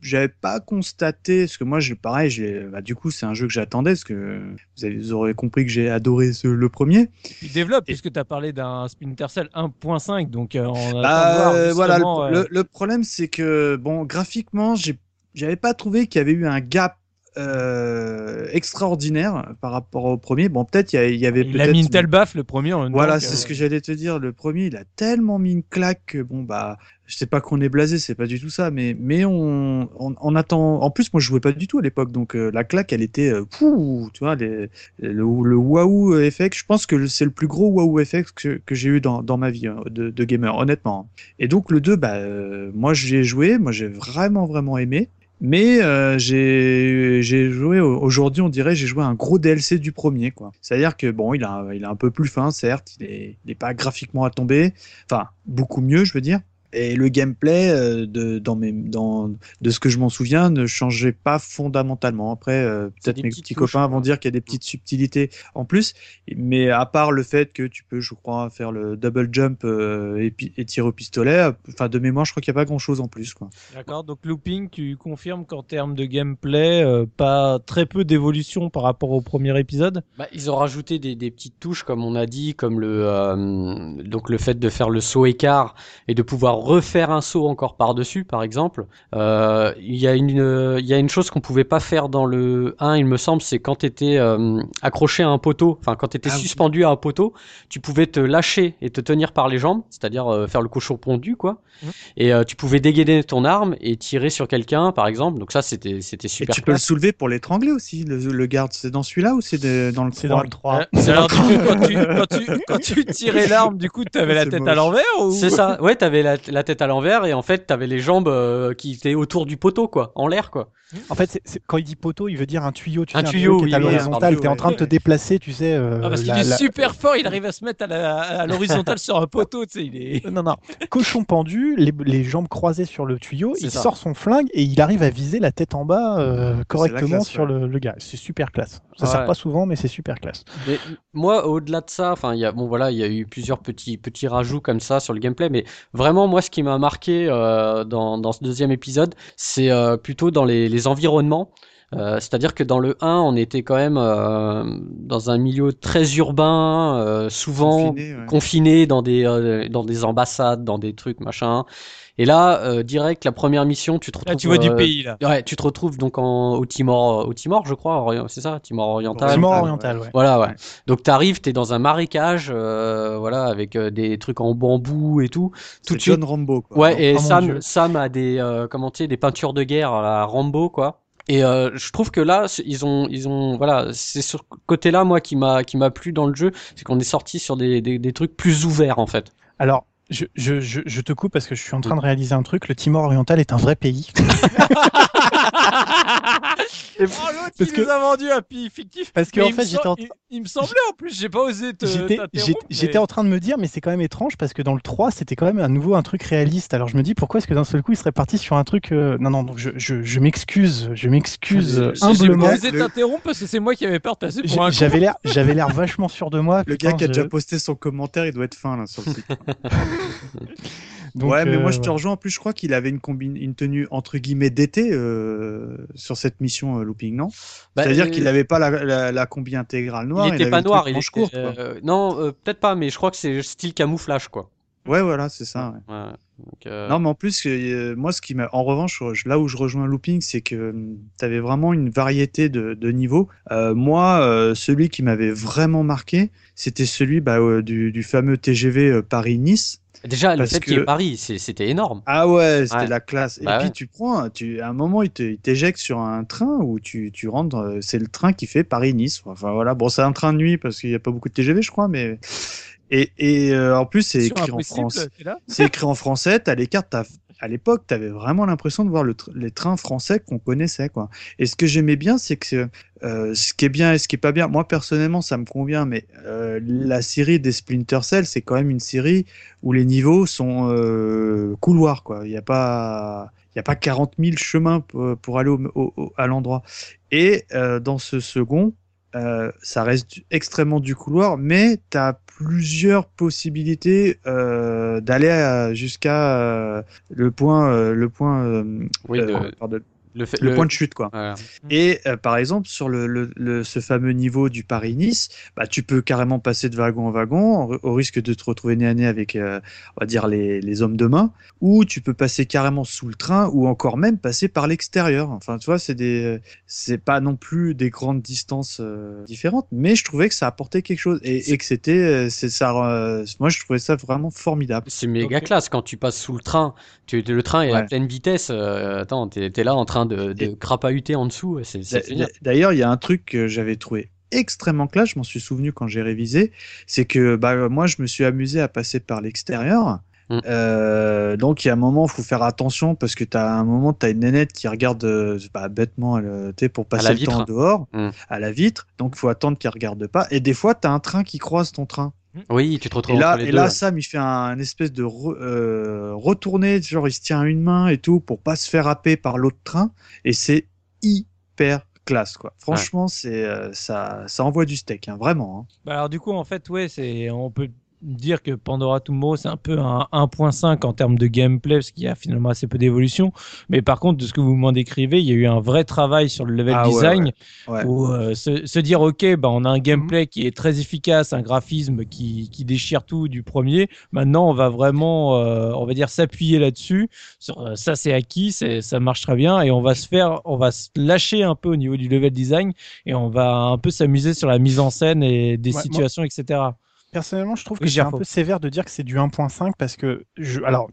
j'avais pas constaté parce que moi j'ai pareil, j'ai bah, du coup c'est un jeu que j'attendais parce que vous, avez, vous aurez compris que j'ai adoré ce- le premier. tu développes Et- puisque tu as parlé d'un Splinter Cell 1.5 donc euh, on Bah, voir, euh, voilà, le, euh, le- le problème c'est que bon, graphiquement, j'ai j'avais pas trouvé qu'il y avait eu un gap euh, extraordinaire par rapport au premier. Bon, peut-être il y avait il a mis une telle baffe le premier en Voilà, c'est ce que j'allais te dire. Le premier, il a tellement mis une claque que bon bah, je sais pas qu'on est blasé, c'est pas du tout ça, mais mais on on, on attend. En plus, moi, je jouais pas du tout à l'époque, donc euh, la claque, elle était, pouh, tu vois, les, le, le waouh effect. Je pense que c'est le plus gros waouh effect que, que j'ai eu dans dans ma vie hein, de, de gamer, honnêtement. Et donc le 2, bah, euh, moi, j'ai joué, moi, j'ai vraiment vraiment aimé. Mais euh, j'ai joué au- aujourd'hui, on dirait j'ai joué un gros DLC du premier quoi. C'est-à-dire que bon, il a il est un peu plus fin certes, il est il est pas graphiquement à tomber, enfin beaucoup mieux je veux dire. Et le gameplay euh, de dans mes dans de ce que je m'en souviens ne changeait pas fondamentalement. Après euh, peut-être mes petits touches, copains vont dire qu'il y a des petites subtilités en plus, mais à part le fait que tu peux je crois faire le double jump euh, et, tirer au pistolet, enfin de mémoire je crois qu'il y a pas grand-chose en plus quoi. D'accord, donc Looping, tu confirmes qu'en termes de gameplay, euh, pas très peu d'évolution par rapport au premier épisode? Bah, ils ont rajouté des, des petites touches, comme on a dit, comme le euh, donc le fait de faire le saut écart et de pouvoir refaire un saut encore par dessus, par exemple. Euh, Il y a une il y a une chose qu'on pouvait pas faire dans le 1, il me semble, c'est quand tu étais accroché à un poteau, enfin quand tu étais Ah oui. suspendu à un poteau, tu pouvais te lâcher et te tenir par les jambes, c'est-à-dire euh, faire le cochon pondu, quoi. Mhm. Et euh, tu pouvais dégainer ton arme et tirer sur quelqu'un, par exemple. Donc ça, c'était c'était Et super. tu peux le soulever pour l'étrangler aussi, le, le garde. C'est dans celui-là ou c'est dans le C'est 3? dans le 3. Euh, Alors du coup, quand tu, quand tu, quand tu tirais l'arme, du coup, t'avais la C'est tête à l'envers ou? C'est ça. Ouais, t'avais la, la tête à l'envers et en fait t'avais les jambes euh, qui étaient autour du poteau, quoi, en l'air, quoi. En fait, c'est- c'est- quand il dit poteau, il veut dire un tuyau. Tu Un sais, tuyau, qui est à l'horizontale. T'es en train de te déplacer, tu sais. euh, Ah, parce qu'il est la- super fort, il arrive à se mettre à la- à l'horizontale sur un poteau, tu sais, il est... Non, non. Cochon pendu, les, les jambes croisées sur le tuyau, C'est il ça. sort son flingue et il arrive à viser la tête en bas euh, correctement classe, sur ouais. le, le gars. C'est super classe. Ça Ouais. sert pas souvent, mais c'est super classe. Mais moi, au-delà de ça, enfin, il y a bon voilà, il y a eu plusieurs petits petits rajouts comme ça sur le gameplay, mais vraiment moi, ce qui m'a marqué euh, dans ce deuxième épisode, c'est euh, plutôt dans les environnements. Euh, C'est-à-dire que dans le 1, on était quand même euh, dans un milieu très urbain, euh, souvent Confiné, ouais. confiné dans des euh, dans des ambassades, dans des trucs machin. Et là, euh, direct, la première mission, tu te retrouves. Là, tu vois du pays, là. Ouais, tu te retrouves donc en, au Timor, au Timor, je crois, c'est ça, Timor oriental. Timor oriental, ouais. Voilà, ouais. Ouais. Donc t'arrives, t'es dans un marécage, euh, voilà, avec euh, des trucs en bambou et tout. Tout suite. John Rambo. Quoi. Ouais, et Oh mon Sam. Sam a des, euh, comment tu sais, des peintures de guerre à Rambo, quoi. Et euh, je trouve que là, ils ont, ils ont, voilà, c'est sur ce côté-là, moi, qui m'a, qui m'a plu dans le jeu, c'est qu'on est sorti sur des, des, des trucs plus ouverts, en fait. Alors, je, je, je, je te coupe parce que je suis en train de réaliser un truc. Le Timor oriental est un vrai pays. Oh, l'autre, Parce il que- nous a vendu un pays fictif. Parce que en fait, j'étais en, il, il me semblait en plus, j'ai pas osé te j'étais, mais- j'étais en train de me dire, mais c'est quand même étrange parce que dans le 3, c'était quand même à nouveau un truc réaliste. Alors je me dis, pourquoi est-ce que d'un seul coup, il serait parti sur un truc. euh, Non, non, donc je, je, je m'excuse, je m'excuse euh, humblement. J'ai osé Le- t'interrompre parce que c'est moi qui avais peur de passer pour J'ai- un. J'avais l'air, j'avais l'air vachement sûr de moi. Le putain, gars qui a je- déjà posté son commentaire, il doit être fin là sur le site. donc, ouais, mais moi je euh, te rejoins. En plus, je crois qu'il avait une, combi- une tenue entre guillemets d'été euh, sur cette mission euh, looping, non? Bah, C'est-à-dire euh, qu'il n'avait pas la, la, la combi intégrale noire. il était avait pas noir, il était, courte, euh, non, euh, peut-être pas, mais je crois que c'est style camouflage, quoi. Ouais, voilà, c'est ça. ouais. Ouais. Donc, euh, Non, mais en plus, euh, moi, ce qui m'a, en revanche, là où je rejoins Looping, c'est que tu avais vraiment une variété de, de niveaux. Euh, moi, euh, celui qui m'avait vraiment marqué, c'était celui bah, euh, du, du fameux TGV euh, Paris-Nice. Déjà, le fait qu'il y ait Paris, c'est- c'était énorme. Ah ouais, c'était Ouais. la classe. Et Bah puis ouais. tu prends, tu, à un moment, il te- il t'éjecte sur un train où tu, tu rentres, euh, c'est le train qui fait Paris-Nice. Enfin voilà, bon, c'est un train de nuit parce qu'il n'y a pas beaucoup de TGV, je crois, mais. Et, et euh, en plus, c'est écrit en là C'est écrit en français, t'as les cartes, t'as- à l'époque, tu avais vraiment l'impression de voir le tr- les trains français qu'on connaissait. Quoi. Et ce que j'aimais bien, c'est que euh, ce qui est bien et ce qui est pas bien, moi personnellement, ça me convient, mais euh, la série des Splinter Cell, c'est quand même une série où les niveaux sont couloirs. quoi. Il n'y a pas... Il n'y a pas 40 000 chemins pour, pour aller au- au- au- à l'endroit. Et euh, dans ce second, euh, ça reste extrêmement du couloir, mais tu as plusieurs possibilités euh, d'aller à- jusqu'à euh, le point, euh, le point, euh, Oui, euh, de- pardon, le, fait, le point de chute, quoi. voilà. Et euh, par exemple, sur le, le, le- ce fameux niveau du Paris-Nice, bah, tu peux carrément passer de wagon en wagon au, risque de te retrouver nez à nez avec, euh, on va dire, les, les hommes de main, ou tu peux passer carrément sous le train, ou encore même passer par l'extérieur. Enfin, tu vois, c'est des, c'est pas non plus des grandes distances euh, différentes, mais je trouvais que ça apportait quelque chose et, et que c'était, c'est ça. euh, moi, je trouvais ça vraiment formidable. C'est méga classe quand tu passes sous le train. Tu, le train est à pleine vitesse. euh, attends, t'es es là en train de, crapahuter en dessous. D'ailleurs, il y a un truc que j'avais trouvé extrêmement classe, je m'en suis souvenu quand j'ai révisé, c'est que bah, moi, je me suis amusé à passer par l'extérieur. Mm. Euh, donc, il y a un moment, il faut faire attention parce que tu as un moment, tu as une nénette qui regarde euh, bah, bêtement elle, euh, tu sais, pour passer le temps vitre. dehors Mm. à la vitre. Donc, il faut attendre qu'elle regarde pas. Et des fois, tu as un train qui croise ton train. Oui, tu te retrouves Et là, entre les et deux. là Sam, il fait un, espèce de re- euh, retourner, genre il se tient à une main et tout pour pas se faire happer par l'autre train. Et c'est hyper classe, quoi. Franchement, c'est euh, ça, ça envoie du steak, hein, vraiment. hein. Bah alors du coup en fait ouais c'est on peut dire que Pandora Tomorrow c'est un peu un 1.5 en termes de gameplay parce qu'il y a finalement assez peu d'évolution. Mais par contre de ce que vous m'en décrivez il y a eu un vrai travail sur le level Ah design ouais. Ouais. où euh, se, se dire ok bah on a un gameplay qui est très efficace un graphisme qui, qui déchire tout du premier. Maintenant on va vraiment euh, on va dire s'appuyer là-dessus. Sur euh, ça c'est acquis ça marche très bien et on va se faire on va se lâcher un peu au niveau du level design et on va un peu s'amuser sur la mise en scène et des Ouais, moi- situations etc Personnellement, je trouve que Oui, c'est un peu sévère de dire que c'est du 1.5 parce que, je, alors,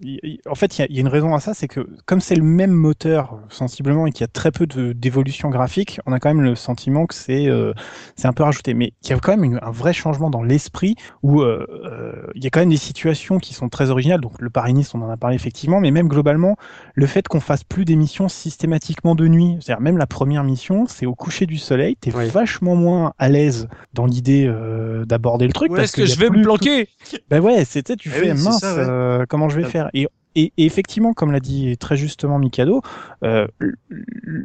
en fait, il y, a- il y a une raison à ça, c'est que comme c'est le même moteur sensiblement et qu'il y a très peu de- d'évolution graphique, on a quand même le sentiment que c'est euh, c'est un peu rajouté. Mais il y a quand même une- un vrai changement dans l'esprit où euh, euh, il y a quand même des situations qui sont très originales. Donc le Paris-Nice, on en a parlé effectivement, mais même globalement, le fait qu'on fasse plus des missions systématiquement de nuit, c'est-à-dire même la première mission, c'est au coucher du soleil, t'es Oui. vachement moins à l'aise dans l'idée euh, d'aborder le truc. parce que je vais plus me tout- planquer ben ouais, c'était tu Eh fais oui, mince, ça, ouais. euh, comment je vais faire? Et, et, et effectivement, comme l'a dit très justement Mikado, euh, le-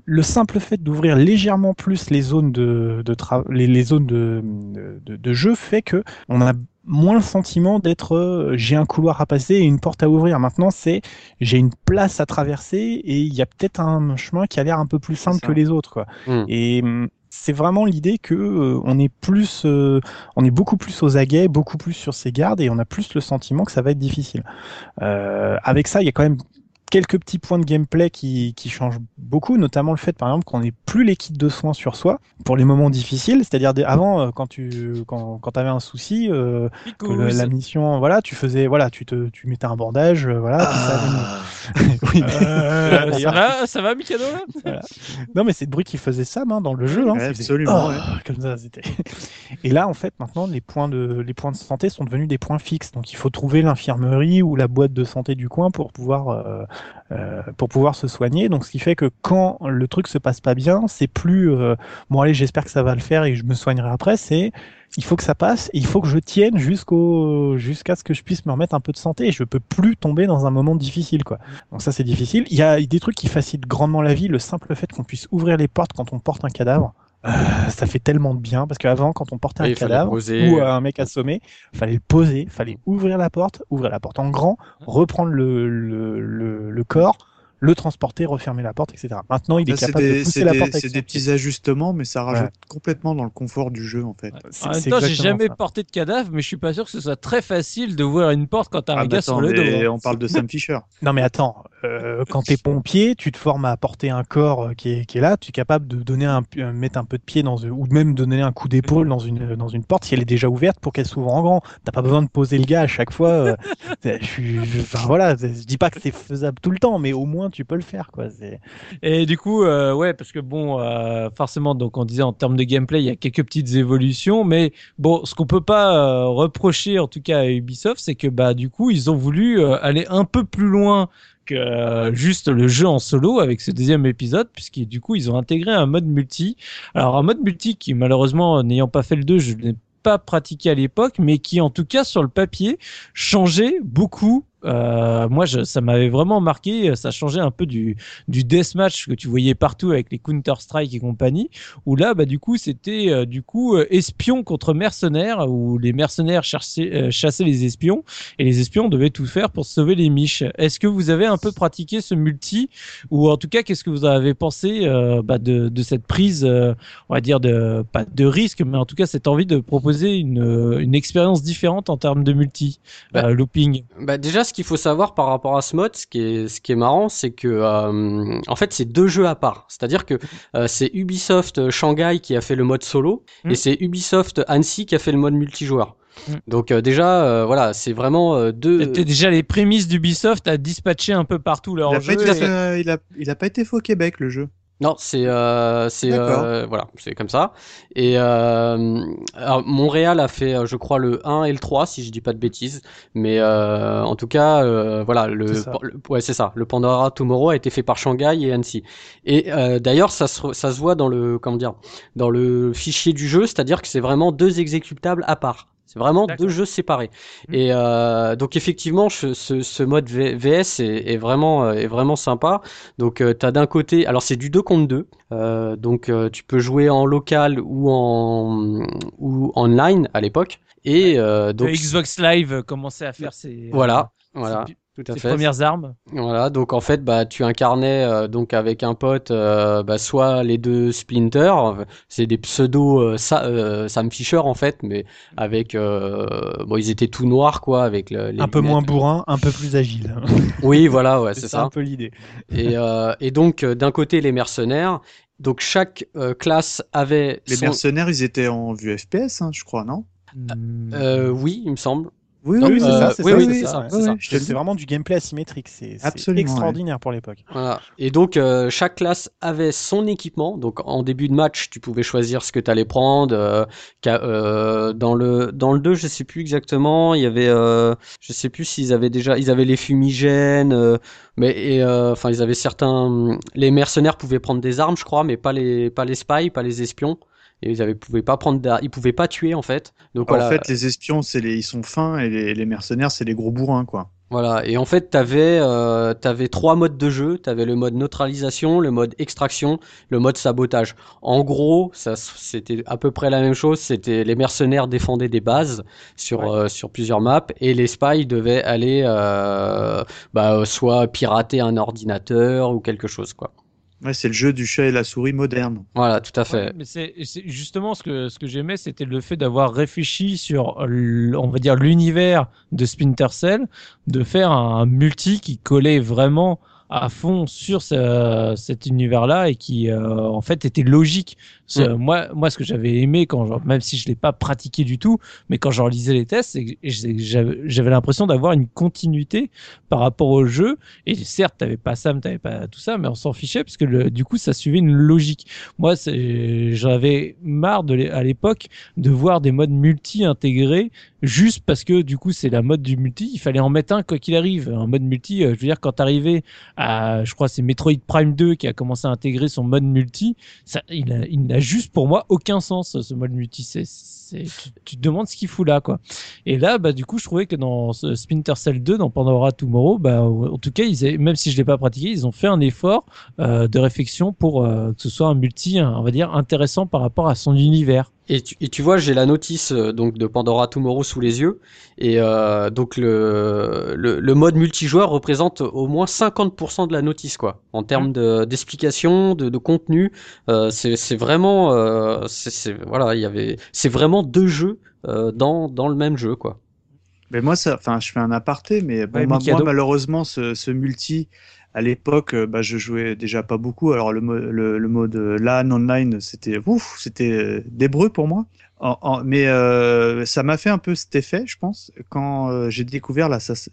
le simple fait d'ouvrir légèrement plus les zones de, de tra- les, les zones de, de, de jeu fait que on a moins le sentiment d'être euh, j'ai un couloir à passer et une porte à ouvrir. Maintenant, c'est j'ai une place à traverser et il y a peut-être un chemin qui a l'air un peu plus simple que les autres, quoi. Mm. Et hum, c'est vraiment l'idée que euh, on est plus, euh, on est beaucoup plus aux aguets, beaucoup plus sur ses gardes et on a plus le sentiment que ça va être difficile. Euh, avec ça, il y a quand même quelques petits points de gameplay qui, qui changent beaucoup, notamment le fait par exemple qu'on n'ait plus les kits de soins sur soi pour les moments difficiles, c'est-à-dire des- avant euh, quand tu quand, quand avais un souci, euh, que le- la mission, voilà, tu faisais, voilà, tu te tu mettais un bandage, euh, voilà. ça. Ah, oui. Euh, ça va ça va Mikado Non, mais c'est le bruit qu'il faisait Sam hein, dans le jeu. Hein, Ouais, ça absolument, Oh ouais. Comme ça, c'était. Et là, en fait, maintenant, les points de les points de santé sont devenus des points fixes. Donc, il faut trouver l'infirmerie ou la boîte de santé du coin pour pouvoir euh, euh, pour pouvoir se soigner. Donc, ce qui fait que quand le truc se passe pas bien, c'est plus euh, bon. Allez, j'espère que ça va le faire et je me soignerai après. C'est il faut que ça passe, et il faut que je tienne jusqu'au jusqu'à ce que je puisse me remettre un peu de santé. Et je peux plus tomber dans un moment difficile, quoi. Donc ça, c'est difficile. Il y a des trucs qui facilitent grandement la vie. Le simple fait qu'on puisse ouvrir les portes quand on porte un cadavre, euh, ça fait tellement de bien. Parce qu'avant, quand on portait Oui, un cadavre ou un mec assommé, fallait le poser, fallait ouvrir la porte, ouvrir la porte en grand, reprendre le, le, le, le corps, le transporter, refermer la porte, etc. Maintenant, il est capable de des, pousser la des- porte c'est des pied. petits ajustements, mais ça rajoute complètement dans le confort du jeu en fait. En même temps, j'ai jamais ça. porté de cadavre, mais je suis pas sûr que ce soit très facile d'ouvrir une porte quand t'as Ah, un bah gars attends, sur le dos. hein. on parle de Sam Fisher. Non mais attends, euh, quand t'es pompier, tu te formes à porter un corps euh, qui est, qui est là, tu es capable de donner un, euh, mettre un peu de pied dans ou même de donner un coup d'épaule dans une dans une porte si elle est déjà ouverte pour qu'elle s'ouvre en grand. T'as pas besoin de poser le gars à chaque fois. euh, je suis, je- enfin voilà, je dis pas que c'est faisable tout le temps, mais au moins tu peux le faire quoi. Et du coup, euh, ouais, parce que bon, euh, forcément, donc on disait en termes de gameplay, il y a quelques petites évolutions, mais bon, ce qu'on peut pas euh, reprocher, en tout cas à Ubisoft, c'est que bah du coup, ils ont voulu aller un peu plus loin que juste le jeu en solo avec ce deuxième épisode, puisque du coup, ils ont intégré un mode multi. Alors un mode multi qui malheureusement, n'ayant pas fait le 2, je n'ai pas pratiqué à l'époque, mais qui en tout cas sur le papier changeait beaucoup. Euh, moi, je, ça m'avait vraiment marqué. Ça changeait un peu du, du deathmatch que tu voyais partout avec les Counter Strike et compagnie. Où là, bah du coup, c'était euh, du coup euh, espion contre mercenaires, où les mercenaires chassaient, chassaient les espions et les espions devaient tout faire pour sauver les miches. Est-ce que vous avez un peu pratiqué ce multi, ou en tout cas, qu'est-ce que vous avez pensé euh, bah, de, de cette prise, euh, on va dire de pas de risque, mais en tout cas cette envie de proposer une, une expérience différente en termes de multi, Bah, euh, looping? Bah déjà, ce qu'il faut savoir par rapport à ce mode, ce qui est, ce qui est marrant, c'est que euh, en fait, c'est deux jeux à part. C'est-à-dire que euh, c'est Ubisoft euh, Shanghai qui a fait le mode solo Mm. et c'est Ubisoft Annecy qui a fait le mode multijoueur. Mm. Donc euh, déjà, euh, voilà, c'est vraiment euh, deux. C'était déjà les prémices d'Ubisoft à dispatcher un peu partout Il leur a, jeu. pas été, et- euh, il, a, il a pas été fait au Québec le jeu. Non, c'est euh, c'est euh, voilà, c'est comme ça. Et euh, alors, Montréal a fait, je crois, le 1 et le 3, si je dis pas de bêtises. Mais euh, en tout cas, euh, voilà, le, le- ouais, c'est ça. Le Pandora Tomorrow a été fait par Shanghai et Annecy. Et euh, d'ailleurs, ça se ça se voit dans le comment dire, dans le fichier du jeu, c'est-à-dire que c'est vraiment deux exécutables à part. C'est vraiment deux jeux séparés. Mm. Et euh, donc effectivement, ce, ce, ce mode V- VS est, est vraiment euh, est vraiment sympa. Donc euh, t'as d'un côté, alors c'est du 2 contre 2, euh, donc tu peux jouer en local ou en ou online à l'époque. Et le donc Xbox Live commençait à faire ses, voilà, voilà, tout à ses fait. premières armes. Voilà, donc en fait, bah, tu incarnais euh, donc avec un pote, euh, bah, soit les deux Splinter, c'est des pseudo euh, Sa- euh, Sam Fisher en fait, mais avec, euh, bon, ils étaient tout noirs quoi, avec le- les un peu lunettes. moins bourrin, un peu plus agile. Oui, voilà, ouais, c'est ça un ça. peu l'idée. Et, euh, et donc euh, d'un côté les mercenaires, donc chaque euh, classe avait Les son- mercenaires, ils étaient en vue FPS, hein, je crois, non? Euh, oui, il me semble. Oui, Non, oui, c'est euh, ça, c'est oui, ça. oui, oui, c'est ça, ça. vraiment du gameplay asymétrique, c'est extraordinaire pour l'époque. Voilà. Et donc euh, chaque classe avait son équipement. Donc en début de match, tu pouvais choisir ce que tu allais prendre. euh, euh, dans le dans le 2, je sais plus exactement, il y avait euh, je sais plus s'ils avaient déjà ils avaient les fumigènes euh, mais euh, enfin ils avaient certains les mercenaires pouvaient prendre des armes, je crois, mais pas les pas les spies, pas les espions. Et ils avaient pouvaient pas prendre ils pouvaient pas tuer en fait. Donc En voilà. fait, les espions, c'est les... ils sont fins et les, les mercenaires, c'est les gros bourrins, quoi. Voilà, et en fait, t'avais euh, t'avais trois modes de jeu. T'avais le mode neutralisation, le mode extraction, le mode sabotage. En gros, c'était à peu près la même chose. C'était les mercenaires défendaient des bases sur Ouais. euh, sur plusieurs maps et les spies devaient aller euh, bah, soit pirater un ordinateur ou quelque chose quoi. Ouais, c'est le jeu du chat et la souris moderne. Voilà, tout à fait. Ouais, mais c'est c'est justement ce que ce que j'aimais, c'était le fait d'avoir réfléchi sur, on va dire, l'univers de Splinter Cell, de faire un multi qui collait vraiment à fond sur ce- cet univers-là et qui, euh, en fait, était logique. Ce- Mm. Moi, moi, ce que j'avais aimé quand, même si je l'ai pas pratiqué du tout, mais quand j'en lisais les tests, j'avais l'impression d'avoir une continuité par rapport au jeu. Et certes, t'avais pas Sam, t'avais pas tout ça, mais on s'en fichait parce que le, du coup, ça suivait une logique. Moi, j'avais marre de, à l'époque de voir des modes multi intégrés juste parce que du coup, c'est la mode du multi. Il fallait en mettre un quoi qu'il arrive. Un mode multi, euh, je veux dire, quand t'arrivais à, je crois, c'est Metroid Prime 2 qui a commencé à intégrer son mode multi, ça, il il n'a juste pour moi aucun sens ce mode multi. C'est, c'est, tu, te demandes ce qu'il fout là, quoi. Et là, bah, du coup, je trouvais que dans Splinter Cell 2, dans Pandora Tomorrow, bah, en tout cas, ils même si je l'ai pas pratiqué, ils ont fait un effort euh, de réflexion pour euh, que ce soit un multi, on va dire, intéressant par rapport à son univers. Et tu, et tu vois, j'ai la notice euh, donc de Pandora Tomorrow sous les yeux, et euh, donc le, le, le mode multijoueur représente au moins 50% de la notice, quoi, en termes de- d'explication, de, de contenu. Euh, c'est vraiment, euh, c'est voilà, il y avait, c'est vraiment deux jeux dans dans le même jeu, quoi. Mais moi, ça, enfin, je fais un aparté, mais bon, Ouais, moi, malheureusement, ce, ce multi, à l'époque, euh, bah, je jouais déjà pas beaucoup. Alors, le, mo- le, le mode euh, LAN online, c'était ouf, c'était euh, d'hébreu pour moi. Mais euh, ça m'a fait un peu cet effet, je pense, quand j'ai découvert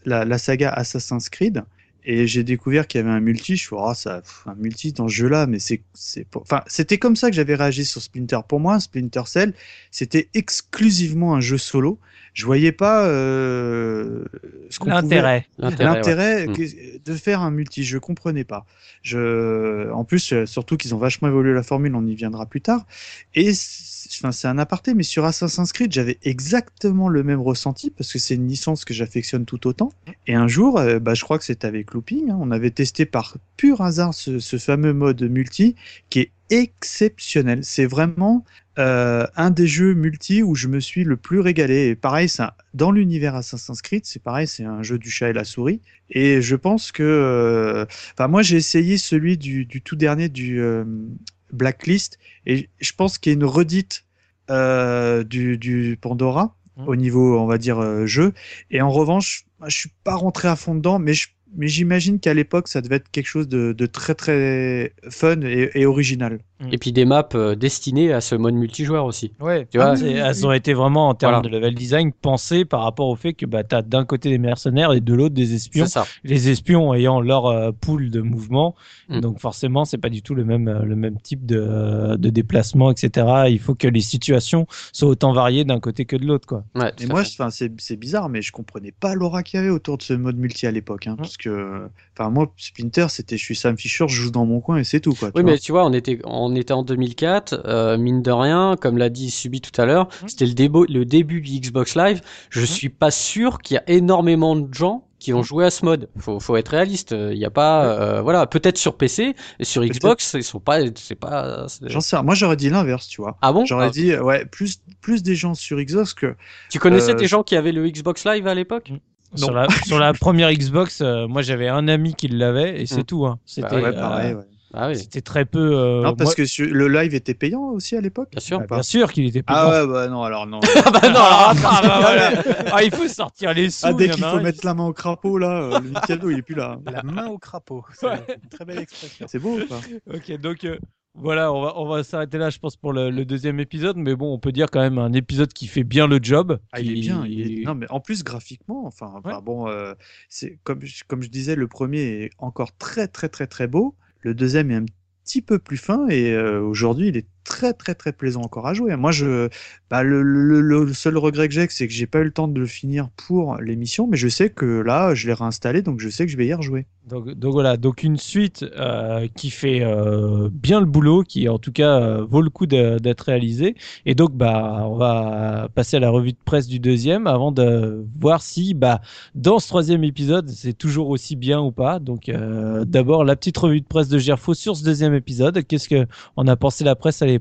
la, la saga Assassin's Creed. Et j'ai découvert qu'il y avait un multi. Je suis, oh, ça, pff, un multi dans ce jeu-là, mais c'est, c'est, pour- enfin, c'était comme ça que j'avais réagi sur Splinter. Pour moi, Splinter Cell, c'était exclusivement un jeu solo. Je voyais pas euh, ce qu'on pouvait- L'intérêt. L'intérêt, ouais. Mm. que- de faire un multi, je comprenais pas. Je, en plus, euh, surtout qu'ils ont vachement évolué la formule, on y viendra plus tard. Et c'est- c'est un aparté, mais sur Assassin's Creed, j'avais exactement le même ressenti parce que c'est une licence que j'affectionne tout autant. Et un jour, euh, bah, je crois que c'était avec Looping, hein, on avait testé par pur hasard ce, fameux mode multi qui est exceptionnel. C'est vraiment euh, un des jeux multi où je me suis le plus régalé. Et pareil, dans l'univers Assassin's Creed, c'est pareil, c'est un jeu du chat et la souris. Et je pense que, euh, enfin, moi, j'ai essayé celui du, tout dernier du Blacklist, et je pense qu'il y a une redite euh, du, du Pandora Mhm. au niveau, on va dire, euh, jeu. Et en revanche, je suis pas rentré à fond dedans, mais je mais j'imagine qu'à l'époque, ça devait être quelque chose de, de très très fun et, et original. Et puis des maps euh, destinées à ce mode multijoueur aussi. Ouais, Tu vois, Ah, elles ont été vraiment en termes Voilà. de level design pensées par rapport au fait que bah, tu as d'un côté des mercenaires et de l'autre des espions. C'est ça. Les espions ayant leur euh, pool de mouvement, Mm. donc forcément c'est pas du tout le même euh, le même type de, de déplacement, etc. Il faut que les situations soient autant variées d'un côté que de l'autre, quoi. Ouais, Et moi, c'est c'est bizarre, mais je comprenais pas l'aura qu'il y avait autour de ce mode multi à l'époque, hein, parce que, enfin, moi, Splinter, c'était, je suis Sam Fisher, je joue dans mon coin et c'est tout, quoi. tu Oui, vois. mais tu vois, on était, on était en 2004, euh, mine de rien, comme l'a dit Subi tout à l'heure, Mhm. c'était le, débo- le début du Xbox Live. Je Mhm. suis pas sûr qu'il y a énormément de gens qui ont joué à ce mode. Faut, faut être réaliste. Il y a pas, euh, voilà, peut-être sur PC et sur Peut-être. Xbox, ils sont pas, c'est pas. c'est- J'en sais rien. Moi, j'aurais dit l'inverse, tu vois. Ah bon? J'aurais Ah, dit, ouais, plus, plus des gens sur Xbox que. Tu connaissais euh, des gens qui avaient le Xbox Live à l'époque? Sur la, sur la première Xbox, euh, moi j'avais un ami qui l'avait et c'est Mm. tout. Hein. C'était ouais, euh, pareil, ouais. Ah oui, c'était très peu. euh, non, parce moi- que le live était payant aussi à l'époque? bien sûr. bah, bien sûr qu'il était Ah payant. ouais, bah non, alors non. Ah bah non, alors, Ah, bah, voilà. Ah, il faut sortir les sous. ah, dès qu'il faut un, mettre la main au crapaud, là, euh, le Mikado, il est plus là. La main au crapaud. C'est une très belle expression. C'est beau, quoi. Ok, donc euh, voilà, on va, on va s'arrêter là, je pense, pour le, le deuxième épisode. Mais bon, on peut dire quand même un épisode qui fait bien le job. Ah, il est bien. il est- Non, mais en plus, graphiquement, enfin, bon, euh, c'est comme, je- comme je disais, le premier est encore très, très, très, très beau. Le deuxième est un petit peu plus fin et euh, aujourd'hui, il est très, très, très plaisant encore à jouer. Moi, je, bah, le, seul regret que j'ai, c'est que j'ai pas eu le temps de le finir pour l'émission, mais je sais que là, je l'ai réinstallé, donc je sais que je vais y rejouer. Donc, voilà, donc une suite euh, qui fait euh, bien le boulot, qui en tout cas euh, vaut le coup d'être réalisée. Et donc bah on va passer à la revue de presse du deuxième avant de voir si bah dans ce troisième épisode c'est toujours aussi bien ou pas. Donc d'abord la petite revue de presse de Gerfo sur ce deuxième épisode. Qu'est-ce que on a pensé la presse? À l'époque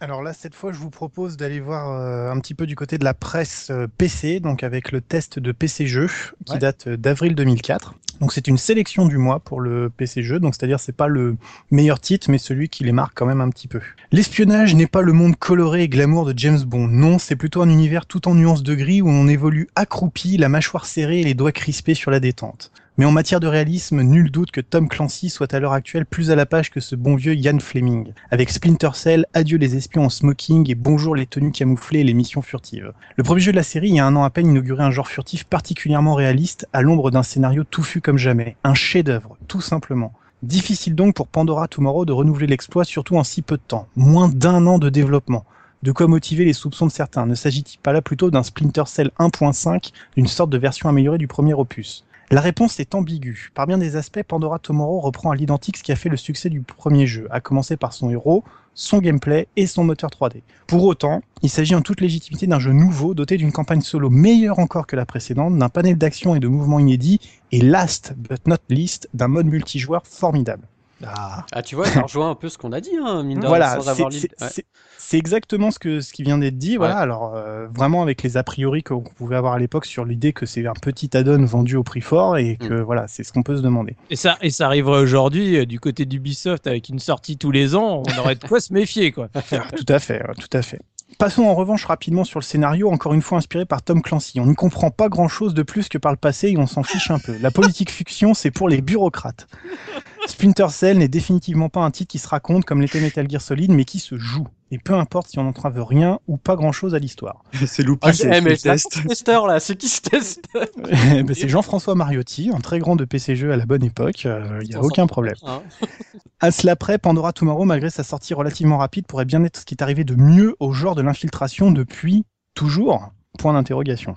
Alors là, cette fois, je vous propose d'aller voir euh, un petit peu du côté de la presse euh, PC, donc avec le test de PC Jeux qui Ouais. date euh, d'avril 2004. Donc c'est une sélection du mois pour le PC Jeux, donc c'est-à-dire c'est pas le meilleur titre, mais celui qui les marque quand même un petit peu. L'espionnage n'est pas le monde coloré et glamour de James Bond. Non, c'est plutôt un univers tout en nuances de gris où on évolue accroupi, la mâchoire serrée et les doigts crispés sur la détente. Mais en matière de réalisme, nul doute que Tom Clancy soit à l'heure actuelle plus à la page que ce bon vieux Ian Fleming. Avec Splinter Cell, adieu les espions en smoking et bonjour les tenues camouflées et les missions furtives. Le premier jeu de la série, il y a un an à peine, inaugurait un genre furtif particulièrement réaliste, à l'ombre d'un scénario touffu comme jamais. Un chef-d'œuvre, tout simplement. Difficile donc pour Pandora Tomorrow de renouveler l'exploit, surtout en si peu de temps. Moins d'un an de développement. De quoi motiver les soupçons de certains. Ne s'agit-il pas là plutôt d'un Splinter Cell 1.5, d'une sorte de version améliorée du premier opus? La réponse est ambiguë. Par bien des aspects, Pandora Tomorrow reprend à l'identique ce qui a fait le succès du premier jeu, à commencer par son héros, son gameplay et son moteur 3D. Pour autant, il s'agit en toute légitimité d'un jeu nouveau, doté d'une campagne solo meilleure encore que la précédente, d'un panel d'action et de mouvements inédits, et last but not least, d'un mode multijoueur formidable. Ah. Ah, tu vois, ça rejoint un peu ce qu'on a dit, hein, mine de rien, Voilà, sans c'est avoir Ouais. exactement ce, que, ce qui vient d'être dit. Voilà, Ouais. alors euh, vraiment avec les a priori qu'on pouvait avoir à l'époque sur l'idée que c'est un petit add-on vendu au prix fort et que Mm. voilà, c'est ce qu'on peut se demander. Et ça, et ça arriverait aujourd'hui euh, du côté d'Ubisoft avec une sortie tous les ans, on aurait de quoi se méfier, quoi. tout à fait, tout à fait. Passons en revanche rapidement sur le scénario, encore une fois inspiré par Tom Clancy. On n'y comprend pas grand chose de plus que par le passé et on s'en fiche un peu. La politique fiction, c'est pour les bureaucrates. Splinter Cell n'est définitivement pas un titre qui se raconte comme l'était Metal Gear Solid, mais qui se joue. Et peu importe si on n'entrave rien ou pas grand chose à l'histoire. C'est loupé, Ah, c'est eh, test. sens, testeur là, c'est qui ce test Ben, c'est Jean-François Mariotti, un très grand de PC jeux à la bonne époque, euh, il n'y a aucun problème. Hein. À cela près, Pandora Tomorrow, malgré sa sortie relativement rapide, pourrait bien être ce qui est arrivé de mieux au genre de l'infiltration depuis toujours? Point d'interrogation.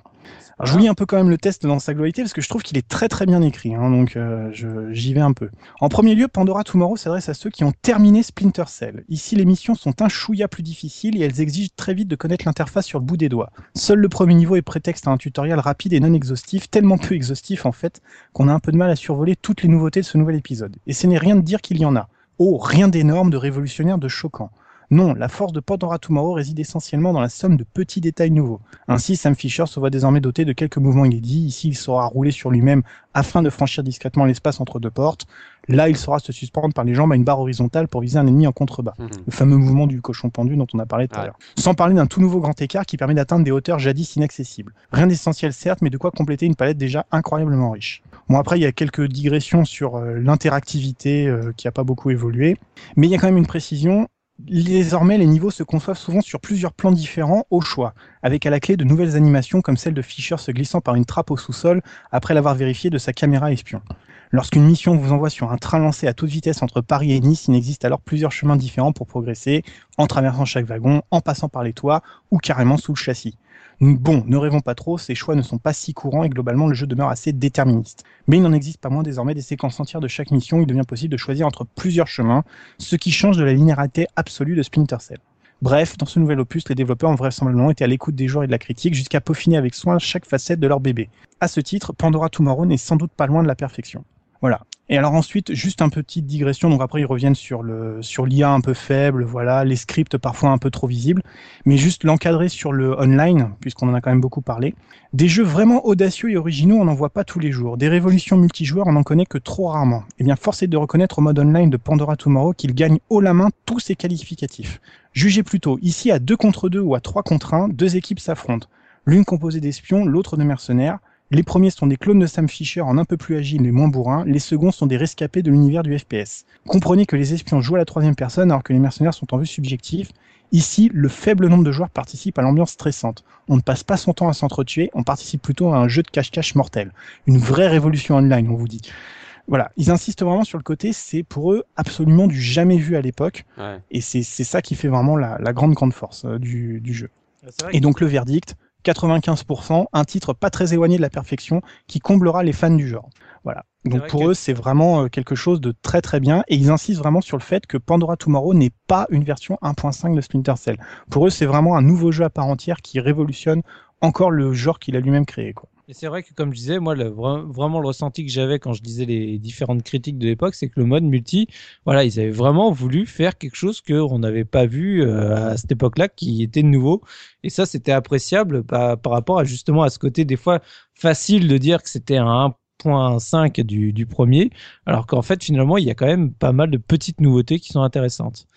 Alors, je lis un peu quand même le test dans sa globalité parce que je trouve qu'il est très très bien écrit, hein, donc euh, j'y vais un peu. En premier lieu, Pandora Tomorrow s'adresse à ceux qui ont terminé Splinter Cell. Ici, les missions sont un chouïa plus difficiles et elles exigent très vite de connaître l'interface sur le bout des doigts. Seul le premier niveau est prétexte à un tutoriel rapide et non exhaustif, tellement peu exhaustif en fait qu'on a un peu de mal à survoler toutes les nouveautés de ce nouvel épisode. Et ce n'est rien de dire qu'il y en a. Oh, rien d'énorme, de révolutionnaire, de choquant. Non, la force de Pandora Tomorrow réside essentiellement dans la somme de petits détails nouveaux. Ainsi, Sam Fisher se voit désormais doté de quelques mouvements inédits. Ici, il saura rouler sur lui-même afin de franchir discrètement l'espace entre deux portes. Là, il saura se suspendre par les jambes à une barre horizontale pour viser un ennemi en contrebas. Mhm. Le fameux mouvement du cochon pendu dont on a parlé tout à l'heure. Sans parler d'un tout nouveau grand écart qui permet d'atteindre des hauteurs jadis inaccessibles. Rien d'essentiel certes, mais de quoi compléter une palette déjà incroyablement riche. Bon après il y a quelques digressions sur euh, l'interactivité euh, qui a pas beaucoup évolué, mais il y a quand même une précision. Désormais, les niveaux se conçoivent souvent sur plusieurs plans différents au choix, avec à la clé de nouvelles animations comme celle de Fisher se glissant par une trappe au sous-sol après l'avoir vérifié de sa caméra espion. Lorsqu'une mission vous envoie sur un train lancé à toute vitesse entre Paris et Nice, il existe alors plusieurs chemins différents pour progresser, en traversant chaque wagon, en passant par les toits ou carrément sous le châssis. Bon, ne rêvons pas trop, ces choix ne sont pas si courants et globalement le jeu demeure assez déterministe. Mais il n'en existe pas moins désormais des séquences entières de chaque mission où il devient possible de choisir entre plusieurs chemins, ce qui change de la linéarité absolue de Splinter Cell. Bref, dans ce nouvel opus, les développeurs ont vraisemblablement été à l'écoute des joueurs et de la critique jusqu'à peaufiner avec soin chaque facette de leur bébé. À ce titre, Pandora Tomorrow n'est sans doute pas loin de la perfection. Voilà. Et alors ensuite, juste un petite digression, donc après ils reviennent sur l'IA un peu faible, voilà, les scripts parfois un peu trop visibles, mais juste l'encadrer sur le online, puisqu'on en a quand même beaucoup parlé. Des jeux vraiment audacieux et originaux, on n'en voit pas tous les jours. Des révolutions multijoueurs, on n'en connaît que trop rarement. Eh bien, force est de reconnaître au mode online de Pandora Tomorrow qu'il gagne haut la main tous ses qualificatifs. Jugez plutôt, ici à 2 contre 2 ou à 3 contre 1, deux équipes s'affrontent. L'une composée d'espions, l'autre de mercenaires. Les premiers sont des clones de Sam Fisher en un peu plus agiles mais moins bourrins, les seconds sont des rescapés de l'univers du FPS. Comprenez que les espions jouent à la troisième personne alors que les mercenaires sont en vue subjective. Ici, le faible nombre de joueurs participe à l'ambiance stressante. On ne passe pas son temps à s'entretuer, on participe plutôt à un jeu de cache-cache mortel. Une vraie révolution online, on vous dit. Voilà, ils insistent vraiment sur le côté, c'est pour eux absolument du jamais vu à l'époque, Ouais. et c'est c'est ça qui fait vraiment la, la grande grande force euh, du, du jeu. Et donc le verdict, 95%, un titre pas très éloigné de la perfection qui comblera les fans du genre. Voilà. Donc pour que- eux, c'est vraiment euh, quelque chose de très très bien et ils insistent vraiment sur le fait que Pandora Tomorrow n'est pas une version 1.5 de Splinter Cell. Pour eux, c'est vraiment un nouveau jeu à part entière qui révolutionne encore le genre qu'il a lui-même créé. Quoi. Et c'est vrai que, comme je disais, moi, vraiment le ressenti que j'avais quand je disais les différentes critiques de l'époque, c'est que le mode multi, voilà, ils avaient vraiment voulu faire quelque chose qu'on n'avait pas vu euh, à cette époque-là, qui était nouveau. Et ça, c'était appréciable par, par rapport à justement à ce côté des fois facile de dire que c'était un 1.5 du, du premier, alors qu'en fait, finalement, il y a quand même pas mal de petites nouveautés qui sont intéressantes.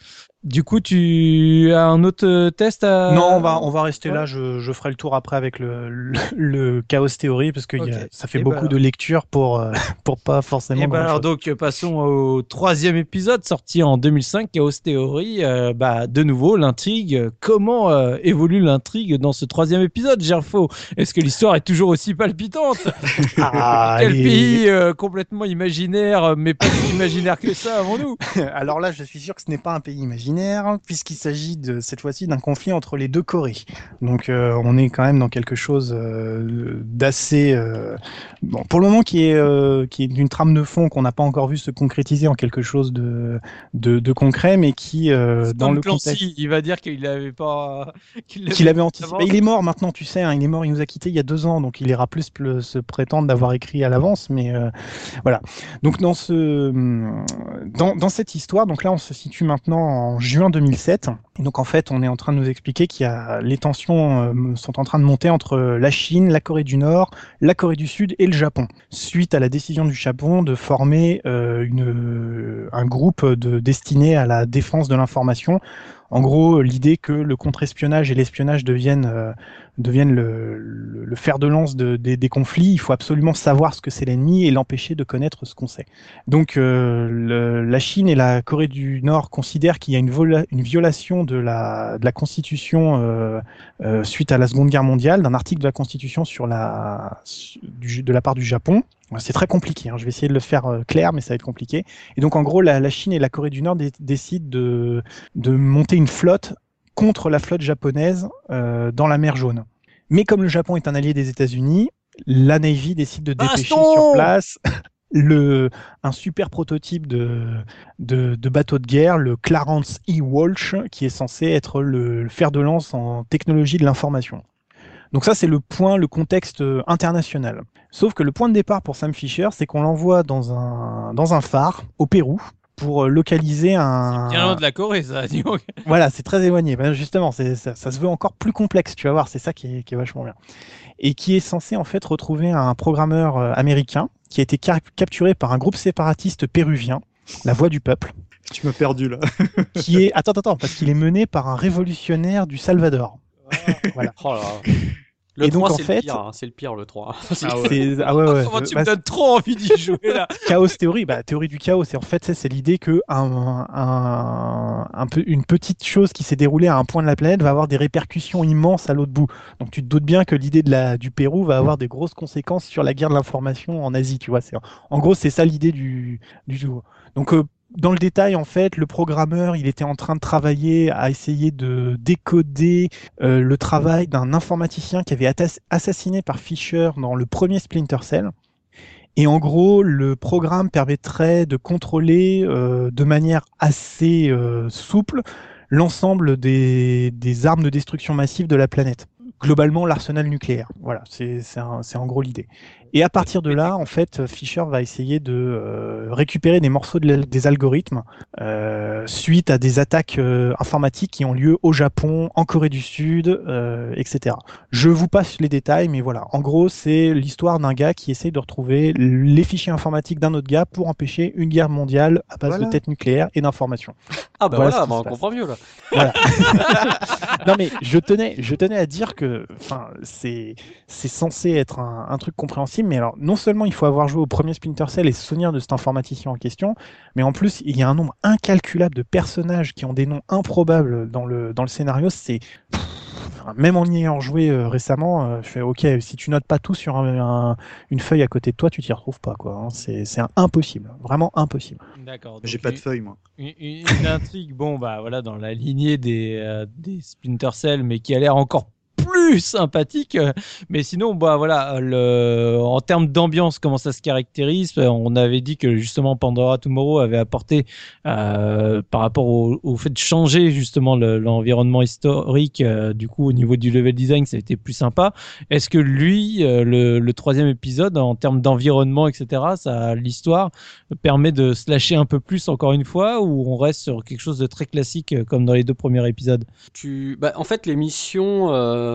Du coup, tu as un autre euh, test à... Non, on va, on va rester ouais. là. Je, je ferai le tour après avec le, le, le Chaos Theory parce que Ok. y a- ça fait Eh beaucoup ben- de lectures pour, euh, pour pas forcément. Et ben alors donc euh, passons au troisième épisode sorti en 2005 Chaos Theory. Euh, bah de nouveau l'intrigue. Comment euh, évolue l'intrigue dans ce troisième épisode, Gerfo? Est-ce que l'histoire est toujours aussi palpitante? Ah, Quel pays euh, complètement imaginaire, mais pas si imaginaire que ça, avons-nous Alors là, je suis sûr que ce n'est pas un pays imaginaire. Imaginaire, puisqu'il s'agit de cette fois-ci d'un conflit entre les deux Corées. Donc euh, on est quand même dans quelque chose euh, d'assez euh, bon pour le moment qui est qui est d'une trame de fond qu'on n'a pas encore vu se concrétiser en quelque chose de de, de concret, mais qui dans le Clancy, contexte il va dire qu'il avait pas. qu'il qu'il avait anticipé. avant. Il est mort maintenant, tu sais. hein, il est mort, il nous a quitté il y a deux ans, donc il ira plus se prétendre d'avoir écrit à l'avance. Mais voilà. Donc dans ce dans, dans cette histoire, donc là on se situe maintenant en juin 2007. Et donc en fait, on est en train de nous expliquer qu'il y a les tensions euh, sont en train de monter entre la Chine, la Corée du Nord, la Corée du Sud et le Japon, suite à la décision du Japon de former euh, une, un groupe de, destiné à la défense de l'information. En gros, l'idée que le contre-espionnage et l'espionnage deviennent, deviennent le, le, le fer de lance de- des- des conflits, il faut absolument savoir ce que c'est l'ennemi et l'empêcher de connaître ce qu'on sait. Donc euh, le- la Chine et la Corée du Nord considèrent qu'il y a une, vola- une violation de la, de la Constitution euh, euh, suite à la Seconde Guerre mondiale, d'un article de la Constitution sur la, du- de la part du Japon. C'est très compliqué, hein. je vais essayer de le faire euh, clair, mais ça va être compliqué. Et donc en gros, la, la Chine et la Corée du Nord dé- décident de, de monter une flotte contre la flotte japonaise euh, dans la mer Jaune. Mais comme le Japon est un allié des États-Unis, la Navy décide de dépêcher Baston sur place le, un super prototype de, de, de bateau de guerre, le Clarence E. Walsh, qui est censé être le, le fer de lance en technologie de l'information. Donc ça, c'est le point, le contexte euh, international. Sauf que le point de départ pour Sam Fisher, c'est qu'on l'envoie dans un, dans un phare au Pérou pour euh, localiser un... Bien loin de la Corée, ça. Voilà, c'est très éloigné. Ben, justement, c'est, ça, ça se veut encore plus complexe, tu vas voir, c'est ça qui est, qui est vachement bien. Et qui est censé en fait retrouver un programmeur euh, américain qui a été car- capturé par un groupe séparatiste péruvien, la Voix du Peuple, Tu m'as perdu là. qui est... Attends, attends, attends, parce qu'il est mené par un révolutionnaire du Salvador. Voilà. Oh là là. Le Et donc, 3, en fait- hein, c'est le pire le 3. Ah ouais. Ah ouais, ouais. Comment tu Bah, me donnes trop envie d'y jouer là chaos théorie, bah, théorie du chaos, c'est en fait c'est- c'est l'idée que un, un, un peu, une petite chose qui s'est déroulée à un point de la planète va avoir des répercussions immenses à l'autre bout. Donc tu te doutes bien que l'idée de la du Pérou va avoir des grosses conséquences sur la guerre de l'information en Asie, tu vois. C'est en gros c'est ça l'idée du du jour. Donc euh, dans le détail, en fait, le programmeur, il était en train de travailler à essayer de décoder euh, le travail d'un informaticien qui avait été assassiné par Fisher dans le premier Splinter Cell. Et en gros, le programme permettrait de contrôler euh, de manière assez euh, souple l'ensemble des, des armes de destruction massive de la planète. Globalement, l'arsenal nucléaire. Voilà, c'est en gros l'idée. Et à partir de là, en fait, Fisher va essayer de euh, récupérer des morceaux de des algorithmes euh, suite à des attaques euh, informatiques qui ont lieu au Japon, en Corée du Sud, euh, etc. Je vous passe les détails, mais voilà. En gros, c'est l'histoire d'un gars qui essaye de retrouver les fichiers informatiques d'un autre gars pour empêcher une guerre mondiale à base Voilà. de têtes nucléaires et d'informations. Ah bah Voilà voilà, bah, on passe. comprend mieux là. Voilà. non mais je tenais, je tenais à dire que, enfin, c'est, c'est censé être un, un truc compréhensible, mais alors non seulement il faut avoir joué au premier Splinter Cell et se souvenir de cet informaticien en question, mais en plus il y a un nombre incalculable de personnages qui ont des noms improbables dans le dans le scénario. C'est même en y ayant joué euh, récemment, euh, je fais ok, si tu notes pas tout sur un- un- une feuille à côté de toi, tu t'y retrouves pas quoi. hein. C'est, impossible, vraiment impossible. D'accord. J'ai pas de une- feuille moi. Une intrigue, bon, bah voilà, dans la lignée des, euh, des Splinter Cell, mais qui a l'air encore plus sympathique. euh, Mais sinon, bah voilà, le, en termes d'ambiance, comment ça se caractérise euh, On avait dit que justement Pandora Tomorrow avait apporté, euh, par rapport au, fait de changer justement le- l'environnement historique, du coup au niveau du level design, ça a été plus sympa. Est-ce que lui, le, le troisième épisode, en termes d'environnement, etc., ça, l'histoire permet de se lâcher un peu plus encore une fois, ou on reste sur quelque chose de très classique comme dans les deux premiers épisodes? Tu... Bah, en fait, les missions,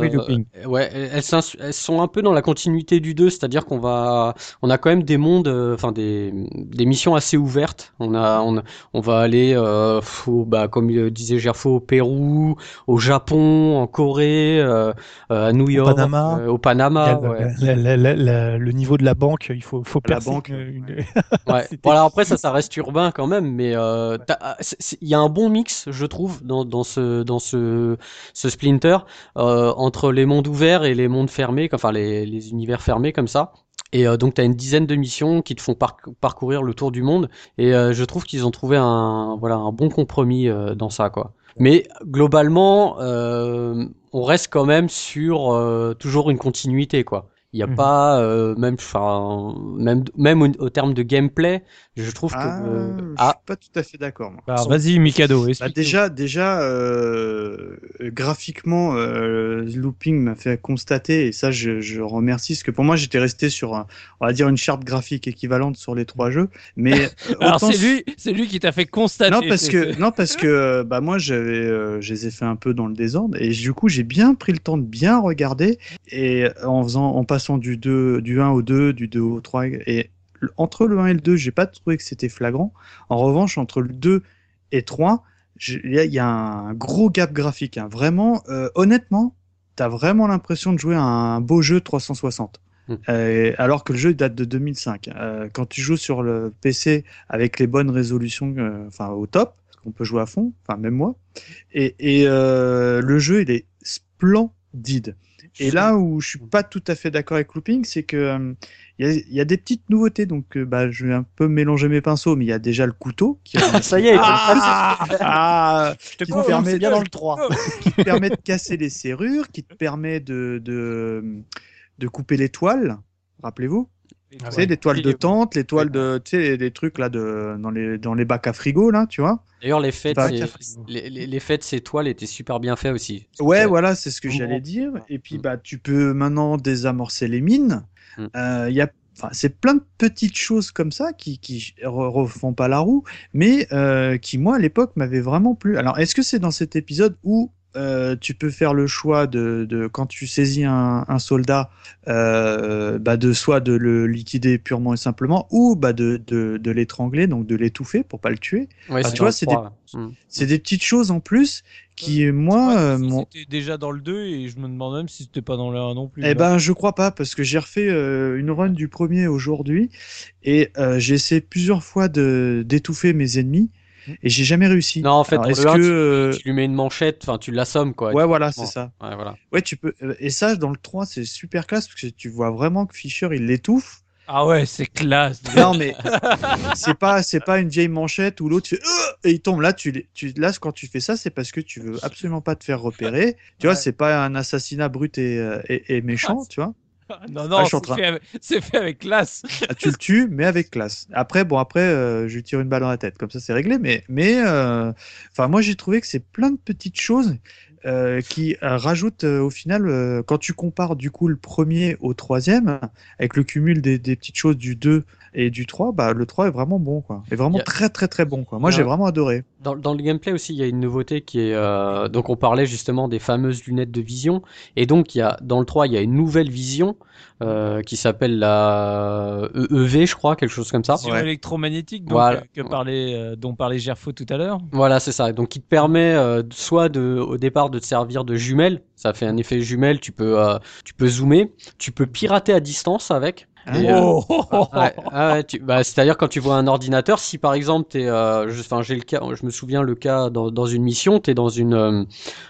Oui, looping. euh, ouais, elles, sont un peu dans la continuité du 2, c'est-à-dire qu'on va, on a quand même des mondes, euh, enfin des, des missions assez ouvertes. On a, on, on va aller, euh, au- bah, comme le disait Gerfo, au Pérou, au Japon, en Corée, euh, euh, à New York, Panama. euh, au Panama. Ouais. la- la- la- la- le niveau de la banque, il faut, faut La percer banque, une- Ouais. C'était- Voilà, après ça, ça reste urbain quand même, mais euh, ah, il y a un bon mix, je trouve, dans, dans ce dans ce ce Splinter euh, entre les mondes ouverts et les mondes fermés, enfin les, les univers fermés comme ça. Et euh, donc tu as une dizaine de missions qui te font parcourir le tour du monde. Et euh, je trouve qu'ils ont trouvé un voilà un bon compromis euh, dans ça quoi. Mais globalement, on reste quand même sur toujours une continuité quoi. Il n'y a mmh. pas euh, même, enfin, même, même au, au, terme de gameplay, je trouve que. Ah, euh, je ah. suis pas tout à fait d'accord. Bah, vas-y, Mikado. Bah, déjà, déjà, euh, graphiquement, euh, Looping m'a fait constater, et ça, je, je remercie, parce que pour moi, j'étais resté sur, un, on va dire, une charte graphique équivalente sur les trois jeux. Mais alors c'est lui, c'est lui qui t'a fait constater. Non, parce que, non, parce que, bah moi, j'avais, euh, je les ai fait un peu dans le désordre, et du coup, j'ai bien pris le temps de bien regarder, et en faisant, en passant du 2, du 1 au 2, du 2 au 3, et entre le 1 et le 2, j'ai pas trouvé que c'était flagrant. En revanche, entre le 2 et 3, il y, a un gros gap graphique. Hein. Vraiment, euh, honnêtement, tu as vraiment l'impression de jouer à un beau jeu 360. Hmm. Euh, alors que le jeu date de 2005. Euh, quand tu joues sur le PC avec les bonnes résolutions, enfin au top, on peut jouer à fond, enfin même moi, et, et le jeu il est splendide. Et là où je suis pas tout à fait d'accord avec Looping, c'est que il y, a des petites nouveautés. Donc, euh, bah, je vais un peu mélanger mes pinceaux, mais il y a déjà le couteau. Qui ça y est. Ah, ah, je te permet bien dans le 3. qui te permet de casser les serrures, qui te permet de, de, de couper les toiles. Rappelez-vous. Ah tu sais, des toiles de tente, les toiles de, tu sais, des trucs là de, dans les, dans les bacs à frigo là, tu vois. D'ailleurs, les faits, les, les, faits de ces toiles étaient super bien faits aussi. Ouais, voilà, c'est ce que j'allais dire. Et puis, mm. bah, tu peux maintenant désamorcer les mines. Mm. Euh, il y a Enfin, c'est plein de petites choses comme ça qui qui refont pas la roue, mais euh, qui moi à l'époque m'avaient vraiment plu. Alors, est-ce que c'est dans cet épisode où euh, tu peux faire le choix de, de quand tu saisis un, un soldat, euh, bah de soit de le liquider purement et simplement, ou bah de, de, de l'étrangler, donc de l'étouffer pour pas le tuer. Ouais, bah, tu vois, c'est des, mm. c'est des petites choses en plus qui, moi, euh, c'était déjà dans le 2 et je me demande même si c'était pas dans le 1 non plus. Eh ben, je crois pas parce que j'ai refait euh, une run du premier aujourd'hui et euh, j'ai essayé plusieurs fois d'étouffer mes ennemis et j'ai jamais réussi. Non, en fait, est-ce que tu, euh, tu, lui mets une manchette, enfin, tu l'assommes, quoi. Ouais, voilà, c'est ça. Ouais, voilà. Ouais, tu peux. Euh, et ça, dans le 3, c'est super classe parce que tu vois vraiment que Fischer, il l'étouffe. Ah ouais, c'est classe. Non, mais c'est pas, c'est pas une vieille manchette où l'autre fait et il tombe. Là, tu, tu, là, quand tu fais ça, c'est parce que tu veux absolument pas te faire repérer. Tu vois, c'est pas un assassinat brut et, euh, et, et méchant, tu vois. Non, non, c'est fait, avec classe. Ah, tu le tues, mais avec classe. Après, bon, après, euh, je lui tire une balle dans la tête. Comme ça, c'est réglé. Mais, mais, euh, enfin, moi, j'ai trouvé que c'est plein de petites choses euh, qui rajoutent au final, quand tu compares du coup le premier au troisième, avec le cumul des, des petites choses du 2 et du 3, bah, le 3 est vraiment bon, quoi. Est vraiment très, très, très bon, quoi. Moi, j'ai vraiment adoré. Dans, dans, le gameplay aussi, il y a une nouveauté qui est, euh, donc on parlait justement des fameuses lunettes de vision. Et donc, il y a, dans le 3, il y a une nouvelle vision, euh, qui s'appelle la EEV, je crois, quelque chose comme ça. Vision électromagnétique, donc, euh, que parlait, euh, dont parlait Gerfo tout à l'heure. Voilà, c'est ça. Donc, qui te permet, euh, soit de, au départ, de te servir de jumelle. Ça fait un effet jumelle, tu peux, tu peux zoomer. Tu peux pirater à distance avec. Oh. bah, c'est-à-dire quand tu vois un ordinateur, si par exemple t'es, euh, enfin j'ai le cas, je me souviens le cas dans, dans une mission, t'es dans une euh,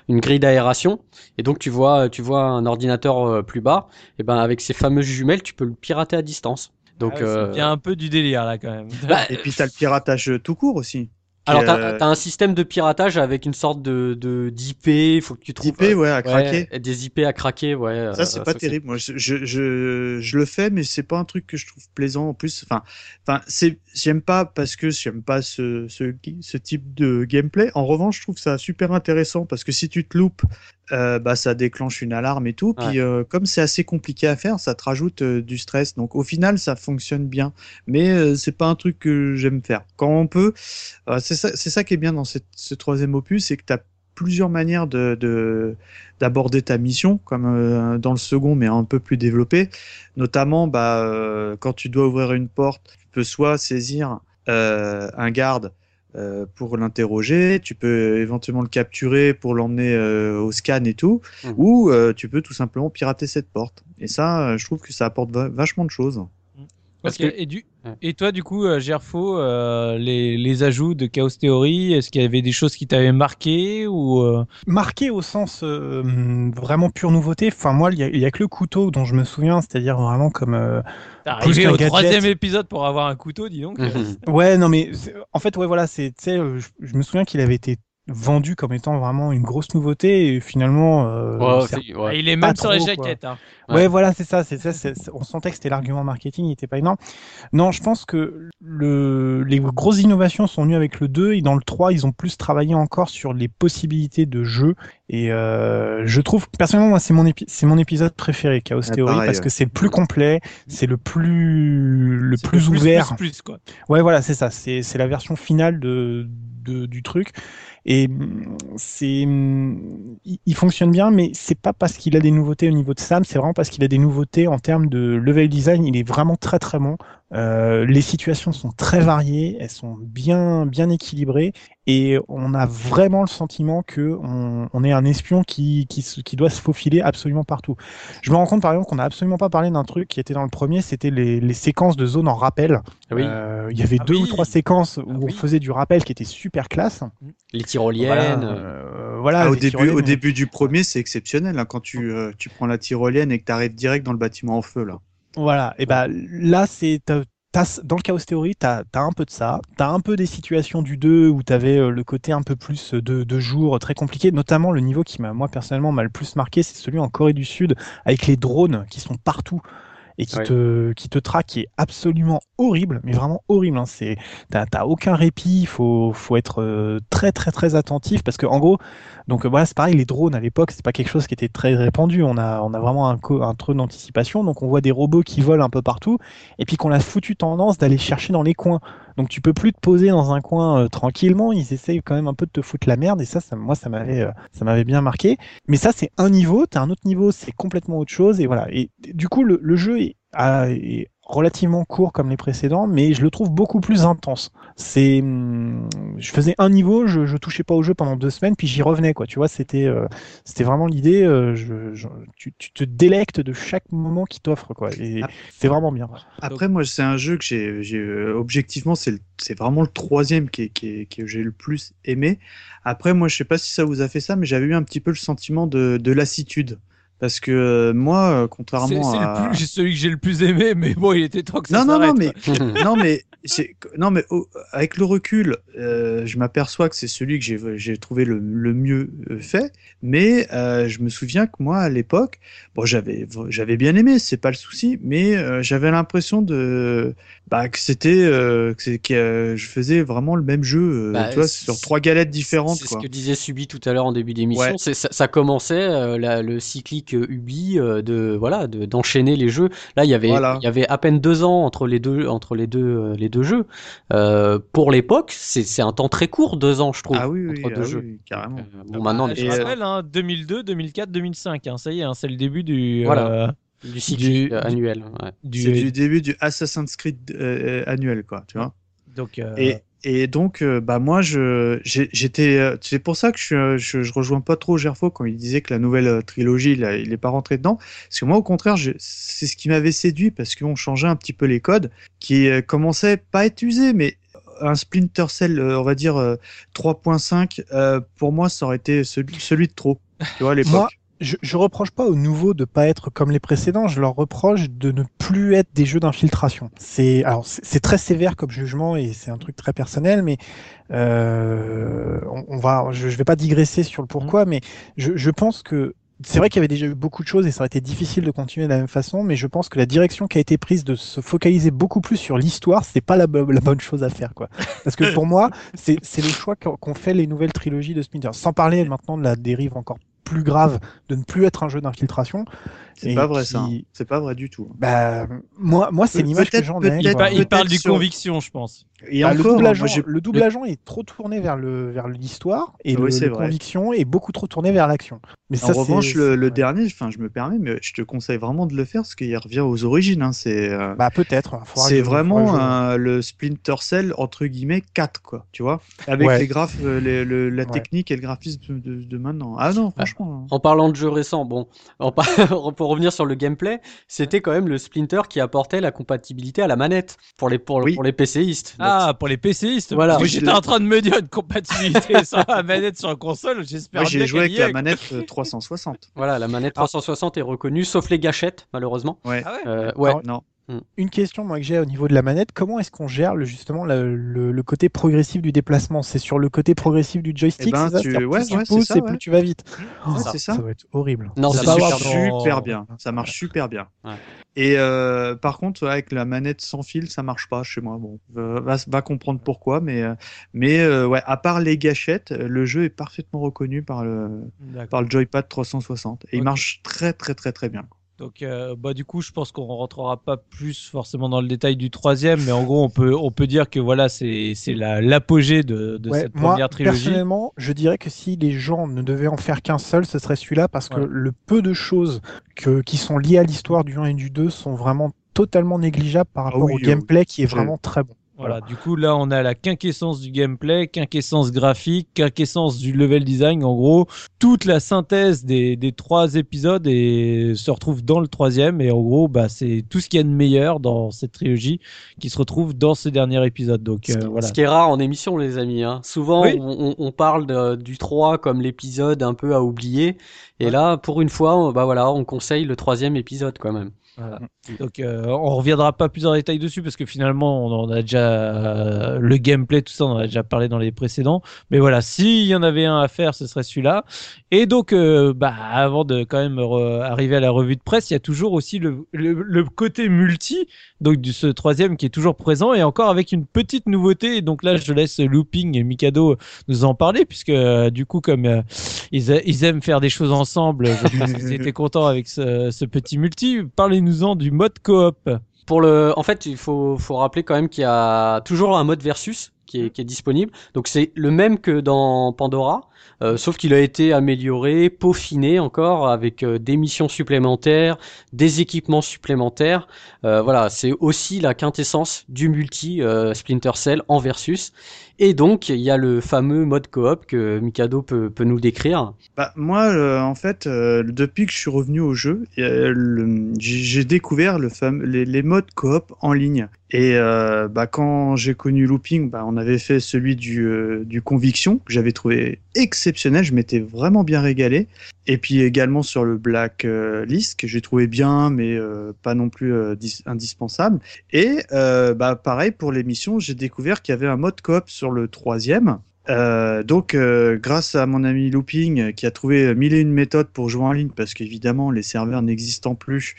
une grille d'aération et donc tu vois tu vois un ordinateur euh, plus bas, et ben avec ces fameuses jumelles, tu peux le pirater à distance. Donc ah il y a un peu du délire là quand même. Bah, et puis t'as le piratage tout court aussi. Alors, t'as euh, as un système de piratage avec une sorte de d'IP, il faut que tu trouves. IP, ouais, à craquer. des IP à craquer, ouais. Ça, euh, c'est pas terrible. Moi, je, je, je, le fais, mais c'est pas un truc que je trouve plaisant en plus. Enfin, enfin, c'est, j'aime pas parce que j'aime pas ce, ce, ce type de gameplay. En revanche, je trouve ça super intéressant parce que si tu te loupes, euh, bah, ça déclenche une alarme et tout. Puis euh, comme c'est assez compliqué à faire, ça te rajoute euh, du stress. Donc au final, ça fonctionne bien. Mais c'est pas un truc que j'aime faire. Quand on peut, c'est ça, ça, qui est bien dans cette, ce troisième opus, c'est que tu as plusieurs manières de d'aborder ta mission, comme dans le second, mais un peu plus développé. Notamment, bah, quand tu dois ouvrir une porte, tu peux soit saisir un garde euh, pour l'interroger, tu peux éventuellement le capturer pour l'emmener euh, au scan et tout, mmh. ou euh, tu peux tout simplement pirater cette porte. Et ça, je trouve que ça apporte vachement de choses. Parce Ok, que- et, du... Ouais. et toi, du coup, euh, Gerfo, euh, les, les ajouts de Chaos Theory, est-ce qu'il y avait des choses qui t'avaient marqué ou euh, Marqué au sens euh, vraiment pure nouveauté. Enfin moi, il y, a- il y a que le couteau dont je me souviens, c'est-à-dire vraiment comme euh, arrivé au gadget. troisième épisode pour avoir un couteau, dis donc. Ouais, non, mais en fait, ouais, voilà, c'est, tu sais, euh, je, je me souviens qu'il avait été vendu comme étant vraiment une grosse nouveauté et finalement, euh, Ouais, ok, ouais. Ah, il est Pas même sur les jaquettes. Hein. ouais. Ouais. voilà, c'est ça, c'est ça, c'est- c'est- on sentait que c'était l'argument marketing, il était pas énorme. Non, je pense que le, les grosses innovations sont venues avec le 2 et dans le 3, ils ont plus travaillé encore sur les possibilités de jeu et euh, je trouve, personnellement, moi, c'est mon, épi- c'est mon épisode préféré, Chaos Ouais, Theory, pareil, parce que c'est le plus complet, c'est le plus, le plus le ouvert. Plus, plus, quoi. Ouais, voilà, c'est ça. C'est c'est la version finale de, de du truc. Et hum, c'est il, il fonctionne bien, mais c'est pas parce qu'il a des nouveautés au niveau de Sam, c'est vraiment parce qu'il a des nouveautés en termes de level design. Il est vraiment très très bon. Euh, les situations sont très variées, elles sont bien bien équilibrées et on a vraiment le sentiment que on, on est un espion qui qui, se- qui doit se faufiler absolument partout. Je me rends compte par exemple qu'on n'a absolument pas parlé d'un truc qui était dans le premier, c'était les, les séquences de zone en rappel. Oui, Euh, il y avait Ah deux oui. ou trois séquences où Ah on oui. faisait du rappel qui était super classe. les tyroliennes. Voilà, euh, voilà, Ah, au, les début, tyroliennes, au on- début du premier, c'est exceptionnel hein, quand tu, euh, tu prends la tyrolienne et que tu arrives direct dans le bâtiment en feu. là. Voilà, et ben là, c'est t'as- t'as- dans le Chaos Theory, tu as, un peu de ça. Tu as un peu des situations du 2 où tu avais le côté un peu plus de, de jour très compliqué, notamment le niveau qui m'a, moi personnellement, m'a le plus marqué, c'est celui en Corée du Sud avec les drones qui sont partout et qui te qui te traquent, qui est absolument horrible, mais vraiment horrible. Hein. C'est t'as t'as aucun répit, il faut faut être euh, très très très attentif parce que en gros, donc euh, voilà, c'est pareil, les drones à l'époque, c'est pas quelque chose qui était très répandu. On a on a vraiment un, co- un d'anticipation, donc on voit des robots qui volent un peu partout et puis qu'on a foutu tendance d'aller chercher dans les coins. Donc tu peux plus te poser dans un coin euh, tranquillement. Ils essayent quand même un peu de te foutre la merde et ça, ça moi ça m'avait euh, ça m'avait bien marqué. Mais ça c'est un niveau. T'as un autre niveau, c'est complètement autre chose et voilà. Et du coup le, jeu est, est relativement court comme les précédents, mais je le trouve beaucoup plus intense. C'est, hum, je faisais un niveau, je, je touchais pas au jeu pendant deux semaines, puis j'y revenais quoi. Tu vois, c'était euh, c'était vraiment l'idée. euh, je, je- tu, tu te délectes de chaque moment qui t'offre quoi. Et Ah. c'est vraiment bien. Après, moi, c'est un jeu que j'ai, j'ai euh, objectivement, c'est, c'est vraiment le troisième qui, est- qui, est- que j'ai le plus aimé. Après, moi, je sais pas si ça vous a fait ça, mais j'avais eu un petit peu le sentiment de, de lassitude. Parce que euh, moi, euh, C'est contrairement c'est à... le plus, celui que j'ai le plus aimé, mais bon, il était temps que ça Non, non, non, s'arrête, mais non, mais c'est non, mais oh, avec le recul, euh, je m'aperçois que c'est celui que j'ai j'ai trouvé le, le mieux fait. Mais euh, je me souviens que moi, à l'époque, bon, j'avais j'avais bien aimé, c'est pas le souci, mais euh, j'avais l'impression de bah, que c'était euh, que, c'est- que euh, je faisais vraiment le même jeu, euh, Bah, tu vois, c'est- sur trois galettes différentes, C'est quoi. ce que disait Subi tout à l'heure en début d'émission. Ouais. C'est Ça, ça commençait euh, la- le cyclique euh, Ubi euh, de voilà de- d'enchaîner les jeux. Là, il y avait Voilà. il y avait à peine deux ans entre les deux entre les deux euh, les deux jeux. Euh, pour l'époque, c'est c'est un temps très court, deux ans, je trouve, Ah oui, oui, entre ah deux oui, jeux. oui, carrément. Euh, bon, maintenant, Ah, les je Et, euh, rappelle, hein, 2002, 2004, 2005. Hein, ça y est, hein, c'est le début du. Voilà. euh, du euh, annuel. ouais. C'est du début du Assassin's Creed euh, annuel, quoi, tu vois. Donc, euh, Et, et donc, euh, bah moi, j'étais. euh, C'est pour ça que je, je, je rejoins pas trop Gerfo quand il disait que la nouvelle euh, trilogie, il est pas rentré dedans. Parce que moi, au contraire, c'est ce qui m'avait séduit parce qu'on changeait un petit peu les codes, qui commençaient pas à être usés, mais un Splinter Cell, on va dire euh, 3.5, euh, pour moi, ça aurait été celui, celui de trop. Tu vois, à l'époque. Je, je reproche pas aux nouveaux de pas être comme les précédents, je leur reproche de ne plus être des jeux d'infiltration. C'est alors c'est très sévère comme jugement et c'est un truc très personnel, mais euh, on, on va, je, je vais pas digresser sur le pourquoi, mais je, je pense que c'est vrai qu'il y avait déjà eu beaucoup de choses et ça aurait été difficile de continuer de la même façon, mais je pense que la direction qui a été prise de se focaliser beaucoup plus sur l'histoire, c'est pas la, bo- la bonne chose à faire, quoi. Parce que pour moi, c'est le choix qu'ont fait les nouvelles trilogies de Splinter. Sans parler maintenant de la dérive encore plus grave de ne plus être un jeu d'infiltration. C'est pas vrai qui- ça. hein. C'est pas vrai du tout. Bah, moi, moi c'est l'image que j'en ai. il, parle du sur- conviction, je pense. Et Bah, le encore, double agent, le double agent est trop tourné vers le vers l'histoire et Oui, le, le vrai. conviction est beaucoup trop tourné vers l'action. Mais En ça, revanche, le, le dernier, enfin, je me permets, mais je te conseille vraiment de le faire parce qu'il revient aux origines. hein, c'est euh, Bah peut-être. c'est vraiment le Splinter Cell entre guillemets 4 quoi, tu vois, avec Ouais. les graphes, euh, les- le- la Ouais. technique et le graphisme de, de maintenant. Ah non, franchement. En parlant de jeux récents, bon, pour revenir sur le gameplay, c'était quand même le Splinter qui apportait la compatibilité à la manette pour les pour, Oui. pour les PCistes. Donc, Ah, pour les PCistes. Voilà. Moi, Moi, j'étais en train de me dire une compatibilité sur la manette sur la console. J'espère Moi, j'ai joué avec la manette euh, 360. Voilà, la manette 360 est reconnue, sauf les gâchettes, malheureusement. Ouais. Ah ouais. Euh, ouais. Alors, Non. Une question moi que j'ai au niveau de la manette, comment est-ce qu'on gère le, justement le, le- le côté progressif du déplacement? C'est sur le côté progressif du joystick, Eh ben, ça? tu- ouais, plus tu ouais, pousses ça, et ouais. plus tu vas vite. Ouais, ça, c'est ça. va être horrible. Non, ça marche super bien. Ça marche super bien. Ouais. Et euh, par contre, avec la manette sans fil, ça marche pas chez moi. Bon, euh, va, va comprendre pourquoi, mais euh, mais euh, ouais, à part les gâchettes, le jeu est parfaitement reconnu par le par le joypad 360 et il marche très très très très bien. Donc, euh, bah, du coup, je pense qu'on rentrera pas plus forcément dans le détail du troisième, mais en gros, on peut, on peut dire que voilà, c'est, c'est la, l'apogée de, de Ouais, cette moi, première trilogie. personnellement, je dirais que si les gens ne devaient en faire qu'un seul, ce serait celui-là, parce que le peu de choses que, qui sont liées à l'histoire du 1 et du 2 sont vraiment totalement négligeables par rapport oui, au gameplay qui est vraiment très bon. Voilà, du coup, là, on a la quinquessence du gameplay, quinquessence graphique, quinquessence du level design. En gros, toute la synthèse des, des trois épisodes et se retrouve dans le troisième. Et en gros, bah, c'est tout ce qu'il y a de meilleur dans cette trilogie qui se retrouve dans ce dernier épisode. Donc, Ce, euh, qui- voilà. ce qui est rare en émission, les amis. Hein. Souvent, Oui. on, on- on parle de- du 3 comme l'épisode un peu à oublier. Et Ouais. là, pour une fois, on, bah voilà, on conseille le troisième épisode quand même. Voilà. Donc euh, on reviendra pas plus en détail dessus parce que finalement on en a déjà euh, le gameplay tout ça on en a déjà parlé dans les précédents. Mais voilà s'il y en avait un à faire ce serait celui-là. Et donc euh, bah avant de quand même arriver à la revue de presse il y a toujours aussi le, le, le côté multi donc de ce troisième qui est toujours présent et encore avec une petite nouveauté. Donc là je laisse Looping et Mikado nous en parler puisque euh, du coup comme euh, ils, a- ils aiment faire des choses ensemble je pense qu'ils étaient contents avec ce, ce petit multi. Parlez-nous-en du mode coop. Pour le, en fait, il faut, faut rappeler quand même qu'il y a toujours un mode versus qui est, qui est disponible. Donc c'est le même que dans Pandora, euh, sauf qu'il a été amélioré, peaufiné encore avec euh, des missions supplémentaires, des équipements supplémentaires. Euh, voilà, c'est aussi la quintessence du multi Splinter Cell en versus. Et donc il y a le fameux mode coop que Mikado peut, peut nous décrire. Bah, moi, en fait, depuis que je suis revenu au jeu, j'ai j'ai découvert le fameux, les, les modes coop en ligne. Et euh, bah, quand j'ai connu Looping, bah, on avait fait celui du, euh, du Conviction, que j'avais trouvé exceptionnel. Je m'étais vraiment bien régalé. Et puis également sur le Black euh, List, que j'ai trouvé bien, mais euh, pas non plus euh, dis- indispensable. Et bah, pareil pour l'émission, j'ai découvert qu'il y avait un mode coop sur le troisième. Euh, donc, euh, grâce à mon ami Looping qui a trouvé mille et une méthodes pour jouer en ligne, parce qu'évidemment les serveurs n'existant plus,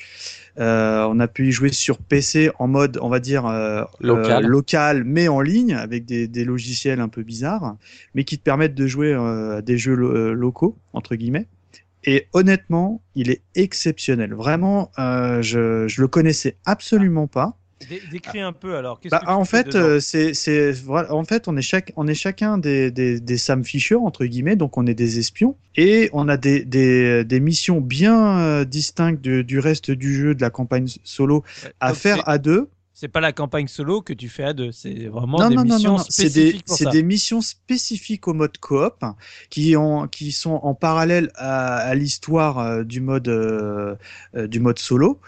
on a pu y jouer sur PC en mode, on va dire euh, Local. euh, local, mais en ligne avec des, des logiciels un peu bizarres, mais qui te permettent de jouer euh, à des jeux lo- euh, locaux entre guillemets. Et honnêtement, il est exceptionnel. Vraiment, euh, je, je le connaissais absolument pas. Dé- Décris un peu alors. Bah, que en fait, euh, c'est, c'est, voilà, en fait, on est chaque, on est chacun des, des, des Sam Fisher entre guillemets, donc on est des espions et on a des, des, des missions bien euh, distinctes du, du reste du jeu, de la campagne solo Ouais, à faire à deux. C'est pas la campagne solo que tu fais à deux, c'est vraiment Non, des non, non, missions non, non, c'est des, spécifiques c'est des missions spécifiques au mode coop qui ont, qui sont en parallèle à, à l'histoire euh, du mode, euh, euh, du mode solo.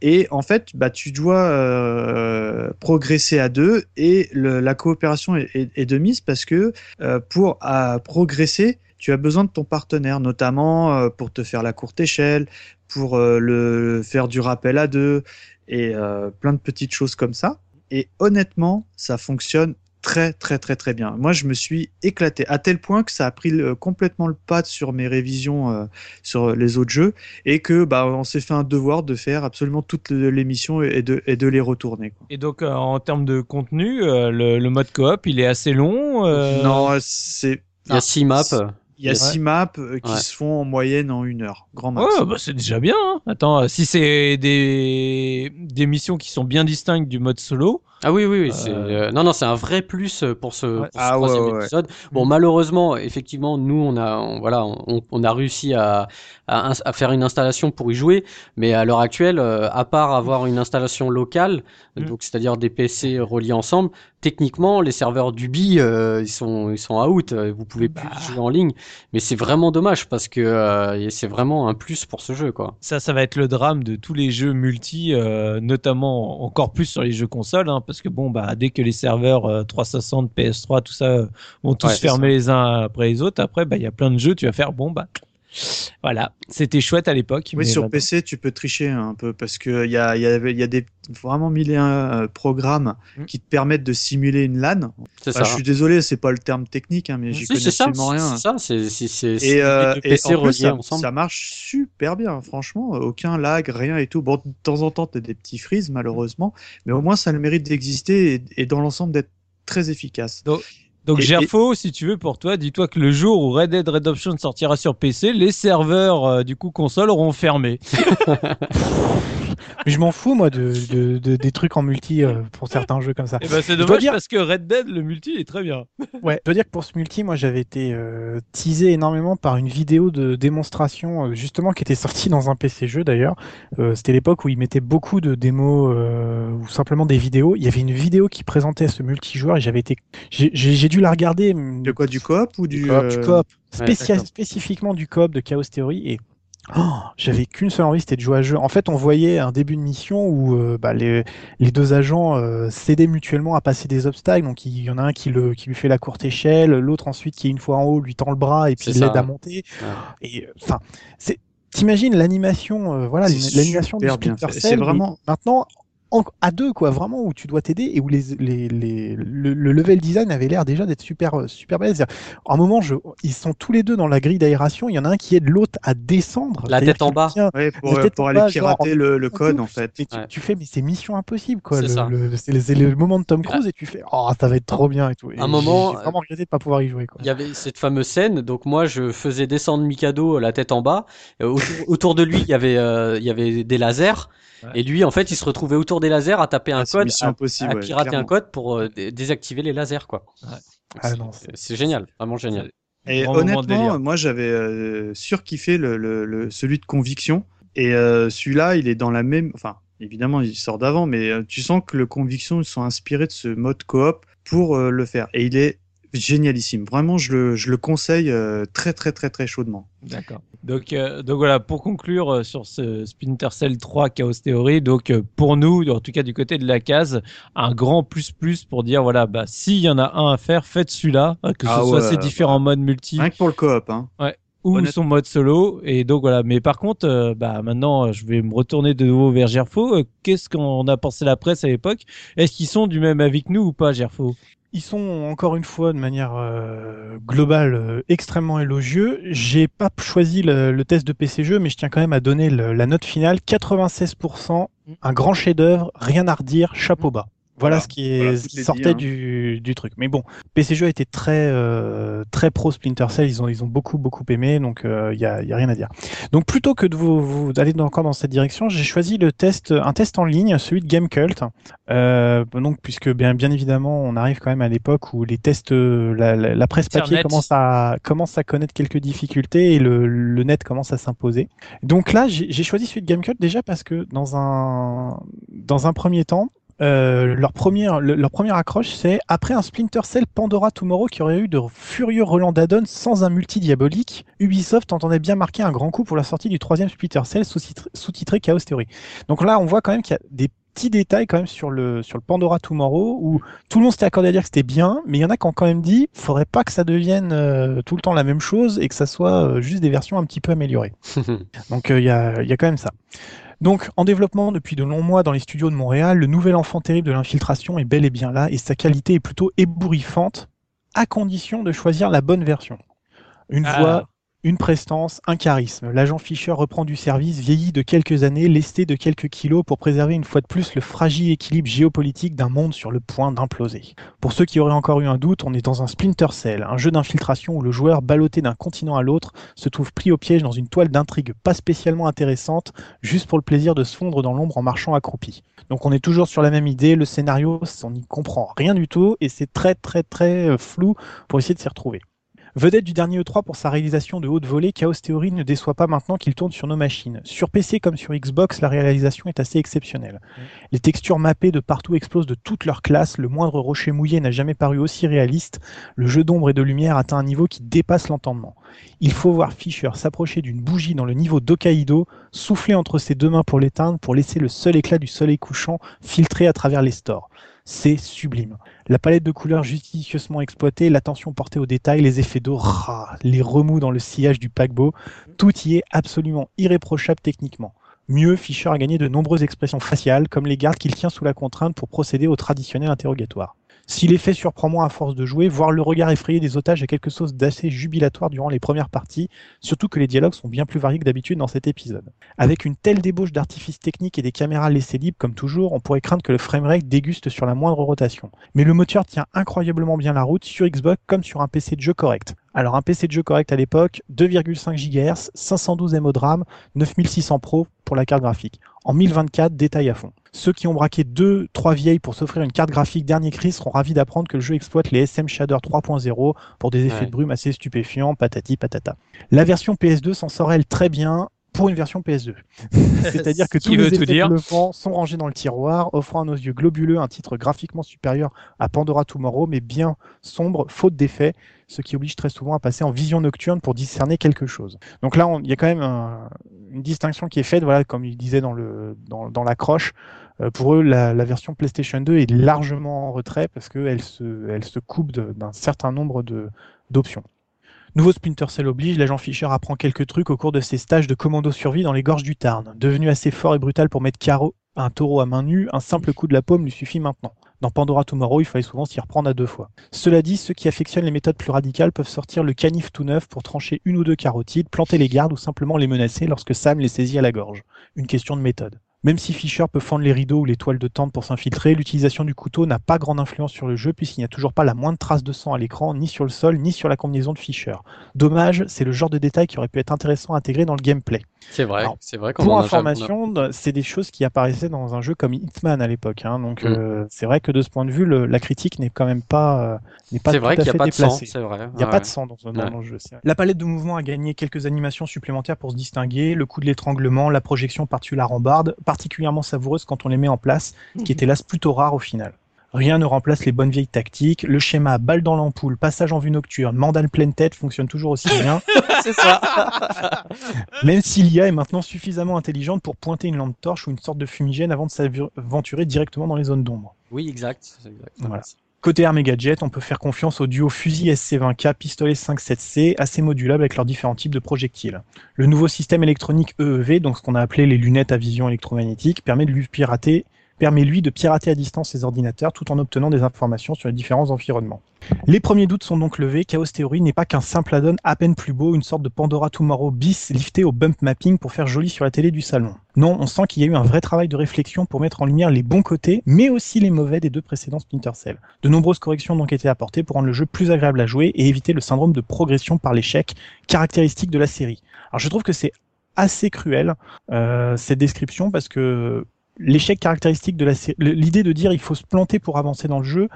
Et en fait, bah, tu dois euh, progresser à deux et le- la coopération est, est- est de mise parce que euh, pour progresser, tu as besoin de ton partenaire, notamment pour te faire la courte échelle, pour le faire du rappel à deux et euh, plein de petites choses comme ça. Et honnêtement, ça fonctionne très très très très bien. Moi, je me suis éclaté à tel point que ça a pris le- complètement le pas sur mes révisions euh, sur les autres jeux et que bah on s'est fait un devoir de faire absolument les missions et de et de les retourner. quoi. Et donc euh, en termes de contenu, euh, le, le mode coop, il est assez long. euh, Non, c'est Il y a six maps. Il y a Ouais. six maps euh, qui Ouais. se font en moyenne en une heure, grand max. Ouais, bah c'est déjà bien. hein. Attends, euh, si c'est des, des missions qui sont bien distinctes du mode solo, Ah oui, oui, oui. c'est- Euh, euh, Non, non, c'est un vrai plus pour ce, Ouais. pour ce Ah troisième ouais, ouais. épisode. Bon, Mm. malheureusement, effectivement, nous, on a, on- voilà, on, on a réussi à, à, ins- à faire une installation pour y jouer, mais à l'heure actuelle, à part avoir une installation locale, Mm. donc c'est-à-dire des PC reliés ensemble, techniquement, les serveurs d'Ubi, euh, ils sont, ils sont out. euh, Vous pouvez plus Bah. jouer en ligne, mais c'est vraiment dommage parce que euh, c'est vraiment un plus pour ce jeu, quoi. Ça, ça va être le drame de tous les jeux multi, euh, notamment encore plus sur les jeux consoles, hein, parce que bon, bah, dès que les serveurs euh, 360, PS3, tout ça euh, vont tous Ouais, fermer les uns après les autres, après, bah, il y a plein de jeux, tu vas faire, bon, bah, voilà, c'était chouette à l'époque. Oui, mais sur maintenant- PC, tu peux tricher un peu parce que il y a, y a, il y a des vraiment mille et un euh, programmes Mm. qui te permettent de simuler une LAN. C'est Enfin, ça. je suis désolé, c'est pas le terme technique, hein, mais j'y Si, connais c'est ça, absolument rien. c'est ça, c'est c'est- c'est- c'est Et, euh, et PC en plus, ça, ensemble. ça marche super bien, franchement, aucun lag, rien et tout. Bon, de temps en temps, t'as des petits frises, malheureusement, mais au moins, ça a le mérite d'exister et, et dans l'ensemble d'être très efficace. Donc Et- Gerfo, si tu veux, pour toi, dis-toi que le jour où Red Dead Redemption sortira sur PC, les serveurs euh, du coup console auront fermé. Mais je m'en fous, moi, de, de- de- des trucs en multi euh, pour certains jeux comme ça. Et ben c'est dommage dire- parce que Red Dead, le multi est très bien. Ouais, je dois dire que pour ce multi, moi j'avais été euh, teasé énormément par une vidéo de démonstration, euh, justement, qui était sortie dans un PC jeu d'ailleurs. Euh, C'était l'époque où ils mettaient beaucoup de démos euh, ou simplement des vidéos. Il y avait une vidéo qui présentait ce multijoueur et j'avais été. J'ai dû la regarder. hum, De quoi, du coop ou du... du coop, du coop. Ouais, spécifiquement du coop de Chaos Theory et oh, j'avais qu'une seule envie, c'était de jouer à jeu. En fait, on voyait un début de mission où euh, bah, les, les deux agents euh, s'aidaient mutuellement à passer des obstacles. Donc il y en a un qui, le, qui lui fait la courte échelle, l'autre ensuite qui est une fois en haut lui tend le bras et puis C'est l'aide à monter. Et euh, enfin, c'est T'imagines l'animation, euh, voilà, l'animation du C'est vraiment- maintenant en- à deux quoi, vraiment où tu dois t'aider et où les, les, les- le, le level design avait l'air déjà d'être super euh, super balèze. C'est-à-dire, À un moment, je, ils sont tous les deux dans la grille d'aération. Il y en a un qui aide l'autre à descendre. La tête en bas. tient- Ouais, pour, La tête pour en aller bas, pirater genre, le, le code, en fait. Et tu, Ouais. tu fais, mais c'est mission impossible, quoi. C'est Le- ça. le- moment de Tom Cruise et tu fais, oh, ça va être trop bien et tout. Et Un moment, j'ai vraiment regretté de pas pouvoir y jouer, quoi. Il y avait cette fameuse scène, donc moi je faisais descendre Mikado la tête en bas. Euh, autour, autour de lui, il y avait, euh, il y avait des lasers. Ouais. Et lui, en fait, il se retrouvait autour des lasers à taper un Ah, code, à, impossible, à ouais, pirater un code pour euh, dé- désactiver les lasers, quoi. Ah c'est- non, c'est- c'est génial, vraiment génial. Et honnêtement, moi j'avais euh, surkiffé le, le, le- celui de conviction. Et euh, celui-là, il est dans la même. Enfin, évidemment, il sort d'avant, mais euh, tu sens que le conviction, ils sont inspirés de ce mode coop pour euh, le faire. Et il est génialissime. Vraiment, je le, je le conseille euh, très, très, très, très chaudement. D'accord. Donc, euh, donc voilà, pour conclure euh, sur ce Splinter Cell 3 Chaos Theory, donc euh, pour nous, en tout cas du côté de la case, un grand plus plus pour dire voilà, bah s'il y en a un à faire, faites celui-là, euh, que ce Ah soit ouais, ses différents modes multi Rien que pour le coop. Hein. ou honnête- son mode solo. Et donc voilà. Mais par contre, euh, bah maintenant, je vais me retourner de nouveau vers Gerfo. Qu'est-ce qu'on a pensé la presse à l'époque? Est-ce qu'ils sont du même avis que nous ou pas, Gerfo? Ils sont encore une fois de manière euh, globale euh, extrêmement élogieux. J'ai pas choisi le, le test de PC jeu, mais je tiens quand même à donner le- la note finale 96%, un grand chef-d'œuvre, rien à redire, chapeau bas. Voilà, Voilà. ce qui, est, Voilà, ce tout qui est dit, sortait hein. du, du truc. Mais bon, PC jeu a été très euh, très pro Splinter Cell. Ils ont ils ont beaucoup beaucoup aimé, donc il y, a, y a rien à dire. Donc plutôt que de vous, vous d'aller encore dans cette direction, j'ai choisi le test un test en ligne, celui de Gamecult. Euh, donc puisque bien bien évidemment, on arrive quand même à l'époque où les tests, euh, la, la, la presse papier Internet. commence à commence à connaître quelques difficultés et le, le net commence à s'imposer. Donc là, j'ai j'ai choisi celui de Gamecult déjà parce que dans un dans un premier temps. Euh, leur première, le- leur première accroche, c'est après un Splinter Cell Pandora Tomorrow qui aurait eu de furieux relents d'addon sans un multi diabolique, Ubisoft entendait bien marquer un grand coup pour la sortie du troisième Splinter Cell sous-titré Chaos Theory. Donc là, on voit quand même qu'il y a des petits détails quand même sur le sur le Pandora Tomorrow où tout le monde s'était accordé à dire que c'était bien, mais il y en a qui ont quand même dit faudrait pas que ça devienne euh, tout le temps la même chose et que ça soit euh, juste des versions un petit peu améliorées. Donc il y, a, il y a quand même ça. Donc en développement depuis de longs mois dans les studios de Montréal, le nouvel enfant terrible de l'infiltration est bel et bien là et sa qualité est plutôt ébouriffante à condition de choisir la bonne version. Une Ah. voix Une prestance, un charisme. L'agent Fischer reprend du service, vieilli de quelques années, lesté de quelques kilos pour préserver une fois de plus le fragile équilibre géopolitique d'un monde sur le point d'imploser. Pour ceux qui auraient encore eu un doute, on est dans un Splinter Cell, un jeu d'infiltration où le joueur, ballotté d'un continent à l'autre, se trouve pris au piège dans une toile d'intrigue pas spécialement intéressante, juste pour le plaisir de se fondre dans l'ombre en marchant accroupi. Donc on est toujours sur la même idée, le scénario, on n'y comprend rien du tout et c'est très très très euh, flou pour essayer de s'y retrouver. Vedette du dernier E3 pour sa réalisation de haute volée, Chaos Theory ne déçoit pas maintenant qu'il tourne sur nos machines. Sur PC comme sur Xbox, la réalisation est assez exceptionnelle. Les textures mappées de partout explosent de toutes leurs classes, le moindre rocher mouillé n'a jamais paru aussi réaliste, le jeu d'ombre et de lumière atteint un niveau qui dépasse l'entendement. Il faut voir Fisher s'approcher d'une bougie dans le niveau d'Okaido, souffler entre ses deux mains pour l'éteindre, pour laisser le seul éclat du soleil couchant filtrer à travers les stores. C'est sublime. La palette de couleurs judicieusement exploitée, l'attention portée aux détails, les effets d'eau, les remous dans le sillage du paquebot, tout y est absolument irréprochable techniquement. Mieux, Fischer a gagné de nombreuses expressions faciales, comme les gardes qu'il tient sous la contrainte pour procéder au traditionnel interrogatoire. Si l'effet surprend moins à force de jouer, voir le regard effrayé des otages est quelque chose d'assez jubilatoire durant les premières parties, surtout que les dialogues sont bien plus variés que d'habitude dans cet épisode. Avec une telle débauche d'artifices techniques et des caméras laissées libres comme toujours, on pourrait craindre que le framerate déguste sur la moindre rotation. Mais le moteur tient incroyablement bien la route sur Xbox comme sur un PC de jeu correct. Alors un PC de jeu correct à l'époque, 2,5 GHz, 512 MO de RAM, 9600 Pro pour la carte graphique. En 1024, détail à fond. Ceux qui ont braqué 2, 3 vieilles pour s'offrir une carte graphique dernier cri seront ravis d'apprendre que le jeu exploite les SM Shader 3.0 pour des effets Ouais. de brume assez stupéfiants, patati patata. La version PS2 s'en sort elle très bien pour une version PS2. C'est-à-dire que tous les effets dire. bluffants sont rangés dans le tiroir, offrant à nos yeux globuleux un titre graphiquement supérieur à Pandora Tomorrow, mais bien sombre, faute d'effet, ce qui oblige très souvent à passer en vision nocturne pour discerner quelque chose. Donc là, il y a quand même un- une distinction qui est faite, voilà, comme il disait dans, le, dans, dans l'accroche. Pour eux, la, version PlayStation 2 est largement en retrait parce qu'elle se, coupe d'un certain nombre d'options. Nouveau Splinter Cell oblige, l'agent Fisher apprend quelques trucs au cours de ses stages de commando survie dans les gorges du Tarn. Devenu assez fort et brutal pour mettre KO un taureau à main nue, un simple coup de la paume lui suffit maintenant. Dans Pandora Tomorrow, il fallait souvent s'y reprendre à deux fois. Cela dit, ceux qui affectionnent les méthodes plus radicales peuvent sortir le canif tout neuf pour trancher une ou deux carotides, planter les gardes ou simplement les menacer lorsque Sam les saisit à la gorge. Une question de méthode. Même si Fisher peut fendre les rideaux ou les toiles de tente pour s'infiltrer, l'utilisation du couteau n'a pas grande influence sur le jeu puisqu'il n'y a toujours pas la moindre trace de sang à l'écran, ni sur le sol, ni sur la combinaison de Fisher. Dommage, c'est le genre de détail qui aurait pu être intéressant à intégrer dans le gameplay. C'est vrai, c'est vrai Pour en information, c'est des choses qui apparaissaient dans un jeu comme Hitman à l'époque. hein, donc Mm. euh, c'est vrai que de ce point de vue, le- la critique n'est quand même pas, euh, n'est pas C'est tout vrai à qu'il n'y a fait pas déplacée. Il n'y a pas de sang dans, dans- Ouais. le jeu. vrai. La palette de mouvements a gagné quelques animations supplémentaires pour se distinguer. Le coup de l'étranglement, la projection par-dessus la rambarde, particulièrement savoureuse quand on les met en place, ce qui est hélas plutôt rare au final. Rien ne remplace les bonnes vieilles tactiques. Le schéma balle dans l'ampoule, passage en vue nocturne, mandale pleine tête fonctionne toujours aussi bien, c'est ça. même si l'IA est maintenant suffisamment intelligente pour pointer une lampe torche ou une sorte de fumigène avant de s'aventurer directement dans les zones d'ombre. Oui, exact. c'est exactement Voilà. Côté armes et on peut faire confiance au duo fusil SC20K, pistolet 5.7C, assez modulable avec leurs différents types de projectiles. Le nouveau système électronique EEV, donc ce qu'on a appelé les lunettes à vision électromagnétique, permet de lui pirater permet lui de pirater à distance les ordinateurs tout en obtenant des informations sur les différents environnements. Les premiers doutes sont donc levés, Chaos Theory n'est pas qu'un simple add-on à peine plus beau, une sorte de Pandora Tomorrow bis lifté au bump mapping pour faire joli sur la télé du salon. Non, on sent qu'il y a eu un vrai travail de réflexion pour mettre en lumière les bons côtés, mais aussi les mauvais des deux précédents Splinter Cell. De nombreuses corrections ont donc été apportées pour rendre le jeu plus agréable à jouer et éviter le syndrome de progression par l'échec, caractéristique de la série. Alors je trouve que c'est assez cruel euh, cette description parce que l'échec caractéristique de la série, l'idée de dire il faut se planter pour avancer dans le jeu,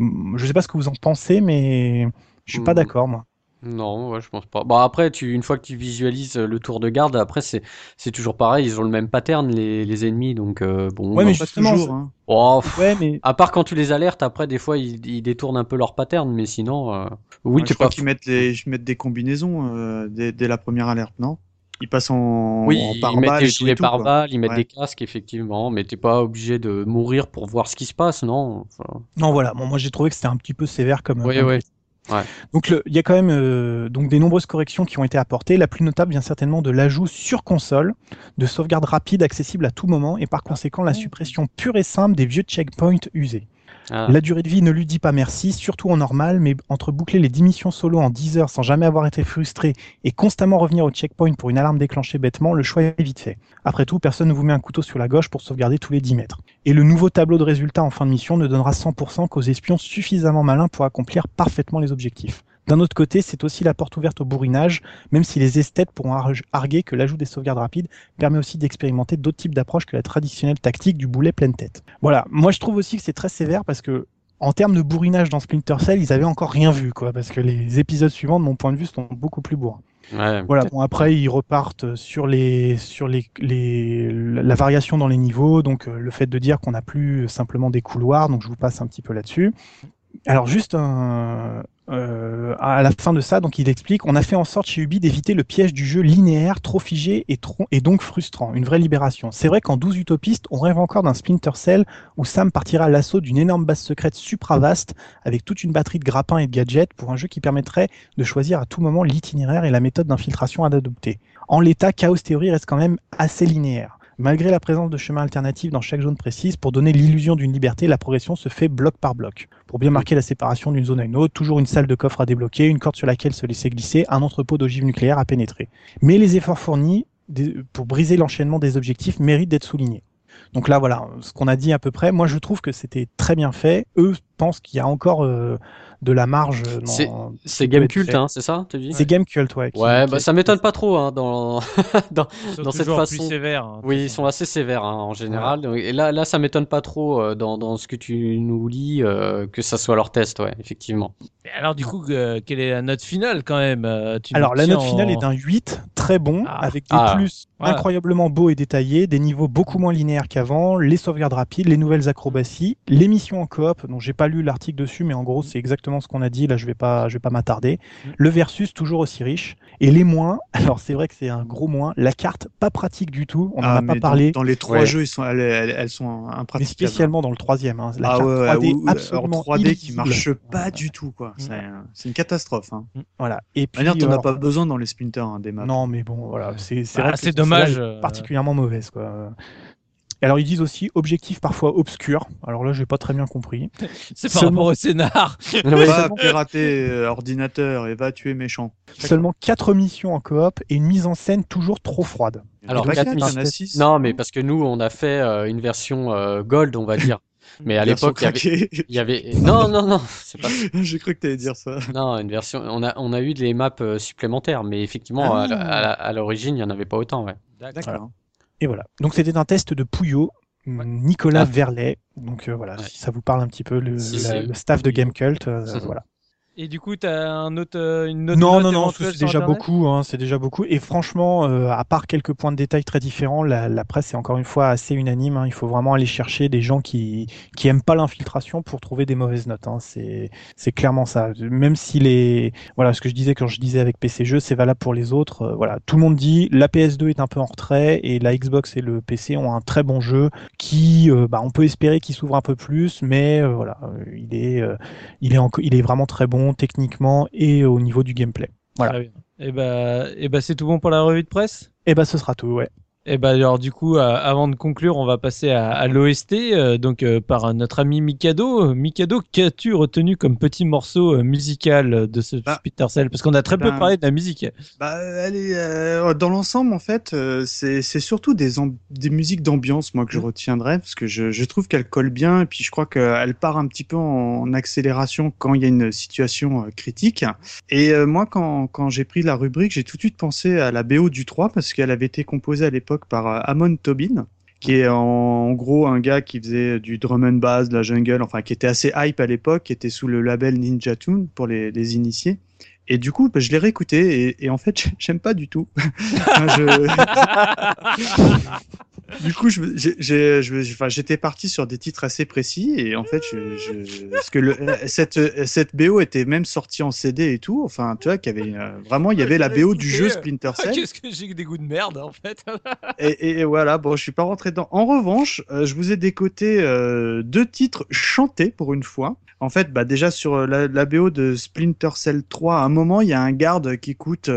je sais pas ce que vous en pensez, mais je suis pas Mm. d'accord moi. Non, ouais, je pense pas. Bon, après, tu, une fois que tu visualises euh, le tour de garde, après, c'est, c'est toujours pareil, ils ont le même pattern, les, les ennemis, donc euh, bon. Ouais, mais Pas justement, toujours. hein. Oh, pff, Ouais, mais à part quand tu les alertes, après, des fois, ils, ils détournent un peu leur pattern, mais sinon, euh, oui, Ouais, t'es je crois pas. qu'ils mettent, les, ils mettent des combinaisons euh, dès, dès la première alerte, non? Ils passent en, Oui, en ils mettent des gilets tout, quoi. pare-balles, ils mettent Ouais. des casques, effectivement, mais t'es pas obligé de mourir pour voir ce qui se passe, non? Enfin, non voilà, bon, moi j'ai trouvé que c'était un petit peu sévère comme. Oui, comme oui. Donc il y a quand même euh, donc des nombreuses corrections qui ont été apportées. La plus notable vient certainement de l'ajout sur console de sauvegarde rapide accessible à tout moment et par conséquent la suppression pure et simple des vieux checkpoints usés. Ah. La durée de vie ne lui dit pas merci, surtout en normal, mais entre boucler les 10 missions solo en 10 heures sans jamais avoir été frustré et constamment revenir au checkpoint pour une alarme déclenchée bêtement, le choix est vite fait. Après tout, personne ne vous met un couteau sur la gauche pour sauvegarder tous les 10 mètres. Et le nouveau tableau de résultats en fin de mission ne donnera 100% qu'aux espions suffisamment malins pour accomplir parfaitement les objectifs. D'un autre côté, c'est aussi la porte ouverte au bourrinage, même si les esthètes pourront arguer que l'ajout des sauvegardes rapides permet aussi d'expérimenter d'autres types d'approches que la traditionnelle tactique du boulet pleine tête. Voilà, moi je trouve aussi que c'est très sévère parce que en termes de bourrinage dans Splinter Cell, ils avaient encore rien vu, quoi, parce que les épisodes suivants, de mon point de vue, sont beaucoup plus bourrins. voilà. Bon après ils repartent sur les sur les, les la variation dans les niveaux, donc euh, le fait de dire qu'on n'a plus simplement des couloirs, donc je vous passe un petit peu là-dessus. Alors juste euh, à la fin de ça, donc il explique, on a fait en sorte chez Ubi d'éviter le piège du jeu linéaire, trop figé et, trop, et donc frustrant, une vraie libération. C'est vrai qu'en 12 utopistes, on rêve encore d'un Splinter Cell où Sam partira à l'assaut d'une énorme base secrète supra vaste avec toute une batterie de grappins et de gadgets pour un jeu qui permettrait de choisir à tout moment l'itinéraire et la méthode d'infiltration à adopter. En l'état, Chaos Theory reste quand même assez linéaire. Malgré la présence de chemins alternatifs dans chaque zone précise, pour donner l'illusion d'une liberté, la progression se fait bloc par bloc. Pour bien marquer la séparation d'une zone à une autre, toujours une salle de coffre à débloquer, une corde sur laquelle se laisser glisser, un entrepôt d'ogives nucléaires à pénétrer. Mais les efforts fournis pour briser l'enchaînement des objectifs méritent d'être soulignés. Donc là, voilà, ce qu'on a dit à peu près. Moi, je trouve que c'était très bien fait. Eux pensent qu'il y a encore euh, de la marge. C'est Game Cult, hein, c'est ça C'est Game Cult, ouais. Ouais, bah, ça m'étonne pas trop hein, dans, dans, dans cette façon. Plus sévère, hein, oui, ils sont assez sévères hein, en général. Et là, là, ça m'étonne pas trop euh, dans, dans, ce que tu nous lis euh, que ça soit leur test, ouais, effectivement. Et alors, du coup, euh, quelle est la note finale quand même Alors, la note finale est d'un 8, très bon, ah. avec des ah. plus incroyablement beaux et détaillés, des niveaux beaucoup moins linéaires qu'avant, les sauvegardes rapides, les nouvelles acrobaties, les missions en coop, dont j'ai pas lu l'article dessus, mais en gros, c'est exactement ce qu'on a dit. Là, je vais pas, je vais pas m'attarder. Mm. Le versus toujours aussi riche. Et les moins, alors c'est vrai que c'est un gros moins. La carte pas pratique du tout. On n'en ah, a pas parlé. Dans, les trois jeux, ils sont, elles, sont impratiques. Mais spécialement dans le troisième. Hein. La ah, carte 3D absolument 3D qui marche pas du tout quoi. Mm. C'est une catastrophe. Hein. Mm. Voilà. Et puis, tu n'en as pas besoin dans les Splinter hein, des maps. Non, mais bon, voilà, c'est bah, dommage. Euh, particulièrement mauvaise quoi. Et alors ils disent aussi objectif parfois obscur. Alors là, j'ai pas très bien compris. C'est par rapport au scénar. va pirater euh, ordinateur et va tuer méchant. Seulement 4 missions en coop et une mise en scène toujours trop froide. Alors 4 missions. Non, mais parce que nous, on a fait euh, une version euh, gold, on va dire. Mais à l'époque, il, y avait... Non, non, non, c'est pas. J'ai cru que tu allais dire ça. Non, une version. On a, on a eu des maps supplémentaires, mais effectivement, ah. à, l'origine, il n'y en avait pas autant, ouais. D'accord. Et voilà. Donc c'était un test de Pouillot, Nicolas ah. Verlet. Donc euh, voilà, si ça vous parle un petit peu, le, staff de Game Cult, euh, voilà. Et du coup, tu as un autre, euh, une autre Non, non, non, c'est déjà beaucoup. Hein, c'est déjà beaucoup. Et franchement, euh, à part quelques points de détail très différents, la, la presse est encore une fois assez unanime. Hein. Il faut vraiment aller chercher des gens qui qui aiment pas l'infiltration pour trouver des mauvaises notes. Hein. C'est c'est clairement ça. Même si les voilà, ce que je disais quand je disais avec PC jeux, c'est valable pour les autres. Euh, voilà, tout le monde dit la PS2 est un peu en retrait et la Xbox et le PC ont un très bon jeu qui, bah, on peut espérer qu'il s'ouvre un peu plus, mais voilà, il est il est il est vraiment très bon techniquement et au niveau du gameplay. Voilà. Et eh bah, et eh bah c'est tout bon pour la revue de presse? Et eh bah ce sera tout, ouais. Et eh ben alors du coup, euh, avant de conclure, on va passer à, l'OST, euh, donc euh, par notre ami Mikado. Mikado, qu'as-tu retenu comme petit morceau musical de ce bah, Peter Cell? Parce qu'on a très peu bah, parlé de la musique. Bah, elle est, dans l'ensemble, en fait, c'est surtout des, des musiques d'ambiance, moi, que je mmh. retiendrai, parce que je, je trouve qu'elle colle bien, et puis je crois qu'elle part un petit peu en, accélération quand il y a une situation critique. Et moi, quand, quand j'ai pris la rubrique, j'ai tout de suite pensé à la BO du 3, parce qu'elle avait été composée à l'époque par euh, Amon Tobin qui est en, gros un gars qui faisait du drum and bass, de la jungle, enfin qui était assez hype à l'époque, qui était sous le label Ninja Tune pour les, initiés. Et du coup, bah, je l'ai réécouté et, en fait, j'aime pas du tout. du coup, j'étais parti sur des titres assez précis et en fait, je, parce que le, cette, cette BO était même sortie en CD et tout. Enfin, tu vois, qu'il y avait euh, vraiment, il y avait la BO du jeu Splinter Cell. Qu'est-ce que j'ai des goûts de merde en fait? et, et, voilà, bon, je suis pas rentré dedans. En revanche, euh, je vous ai décoté euh, deux titres chantés pour une fois. En fait, bah déjà sur la, la, BO de Splinter Cell 3, à un moment, il y a un garde qui écoute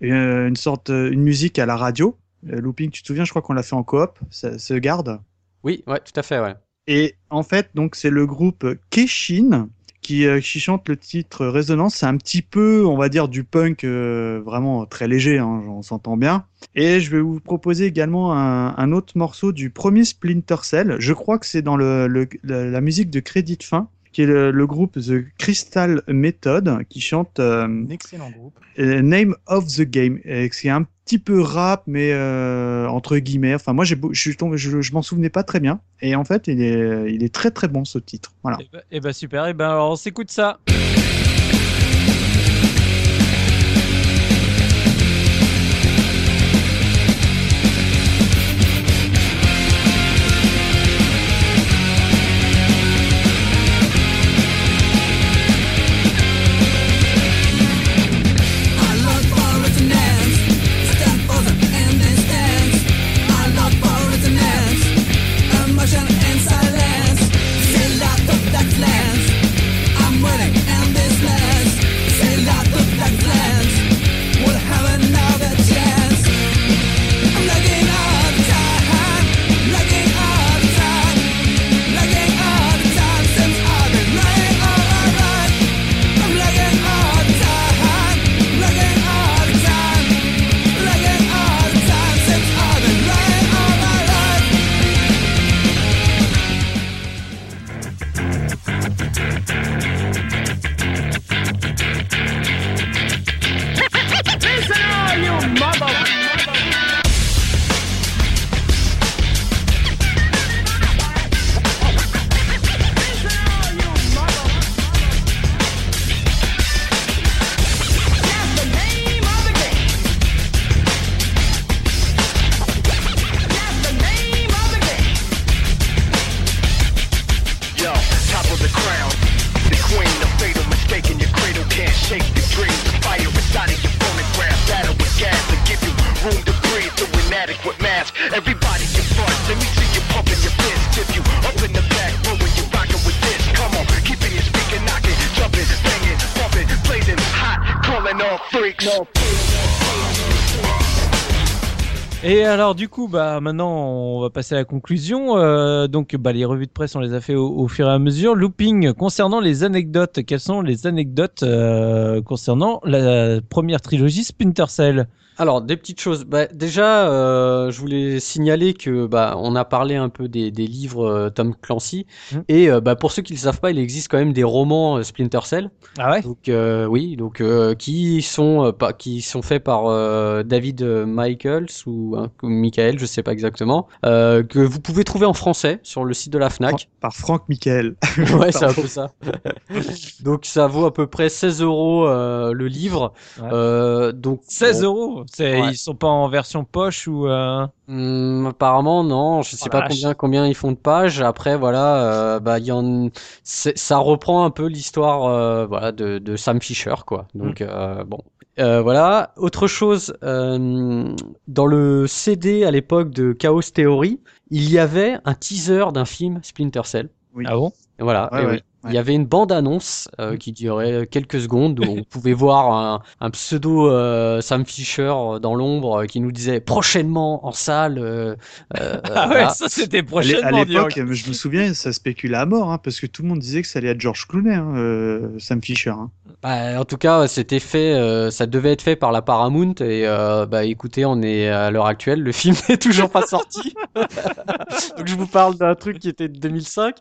une sorte, une musique à la radio. Euh, looping, tu te souviens, je crois qu'on l'a fait en coop, ce garde. Oui, ouais, tout à fait, ouais. Et en fait, donc c'est le groupe Keshin qui, euh, qui chante le titre Résonance. C'est un petit peu, on va dire, du punk euh, vraiment très léger, hein, on s'entend bien. Et je vais vous proposer également un, un, autre morceau du premier Splinter Cell. Je crois que c'est dans le, le, la, la musique de Crédit Fin qui est le, le, groupe The Crystal Method, qui chante euh, excellent groupe. euh, Name of the Game. Et C'est un petit peu rap, mais euh, entre guillemets. Enfin, moi, j'ai, je, tombé- je, je m'en souvenais pas très bien. Et en fait, il est, il est très très bon ce titre. Voilà. Et bah, eh bah, super, et ben alors on s'écoute ça. Alors du coup, bah maintenant on va passer à la conclusion. Euh, donc bah les revues de presse on les a fait au, fur et à mesure. Looping concernant les anecdotes. Quelles sont les anecdotes euh, concernant la première trilogie Splinter Cell? Alors, des petites choses. Bah, déjà, euh, je voulais signaler que bah, on a parlé un peu des, des livres euh, Tom Clancy. Mhm. Et euh, bah, pour ceux qui ne le savent pas, il existe quand même des romans euh, Splinter Cell. Ah ouais? Donc euh, oui, donc euh, qui sont euh, pas, qui sont faits par euh, David Michaels ou, hein, ou Michael, je sais pas exactement, euh, que vous pouvez trouver en français sur le site de la Fnac. Par Franck Michael. ouais, c'est un peu ça. donc ça vaut à peu près 16 euros euh, le livre. Ouais. Euh, donc 16 bon, euros? Ouais. ils sont pas en version poche ou euh... hum, apparemment non, je sais Oh pas vache. combien combien ils font de pages. Après voilà, euh, bah il y en, ça reprend un peu l'histoire euh, voilà de, de Sam Fisher quoi. Donc euh, bon. Euh, voilà. Autre chose, euh, dans le CD à l'époque de Chaos Theory, il y avait un teaser d'un film Splinter Cell. Oui. ah bon? Et Voilà. Ouais, et ouais, Il y avait une bande-annonce euh, qui durait quelques secondes où on pouvait voir un, un pseudo euh, Sam Fisher euh, dans l'ombre euh, qui nous disait prochainement en salle. euh, euh, Ah ouais, ça c'était prochainement. à l'époque, je me souviens, ça spéculait à mort, hein, parce que tout le monde disait que ça allait être George Clooney, hein, euh, Sam Fisher. Hein. Bah, en tout cas, c'était fait, euh, ça devait être fait par la Paramount et euh, bah écoutez, on est à l'heure actuelle, le film n'est toujours pas sorti. Donc je vous parle d'un truc qui était de 2005.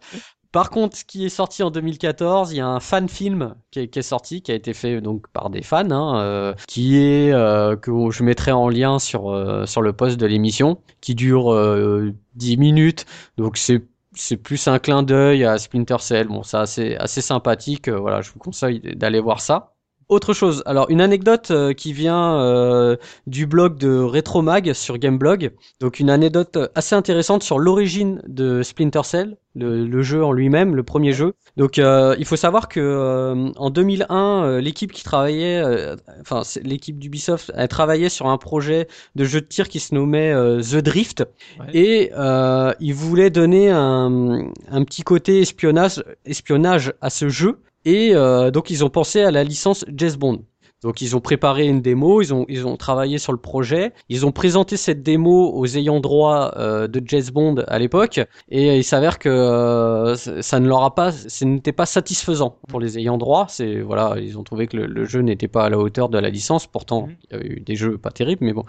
Par contre, ce qui est sorti en 2014, il y a un fan film qui est, sorti, qui a été fait donc par des fans, hein, euh, qui est euh, que je mettrai en lien sur euh, sur le post de l'émission, qui dure euh, 10 minutes. Donc c'est c'est plus un clin d'œil à Splinter Cell. Bon, c'est assez sympathique. euh, voilà, je vous conseille d'aller voir ça. Autre chose, alors une anecdote euh, qui vient euh, du blog de Retromag sur Gameblog. Donc une anecdote assez intéressante sur l'origine de Splinter Cell, le, le jeu en lui-même, le premier jeu. Donc euh, il faut savoir que en 2001, euh, l'équipe qui travaillait, enfin l'équipe d'Ubisoft, a travaillé sur un projet de jeu de tir qui se nommait The Drift Ouais. et ils voulaient donner un, un petit côté espionnage, espionnage à ce jeu. Et euh, donc ils ont pensé à la licence James Bond. Donc ils ont préparé une démo, ils ont ils ont travaillé sur le projet, ils ont présenté cette démo aux ayants droit euh, de James Bond à l'époque et il s'avère que euh, ça ne leur a pas, ce n'était pas satisfaisant pour les ayants droit. C'est voilà, ils ont trouvé que le, le jeu n'était pas à la hauteur de la licence. Pourtant, Mhm. il y a eu des jeux pas terribles, mais bon.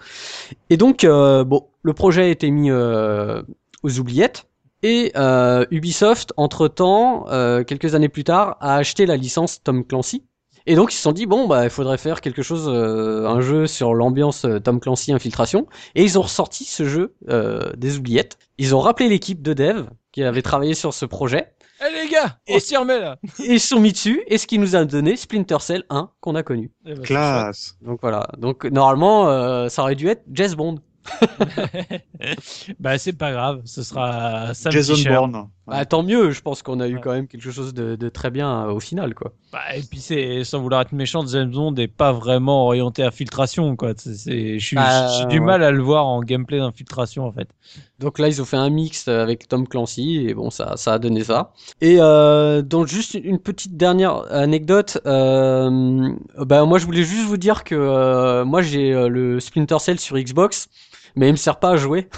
Et donc euh, bon, le projet a été mis euh, aux oubliettes. Et euh, Ubisoft, entre-temps, euh, quelques années plus tard, a acheté la licence Tom Clancy. Et donc ils se sont dit bon bah il faudrait faire quelque chose, euh, un jeu sur l'ambiance euh, Tom Clancy Infiltration. Et ils ont ressorti ce jeu euh, des oubliettes. Ils ont rappelé l'équipe de dev qui avait travaillé sur ce projet. Eh les gars, on s'y remet là. Et ils se sont mis dessus. Et ce qui nous a donné Splinter Cell 1 qu'on a connu. Eh ben, Classe. Donc voilà. Donc normalement euh, ça aurait dû être Jazz Bond. bah c'est pas grave, ce sera Sam Jason Fisher. Bourne. Bah, tant mieux. Je pense qu'on a eu Ouais. quand même quelque chose de, de très bien euh, au final quoi. Bah, et puis c'est sans vouloir être méchant, James Bond n'est pas vraiment orienté infiltration quoi. C'est, c'est- je suis- Bah, j'ai du ouais. mal à le voir en gameplay d'infiltration en fait. Donc là, ils ont fait un mix avec Tom Clancy et bon, ça, ça a donné ça. Et euh, donc juste une petite dernière anecdote. Euh, bah moi, je voulais juste vous dire que euh, moi j'ai euh, le Splinter Cell sur Xbox, mais il me sert pas à jouer.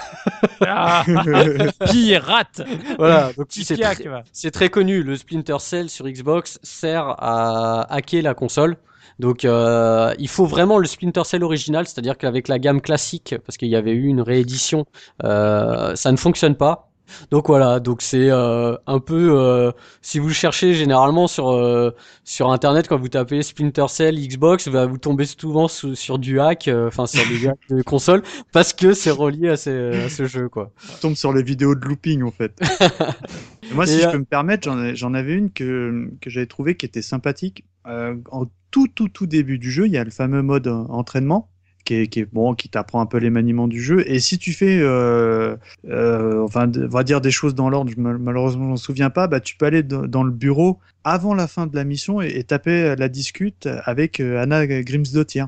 Ah, pirate, voilà. Donc très, c'est très connu. Le Splinter Cell sur Xbox sert à hacker la console. Donc euh, il faut vraiment le Splinter Cell original, c'est-à-dire qu'avec la gamme classique, parce qu'il y avait eu une réédition, euh, ça ne fonctionne pas. Donc voilà, donc c'est euh, un peu euh, si vous cherchez généralement sur euh, sur internet quand vous tapez Splinter Cell Xbox, bah, vous tombez souvent sous- sur du hack, enfin sur des hacks de console parce que c'est relié à, ces- à ce jeu quoi. Tombe sur les vidéos de looping en fait. Moi, si Et, je peux me permettre, j'en ai- j'en avais une que, que j'avais trouvé qui était sympathique. En tout, tout, tout début du jeu, il y a le fameux mode entraînement. Qui est, qui est bon, qui t'apprend un peu les maniements du jeu. Et si tu fais, euh, euh, enfin, de- on va dire des choses dans l'ordre, malheureusement, je m'en souviens pas, bah, tu peux aller dans le bureau avant la fin de la mission et, et taper la discute avec euh, Anna Grimsdottir.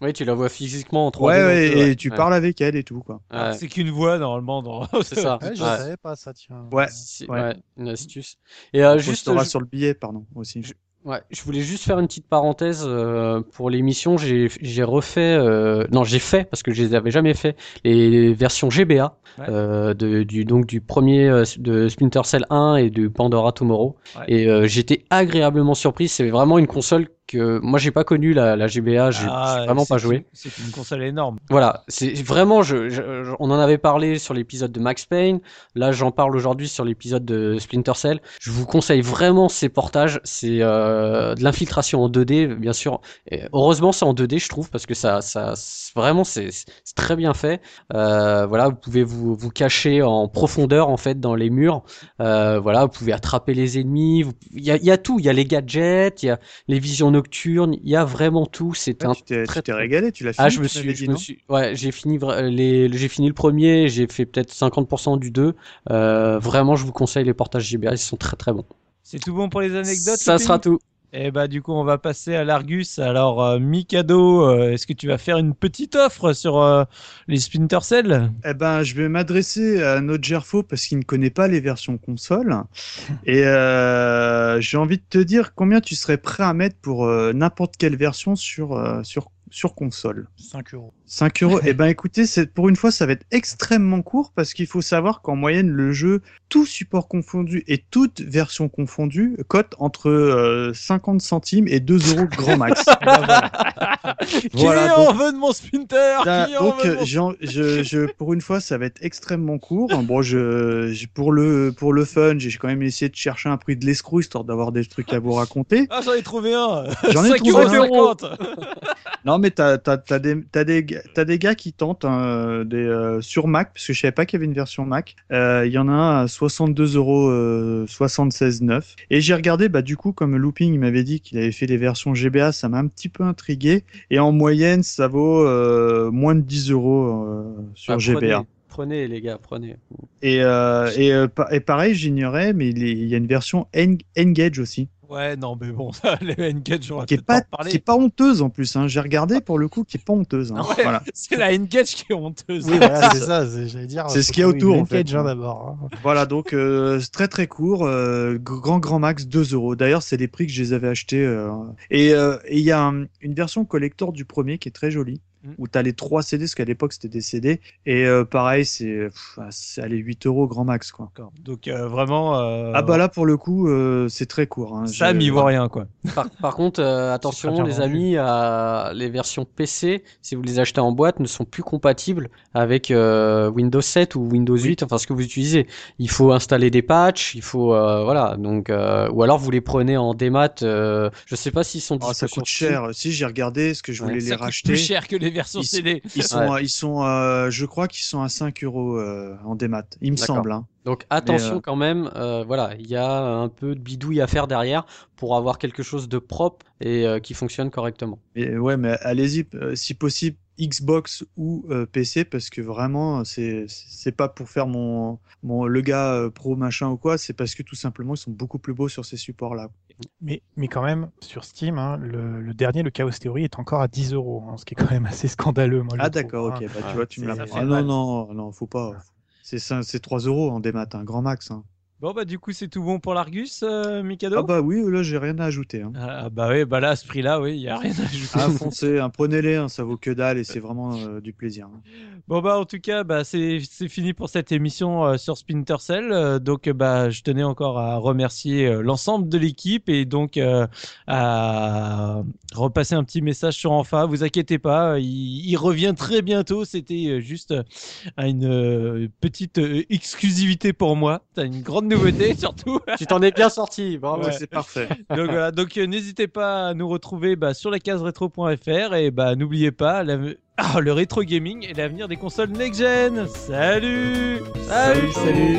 Oui, tu la vois physiquement en 3D. Ouais, et tu Ouais. parles avec elle et tout, quoi. Ouais, C'est qu'une voix normalement dans. c'est ça. Je Ouais. savais pas ça, tiens. Ouais, C'est- Ouais. ouais, une astuce. Et euh, juste, je, sur le billet, pardon, aussi. Ouais, je voulais juste faire une petite parenthèse euh, pour l'émission. J'ai, j'ai refait, euh, non, j'ai fait parce que je les avais jamais fait les versions GBA Ouais. euh, de, du donc du premier euh, de Splinter Cell 1 et du Pandora Tomorrow. Ouais. Et euh, j'étais agréablement surpris. C'est vraiment une console que moi j'ai pas connue la, la GBA. J'ai Ah, vraiment pas joué. C'est une console énorme. Voilà, c'est vraiment, je, je- on en avait parlé sur l'épisode de Max Payne. Là, j'en parle aujourd'hui sur l'épisode de Splinter Cell. Je vous conseille vraiment ces portages. C'est euh, de l'infiltration en 2D, bien sûr. Et heureusement, c'est en 2D, je trouve, parce que ça, ça, vraiment, c'est très bien fait. Euh, voilà, vous pouvez vous, vous cacher en profondeur en fait dans les murs. Euh, voilà, vous pouvez attraper les ennemis. Il y a, il y a tout. Il y a les gadgets, il y a les visions nocturnes. Il y a vraiment tout. C'est Ouais, un tu t'es très, tu t'es régalé, tu l'as fini. ah, je me suis, je dit, me non suis, ouais, j'ai fini, les, j'ai fini le premier, j'ai fait peut-être 50% du 2. Euh, vraiment, je vous conseille les portages GBA, ils sont très très bons. C'est tout bon pour les anecdotes. Ça sera tout. Et bah du coup on va passer à l'Argus. Alors euh, Mikado, euh, est-ce que tu vas faire une petite offre sur euh, les Splinter Cell? Eh ben, je vais m'adresser à notre Gerfo parce qu'il ne connaît pas les versions console. Et euh, j'ai envie de te dire combien tu serais prêt à mettre pour euh, n'importe quelle version sur, euh, sur, sur console. 5 euros. 5 euros. Eh ben, écoutez, c'est, pour une fois, ça va être extrêmement court parce qu'il faut savoir qu'en moyenne, le jeu, tout support confondu et toute version confondue, cote entre euh, 50 centimes et 2 euros grand max. Qui Voilà, en donc- veut de mon Splinter? Da- Qui en donc, mon- je, je, pour une fois, ça va être extrêmement court. Bon, je, je- pour le, pour le fun, j'ai quand même essayé de chercher un prix de l'escroc histoire d'avoir des trucs à vous raconter. Ah j'en ai trouvé un J'en ai 5 trouvé un. 50. Non, mais t'as, t'as, t'as des, t'as des, gars- t'as des gars qui tentent hein, des, euh, sur Mac, parce que je savais pas qu'il y avait une version Mac. Euh, Il y en a un à 62 euros, euh, 76,9. Et j'ai regardé, bah, du coup, comme Looping, il m'avait dit qu'il avait fait les versions GBA, ça m'a un petit peu intrigué. Et en moyenne, ça vaut euh, moins de 10 euros euh, sur Ah, GBA. prenez, prenez, les gars, prenez. Et, euh, et, euh, pa- et pareil, j'ignorais, mais il, y a une version Eng- Engage aussi. Ouais, non, mais bon, ça, les N-Gage, va qui est pas, en parler. qui est pas honteuse en plus. Hein. J'ai regardé pour le coup, qui est pas honteuse. hein. Ouais, Voilà. C'est la N-Gage qui est honteuse. Oui, voilà, c'est ça. J'allais dire. C'est ce qu'il y a autour, en fait. Hein, d'abord. hein. Voilà, donc euh, c'est très très court, euh, grand grand max 2 euros. D'ailleurs, c'est les prix que je les avais achetés. euh, et euh, et il y a un- une version collector du premier qui est très jolie. Où tu as les trois CD, parce qu'à l'époque c'était des CD. Et euh, pareil, c'est ah, c'est allez 8 euros grand max quoi. Donc euh, vraiment. euh, Ah bah là pour le coup, euh, c'est très court. Hein. Je- il voit rien, quoi. Par, par contre, euh, attention les amis, euh, les versions PC, si vous les achetez en boîte, ne sont plus compatibles avec euh, Windows 7 ou Windows 8, enfin ce que vous utilisez. Il faut installer des patchs, il faut euh, voilà, donc euh, ou alors vous les prenez en démat. Euh, je sais pas s'ils sont Ah, ça coûte cher. Si j'ai regardé, ce que je Ouais. voulais Ça les coûte racheter. plus cher que les Ils- CD. Ils sont, ils sont, euh, je crois qu'ils sont à 5 euros euh, en démat. Il me semble. Hein. Donc attention euh, quand même, euh, voilà, il y a un peu de bidouille à faire derrière pour avoir quelque chose de propre et euh, qui fonctionne correctement. Mais ouais, mais allez-y, euh, si possible, Xbox ou euh, PC, parce que vraiment, c'est c'est pas pour faire mon, mon le gars euh, pro machin ou quoi, c'est parce que tout simplement, ils sont beaucoup plus beaux sur ces supports-là. Mais, mais quand même, sur Steam, hein, le, le dernier, le Chaos Theory, est encore à 10 euros, hein, ce qui est quand même assez scandaleux. Moi, Ah d'accord, hein. ok, bah Ah, tu vois, tu me l'as Ah non, non, non, faut pas. C'est ça- c'est 3 euros en démat, un grand max. Hein. Bon, bah, du coup, c'est tout bon pour l'Argus, euh, Mikado Ah bah oui, là, j'ai rien à ajouter. Hein. Ah, bah oui, bah là, à ce prix-là, oui, il n'y a rien à ajouter. Ah, foncez, hein, prenez-les, hein, ça vaut que dalle et c'est vraiment euh, du plaisir. hein. Bon bah en tout cas bah c'est fini pour cette émission euh, sur Splinter Cell Euh, donc bah je tenais encore à remercier l'ensemble de l'équipe et donc à repasser un petit message sur Enfa vous inquiétez pas il, il revient très bientôt c'était juste une petite exclusivité pour moi t'as une grande nouveauté surtout tu t'en es bien sorti, bravo. Ouais, c'est parfait. donc voilà, donc euh, n'hésitez pas à nous retrouver bah, sur la case rétro.fr et bah n'oubliez pas la- ah, le rétro gaming et l'avenir des consoles next gen. Salut salut. salut.